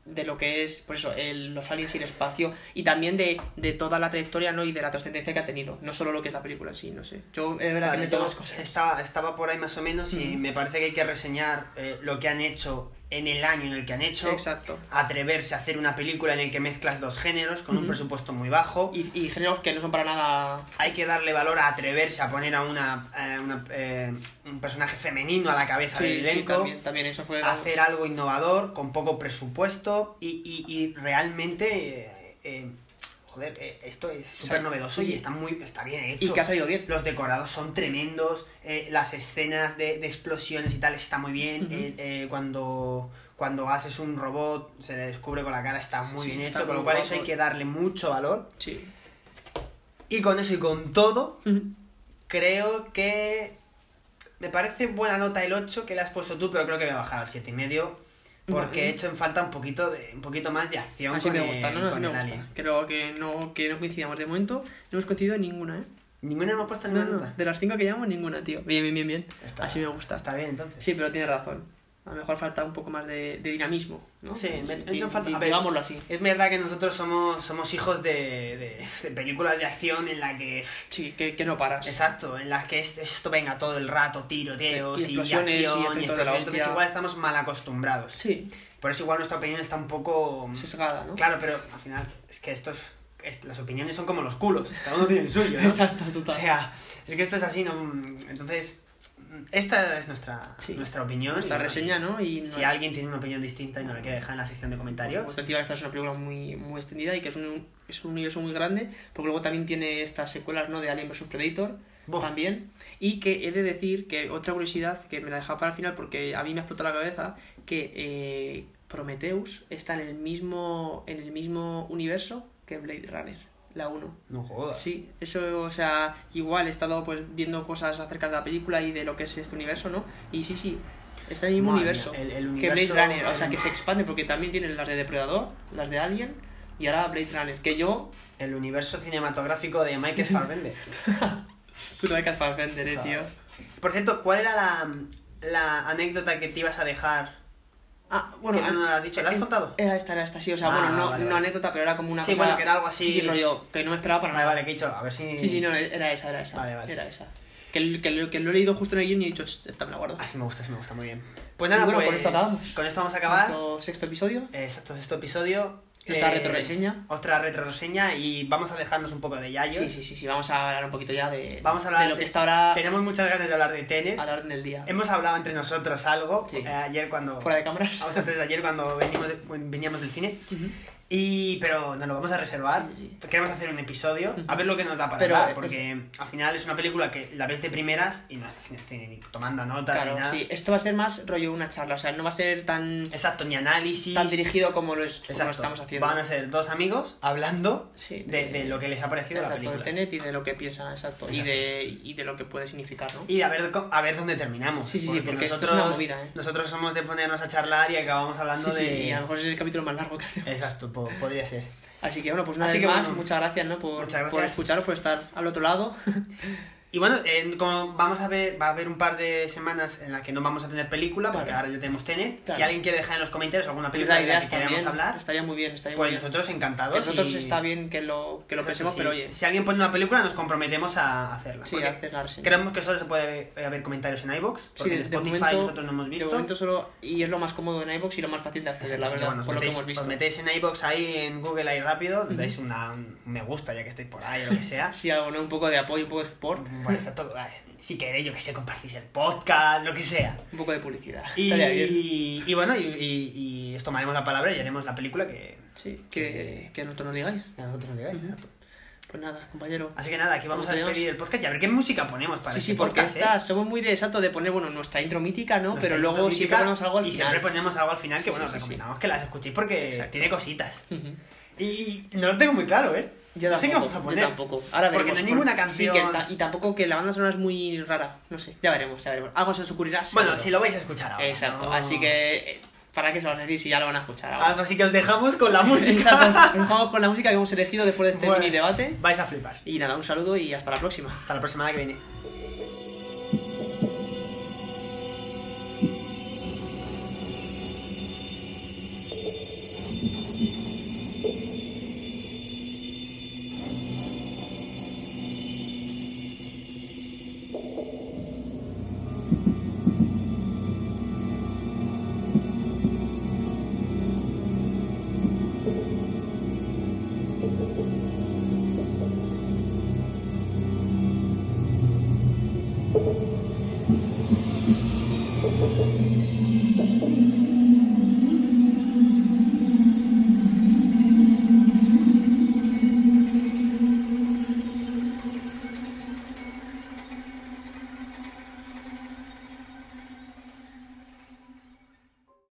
de lo que es, pues eso, el- los aliens y el espacio, y también de, de toda la trayectoria, ¿no? Y de la trascendencia que ha tenido, no solo lo que es la película sí, no sé. Yo, es verdad Vale, que yo más cosas. Estaba, estaba por ahí más o menos y Mm. me parece que hay que reseñar eh, lo que han hecho en el año en el que han hecho. Exacto. Atreverse a hacer una película en el que mezclas dos géneros con un presupuesto muy bajo. Y, y géneros que no son para nada... Hay que darle valor a atreverse a poner a una, eh, una, eh, un personaje femenino a la cabeza del sí, elenco. también, también eso fue... hacer algo innovador, con poco presupuesto y, y- y realmente, eh, eh, joder, eh, esto es súper novedoso sí, y está, muy, está bien hecho. Y que ha salido bien. Los decorados son tremendos, eh, las escenas de, de explosiones y tal está muy bien. Eh, eh, cuando, cuando haces un robot, se le descubre con la cara, está muy Sí, bien está hecho, con lo cual eso hay que darle mucho valor. Sí. Y con eso y con todo, creo que me parece buena nota el 8 que le has puesto tú, pero creo que voy a bajar al 7,5 porque Vale. he hecho en falta un poquito de un poquito más de acción Así con me el- gusta, no, no, así con me el gusta. Alien. Creo que no, que no coincidamos. De momento no hemos coincidido en ninguna, ¿eh? Ninguna ha puesto ninguna no, de las cinco que llevamos, ninguna, tío. Bien, bien, bien, bien. Está- Así me gusta. Está bien entonces. Sí, pero tienes razón. A lo mejor falta un poco más de, de dinamismo, ¿no? Sí, me he Di- hecho falta- a ver, Digámoslo así. Es verdad que nosotros somos, somos hijos de, de- de películas de acción en la que. Sí, que, que no paras. Exacto, en las que es- esto venga todo el rato, tiroteos Y y, explosiones y acción y, efectos de la explosiones, entonces igual estamos mal acostumbrados. Sí, Por eso igual nuestra opinión está un poco... sesgada, ¿no? Claro, pero al final es que estos es- las opiniones son como los culos, cada uno tiene el suyo, ¿no? Exacto, O total. sea, es que esto es así, ¿no? Entonces, esta es nuestra, Sí. nuestra opinión. Nuestra y, reseña, ¿no? Y Si no- alguien tiene una opinión distinta y no la quiere dejar en la sección de comentarios. Pues encima esta es una película muy, muy extendida y que es un, es un universo muy grande, porque luego también tiene estas secuelas ¿no? de Alien vs Predator Buah. también. Y que he de decir que otra curiosidad que me la dejaba para el final, porque a mí me ha explotado la cabeza, que eh, Prometheus está en el mismo en el mismo universo que Blade Runner, la 1. No jodas. Sí, eso, o sea, igual he estado pues viendo cosas acerca de la película y de lo que es este universo, ¿no? Y sí, sí, está en el mismo Madre universo, el- que Blade Runner, o sea, que se expande porque también tienen las de Depredador, las de Alien y ahora Blade Runner, que yo, El universo cinematográfico de Michael Fassbender. puto de Fassbender, eh, tío. Por cierto, ¿cuál era la, la anécdota que te ibas a dejar? Ah, bueno, ¿Que no lo has dicho? ¿La has es- contado? Era esta, era esta, sí, o sea, Ah, bueno, no, vale, no vale. anécdota, pero era como una Sí, cosa... bueno, que era algo así- Sí, sí, rollo, que no me esperaba para Vale, nada. vale, que he dicho, a ver si... Sí, sí, no, era esa, era esa, Vale, vale. era esa. Que, que, que lo he leído justo en el guion y he dicho, "Ch, esta me la guardo. Así me gusta, así me gusta, muy bien. Pues nada, bueno, pues, con esto acabamos. Con esto vamos a acabar. Sexto episodio. Exacto, este episodio. Nuestra retroreseña. Otra retroreseña y vamos a dejarnos un poco de yayos. Sí, sí, sí, sí, vamos a hablar un poquito ya de, Vamos a hablar de lo que está ahora Tenemos muchas ganas de hablar de Tenet. a la orden del día. Hemos hablado entre nosotros algo. Sí. eh, ayer cuando... Fuera de cámaras. Antes de ayer cuando venimos de- veníamos del cine. Y, pero nos lo vamos a reservar. Sí, Queremos hacer un episodio. A ver lo que nos da para Pero, hablar. Porque al final es una película que la ves de primeras y no estás ni tomando notas Claro, ni nada. sí. Esto va a ser más rollo una charla, o sea, no va a ser tan, Exacto, ni análisis. tan dirigido como lo, es, como lo estamos haciendo. Van a ser dos amigos hablando Sí, de, de lo que les ha parecido la exacto, de película. Tenet y de lo que piensan, exacto. Y de, y de lo que puede significar, ¿no? Y a ver, a ver dónde terminamos. Sí, sí, sí, porque esto es una movida, ¿eh? Nosotros somos de ponernos a charlar y acabamos hablando Sí, sí, de... y a lo mejor es el capítulo más largo que hacemos. Exacto, po- podría ser. Así que bueno, pues una Así vez que más, bueno, muchas gracias, ¿no? Por, muchas por gracias. escucharos, por estar al otro lado. Y bueno, eh, como vamos a ver, va a haber un par de semanas en las que no vamos a tener película, porque Claro. ahora ya tenemos Tenet. Claro. Si alguien quiere dejar en los comentarios alguna la película de la que queramos bien, hablar, estaría muy bien, estaría pues muy bien. nosotros Que encantados. nosotros y- está bien que lo, que lo pensemos, sí. pero oye, Si alguien pone una película, nos comprometemos a hacerla. sí, porque hacer la reseña. Creemos que solo se puede haber comentarios en iBox, porque Sí, en de, de Spotify momento, nosotros no hemos de visto. momento solo, y es lo más cómodo en iVoox y lo más fácil de acceder, la que, verdad, bueno, por lo que metéis- hemos visto. Os metéis en iBox ahí en Google ahí rápido, dais una, un me gusta ya que estáis por ahí o lo que sea. Sí, algo, ¿no? Un poco de apoyo, un poco de support, Bueno, está todo. Si queréis, yo que sé, compartís el podcast, lo que sea. un poco de publicidad. Y, bien. y bueno, y, y, y os tomaremos la palabra y haremos la película que, Sí, que, que nosotros nos digáis. que a vosotros nos digáis. exacto. Pues nada, compañero. Así que nada, aquí vamos a ¿Cómo te despedir el podcast y a ver qué música ponemos para Sí, este sí, porque podcast, ¿eh? esta- somos muy de exacto de poner, bueno, nuestra intro mítica, ¿no? Nuestra Pero luego siempre ponemos algo al y final. siempre ponemos algo al final que, Sí, bueno, sí, sí, recomendamos que las escuchéis porque Exacto. tiene cositas. Y no lo tengo muy claro, ¿eh? Yo no sé qué tampoco, vamos a yo tampoco. Ahora Porque veremos. no hay ninguna por- canción. Sí, que ta- y tampoco que la banda sonora es muy rara. No sé, ya veremos, ya veremos. Algo se os ocurrirá. Bueno, seguro. si lo vais a escuchar ahora. Exacto, ¿no? así que. eh, ¿Para qué se lo vas a decir si ya lo van a escuchar ahora? Así que os dejamos con la música. Exacto, nos vamos con la música que hemos elegido después de este Bueno. mini debate. Vais a flipar. Y nada, un saludo y hasta la próxima. Hasta la próxima que viene.